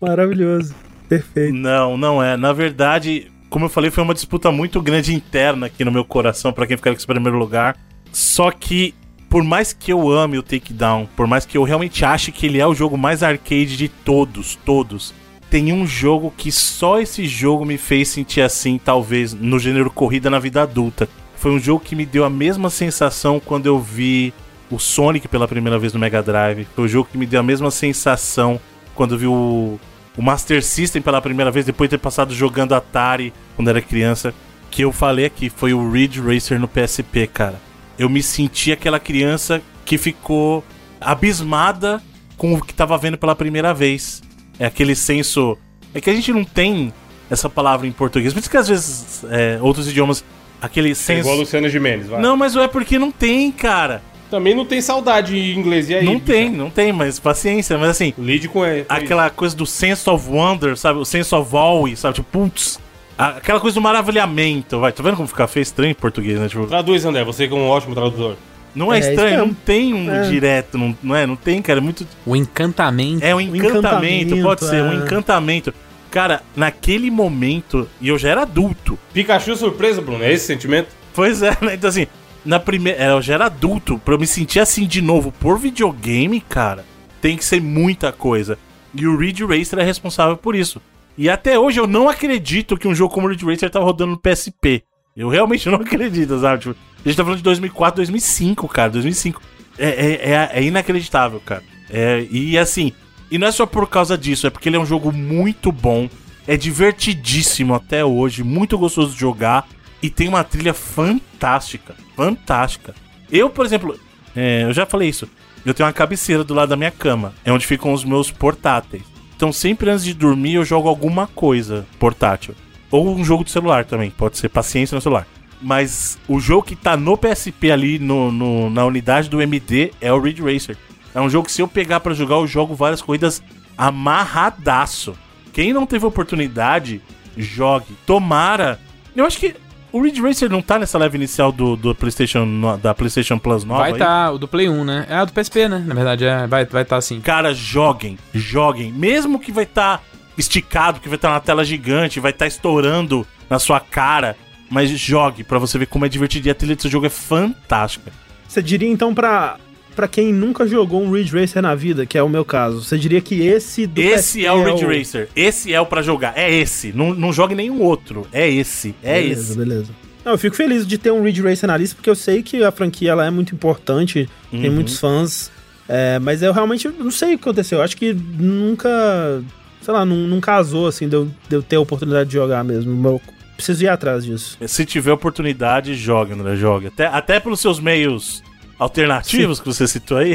Speaker 4: Maravilhoso. Perfeito.
Speaker 1: Não, não é. Na verdade, como eu falei, foi uma disputa muito grande interna aqui no meu coração pra quem ficar com esse primeiro lugar. Só que, por mais que eu ame o Takedown, por mais que eu realmente ache que ele é o jogo mais arcade de todos, todos, tem um jogo que só esse jogo me fez sentir assim, talvez, no gênero corrida na vida adulta. Foi um jogo que me deu a mesma sensação quando eu vi o Sonic pela primeira vez no Mega Drive. Foi o jogo que me deu a mesma sensação quando eu vi o, o Master System pela primeira vez, depois de ter passado jogando Atari quando era criança. Que eu falei aqui, foi o Ridge Racer no PSP, cara. Eu me senti aquela criança que ficou abismada com o que tava vendo pela primeira vez. É aquele senso. É que a gente não tem essa palavra em português. Por isso que às vezes é, outros idiomas. Aquele senso.
Speaker 2: Igual a Luciana Gimenez, vai.
Speaker 1: Não, mas é porque não tem, cara.
Speaker 2: Também não tem saudade em inglês, e aí?
Speaker 1: não tem, não tem, mas paciência. Mas assim,
Speaker 2: Lide com ele.
Speaker 1: aquela coisa do sense of wonder, sabe? O sense of awe, sabe? Tipo, putz. A- Aquela coisa do maravilhamento, vai. Tá vendo como fica feio estranho em português, né? Tipo,
Speaker 2: Traduz, André, você que é um ótimo tradutor.
Speaker 1: não é,
Speaker 4: É,
Speaker 1: estranho, não tem um
Speaker 4: É.
Speaker 1: direto, não, não é? Não tem, cara. É muito.
Speaker 3: O encantamento.
Speaker 1: É um encantamento,
Speaker 4: encantamento,
Speaker 1: pode ser, um
Speaker 4: é.
Speaker 1: encantamento. Cara, naquele momento, e eu já era adulto.
Speaker 2: Pikachu surpresa, Bruno, é esse sentimento?
Speaker 1: Pois é, né? Então assim, na primeira. é, Eu já era adulto, pra eu me sentir assim de novo por videogame, cara, tem que ser muita coisa. E o Ridge Racer é responsável por isso. E até hoje eu não acredito que um jogo como Ridge Racer tava rodando no PSP. Eu realmente não acredito, sabe? Tipo, a gente tá falando de 2004, 2005, cara, 2005. É, é, é, é inacreditável, cara. É, e assim, e não é só por causa disso, é porque ele é um jogo muito bom, é divertidíssimo até hoje, muito gostoso de jogar e tem uma trilha fantástica, fantástica. Eu, por exemplo, é, eu já falei isso, eu tenho uma cabeceira do lado da minha cama, é onde ficam os meus portáteis. Então sempre antes de dormir eu jogo alguma coisa portátil. Ou um jogo de celular também, pode ser paciência no celular. Mas o jogo que tá no PSP ali, no, no- na unidade do MD, é o Ridge Racer. É um jogo que se eu pegar pra jogar, eu jogo várias corridas amarradaço. Quem não teve oportunidade, jogue. Tomara. Eu acho que o Ridge Racer não tá nessa leve inicial do, do PlayStation, da PlayStation Plus nova.
Speaker 3: Vai
Speaker 1: aí?
Speaker 3: tá, o do Play 1, né? É a do PSP, né? Na verdade, é, vai vai tá assim.
Speaker 1: Cara, joguem, joguem. Mesmo que vai estar esticado, que vai estar na tela gigante, vai estar estourando na sua cara. Mas jogue pra você ver como é divertido. E a trilha desse jogo é fantástica.
Speaker 4: Você diria então pra, pra quem nunca jogou um Ridge Racer na vida, que é o meu caso, você diria que esse do
Speaker 1: esse é o Ridge Racer. Esse é o pra jogar. É esse. Não, não jogue nenhum outro. É esse. É
Speaker 4: beleza,
Speaker 1: esse.
Speaker 4: Beleza, Não, eu fico feliz de ter um Ridge Racer na lista, porque eu sei que a franquia ela é muito importante, tem
Speaker 1: Uhum.
Speaker 4: muitos fãs, é, mas eu realmente não sei o que aconteceu. Eu acho que nunca, sei lá, não, não casou assim de eu, de eu ter a oportunidade de jogar mesmo. Eu preciso ir atrás disso.
Speaker 1: Se tiver oportunidade, jogue, André. Jogue. Até, até pelos seus meios alternativos que você citou aí.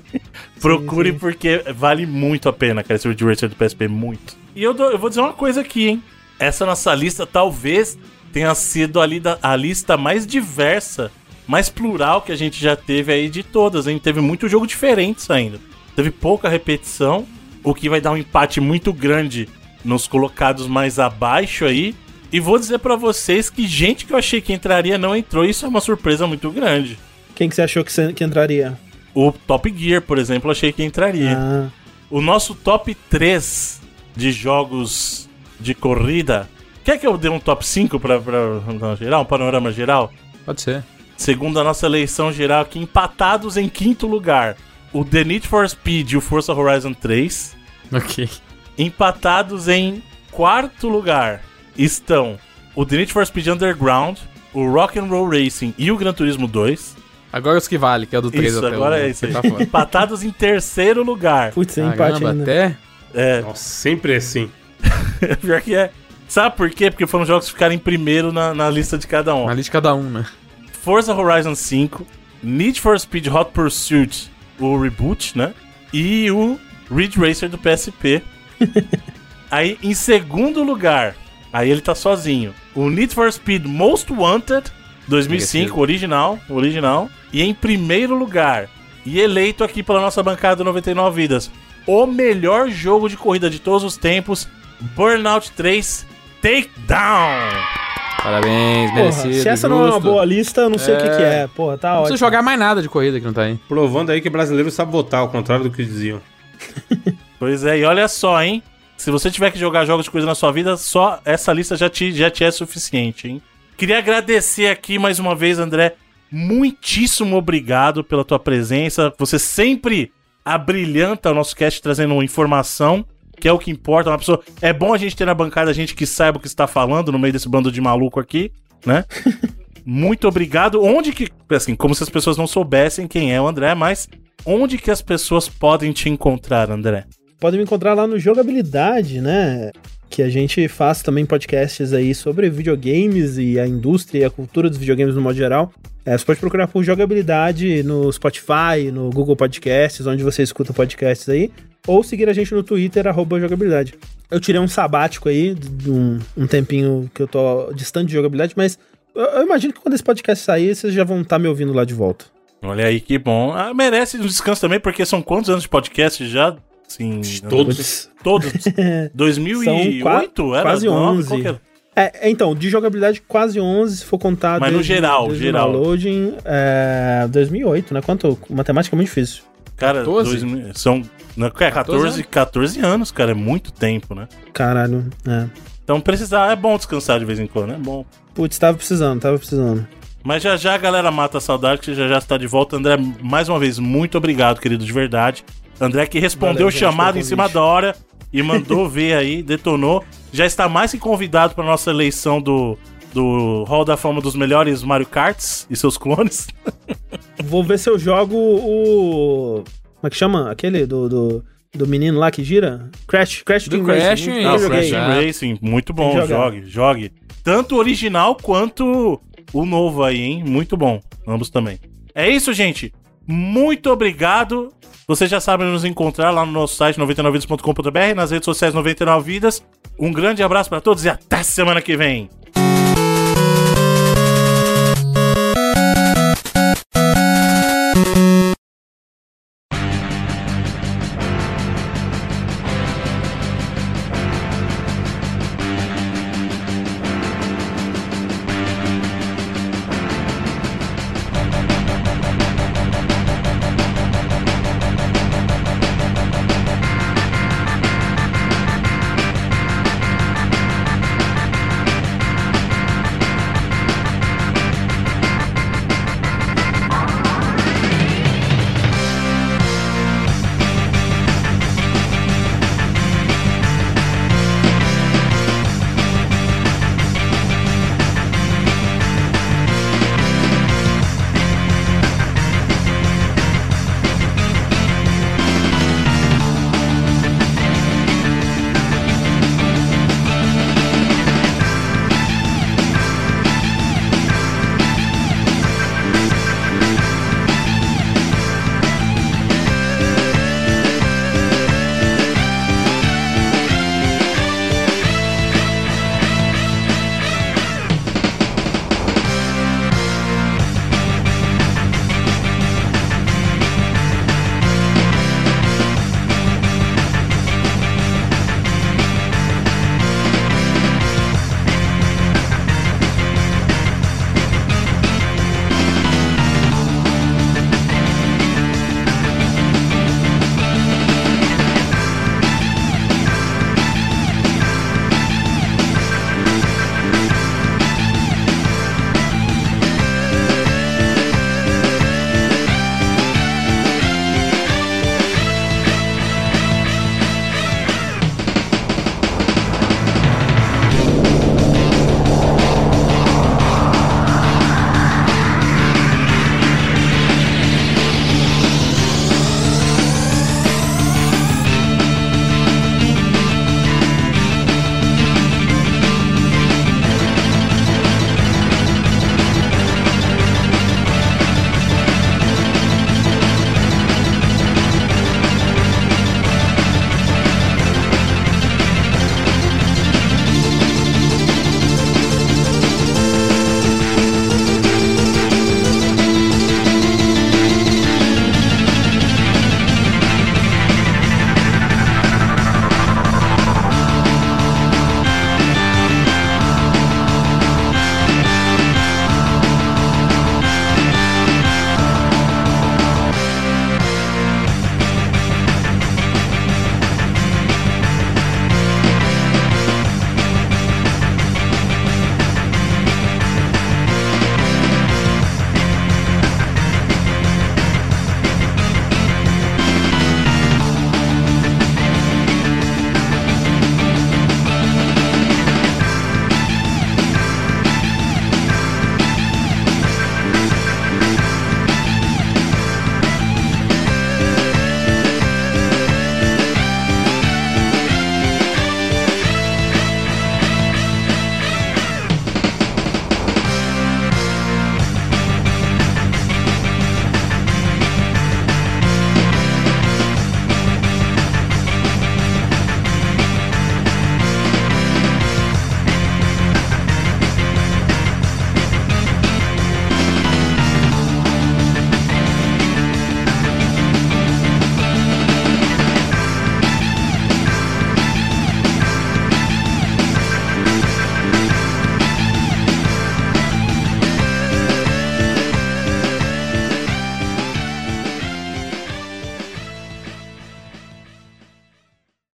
Speaker 1: Procure
Speaker 4: Sim, sim.
Speaker 1: porque vale muito a pena, cara, esse Ridge Racer do PSP, muito. E eu, dou- eu vou dizer uma coisa aqui, hein? Essa nossa lista talvez tenha sido a, lida- a lista mais diversa, mais plural que a gente já teve aí de todas, hein? Teve muito jogo diferentes ainda. Teve pouca repetição, o que vai dar um empate muito grande nos colocados mais abaixo aí. E vou dizer pra vocês que gente que eu achei que entraria não entrou, e isso é uma surpresa muito grande.
Speaker 4: Quem que você achou que, você- que entraria?
Speaker 1: O Top Gear, por exemplo, eu achei que entraria.
Speaker 4: Ah,
Speaker 1: O nosso top 3 de jogos de corrida. Quer que eu dê um top 5 pra, pra, pra geral? Um panorama geral?
Speaker 3: Pode ser.
Speaker 1: Segundo a nossa eleição geral aqui, empatados em quinto lugar. O The Need for Speed e o Forza Horizon 3.
Speaker 3: Ok.
Speaker 1: Empatados em quarto lugar estão o The Need for Speed Underground, o Rock and Roll Racing e o Gran Turismo 2.
Speaker 3: Agora os que vale, que é o do 3
Speaker 1: Isso,
Speaker 3: até
Speaker 1: agora
Speaker 3: o
Speaker 1: é isso aí.
Speaker 3: tá.
Speaker 1: Empatados em terceiro lugar.
Speaker 4: putz, é empate
Speaker 3: Caramba,
Speaker 4: ainda.
Speaker 3: até...
Speaker 1: É,
Speaker 2: Nossa, sempre assim.
Speaker 1: pior que é. Sabe por quê? Porque foram jogos que ficaram em primeiro na, na lista de cada um.
Speaker 3: Uma lista de cada um, né?
Speaker 1: Forza Horizon 5, Need for Speed Hot Pursuit, o reboot, né? E o Ridge Racer do PSP. aí, em segundo lugar, aí ele tá sozinho. O Need for Speed Most Wanted, 2005,
Speaker 3: Merecido.
Speaker 1: original, original. E em primeiro lugar, e eleito aqui pela nossa bancada do 99 Vidas, o melhor jogo de corrida de todos os tempos, Burnout 3 Takedown.
Speaker 3: Parabéns,
Speaker 4: Porra,
Speaker 3: merecido.
Speaker 4: se essa não é uma
Speaker 3: justo.
Speaker 4: boa lista, eu não sei o que,
Speaker 3: É.
Speaker 4: que é. Porra, tá
Speaker 3: Não
Speaker 4: ótimo.
Speaker 3: precisa jogar mais nada de corrida que não tá aí.
Speaker 2: Provando aí que brasileiro sabe votar, ao contrário do que diziam.
Speaker 1: Pois é, e olha só, hein? Se você tiver que jogar jogos de coisa na sua vida, só essa lista já te, já te é suficiente, hein? Queria agradecer aqui mais uma vez, André. Muitíssimo obrigado pela tua presença. Você sempre abrilhanta o nosso cast trazendo informação, que é o que importa. Uma pessoa... É bom a gente ter na bancada gente que saiba o que está falando no meio desse bando de maluco aqui, né? Muito obrigado. Onde que, assim, como se as pessoas não soubessem quem é o André, mas onde que as pessoas podem te encontrar, André?
Speaker 4: Pode me encontrar lá no Jogabilidade, né? Que a gente faz também podcasts aí sobre videogames e a indústria e a cultura dos videogames no modo geral. É, você pode procurar por Jogabilidade no Spotify, no Google Podcasts, onde você escuta podcasts aí. Ou seguir a gente no Twitter, Jogabilidade. Eu tirei um sabático aí, de um, um tempinho que eu tô distante de jogabilidade, mas eu, eu imagino que quando esse podcast sair, vocês já vão estar me ouvindo lá de volta.
Speaker 1: Olha aí, que bom. Ah, merece um descanso também, porque são quantos anos de podcast já? Sim,
Speaker 2: Todos.
Speaker 1: Todos. 2008? era?
Speaker 4: quase
Speaker 1: Nove?
Speaker 4: 11.
Speaker 1: Qual que era?
Speaker 4: É, então, de jogabilidade quase 11, se for contar
Speaker 1: Mas no geral,
Speaker 4: desde
Speaker 1: geral.
Speaker 4: downloading, é, 2008, né? Quanto? Matemática é muito difícil.
Speaker 1: Cara,
Speaker 3: 14?
Speaker 1: 2000 são. Não, é 14, 14 anos, cara. É muito tempo, né?
Speaker 4: Caralho, é.
Speaker 1: Então precisar. É bom descansar de vez em quando, é bom.
Speaker 4: Putz, tava precisando, tava precisando.
Speaker 1: Mas já já a galera mata a saudade, que já já está de volta. André, mais uma vez, muito obrigado, querido, de verdade. André que respondeu
Speaker 4: Valeu,
Speaker 1: chamado em cima da hora e mandou ver aí, detonou. Já está mais que convidado para nossa eleição do, do Hall da Fama dos melhores Mario Karts e seus clones.
Speaker 4: Vou ver se eu jogo o. Como é que chama? Aquele do, do, do menino lá que gira? Crash, Crash
Speaker 3: Do
Speaker 4: Team
Speaker 3: Crash,
Speaker 4: Racing.
Speaker 3: isso,
Speaker 1: Ah,
Speaker 4: Eu
Speaker 1: o
Speaker 4: joguei.
Speaker 1: Crash Racing, muito bom, jogue, jogue. Tanto o original quanto o novo aí, hein? Muito bom, ambos também. É isso, gente. Muito obrigado. Vocês já sabem nos encontrar lá no nosso site 99vidas.com.br, nas redes sociais 99vidas. Um grande abraço pra todos e até semana que vem.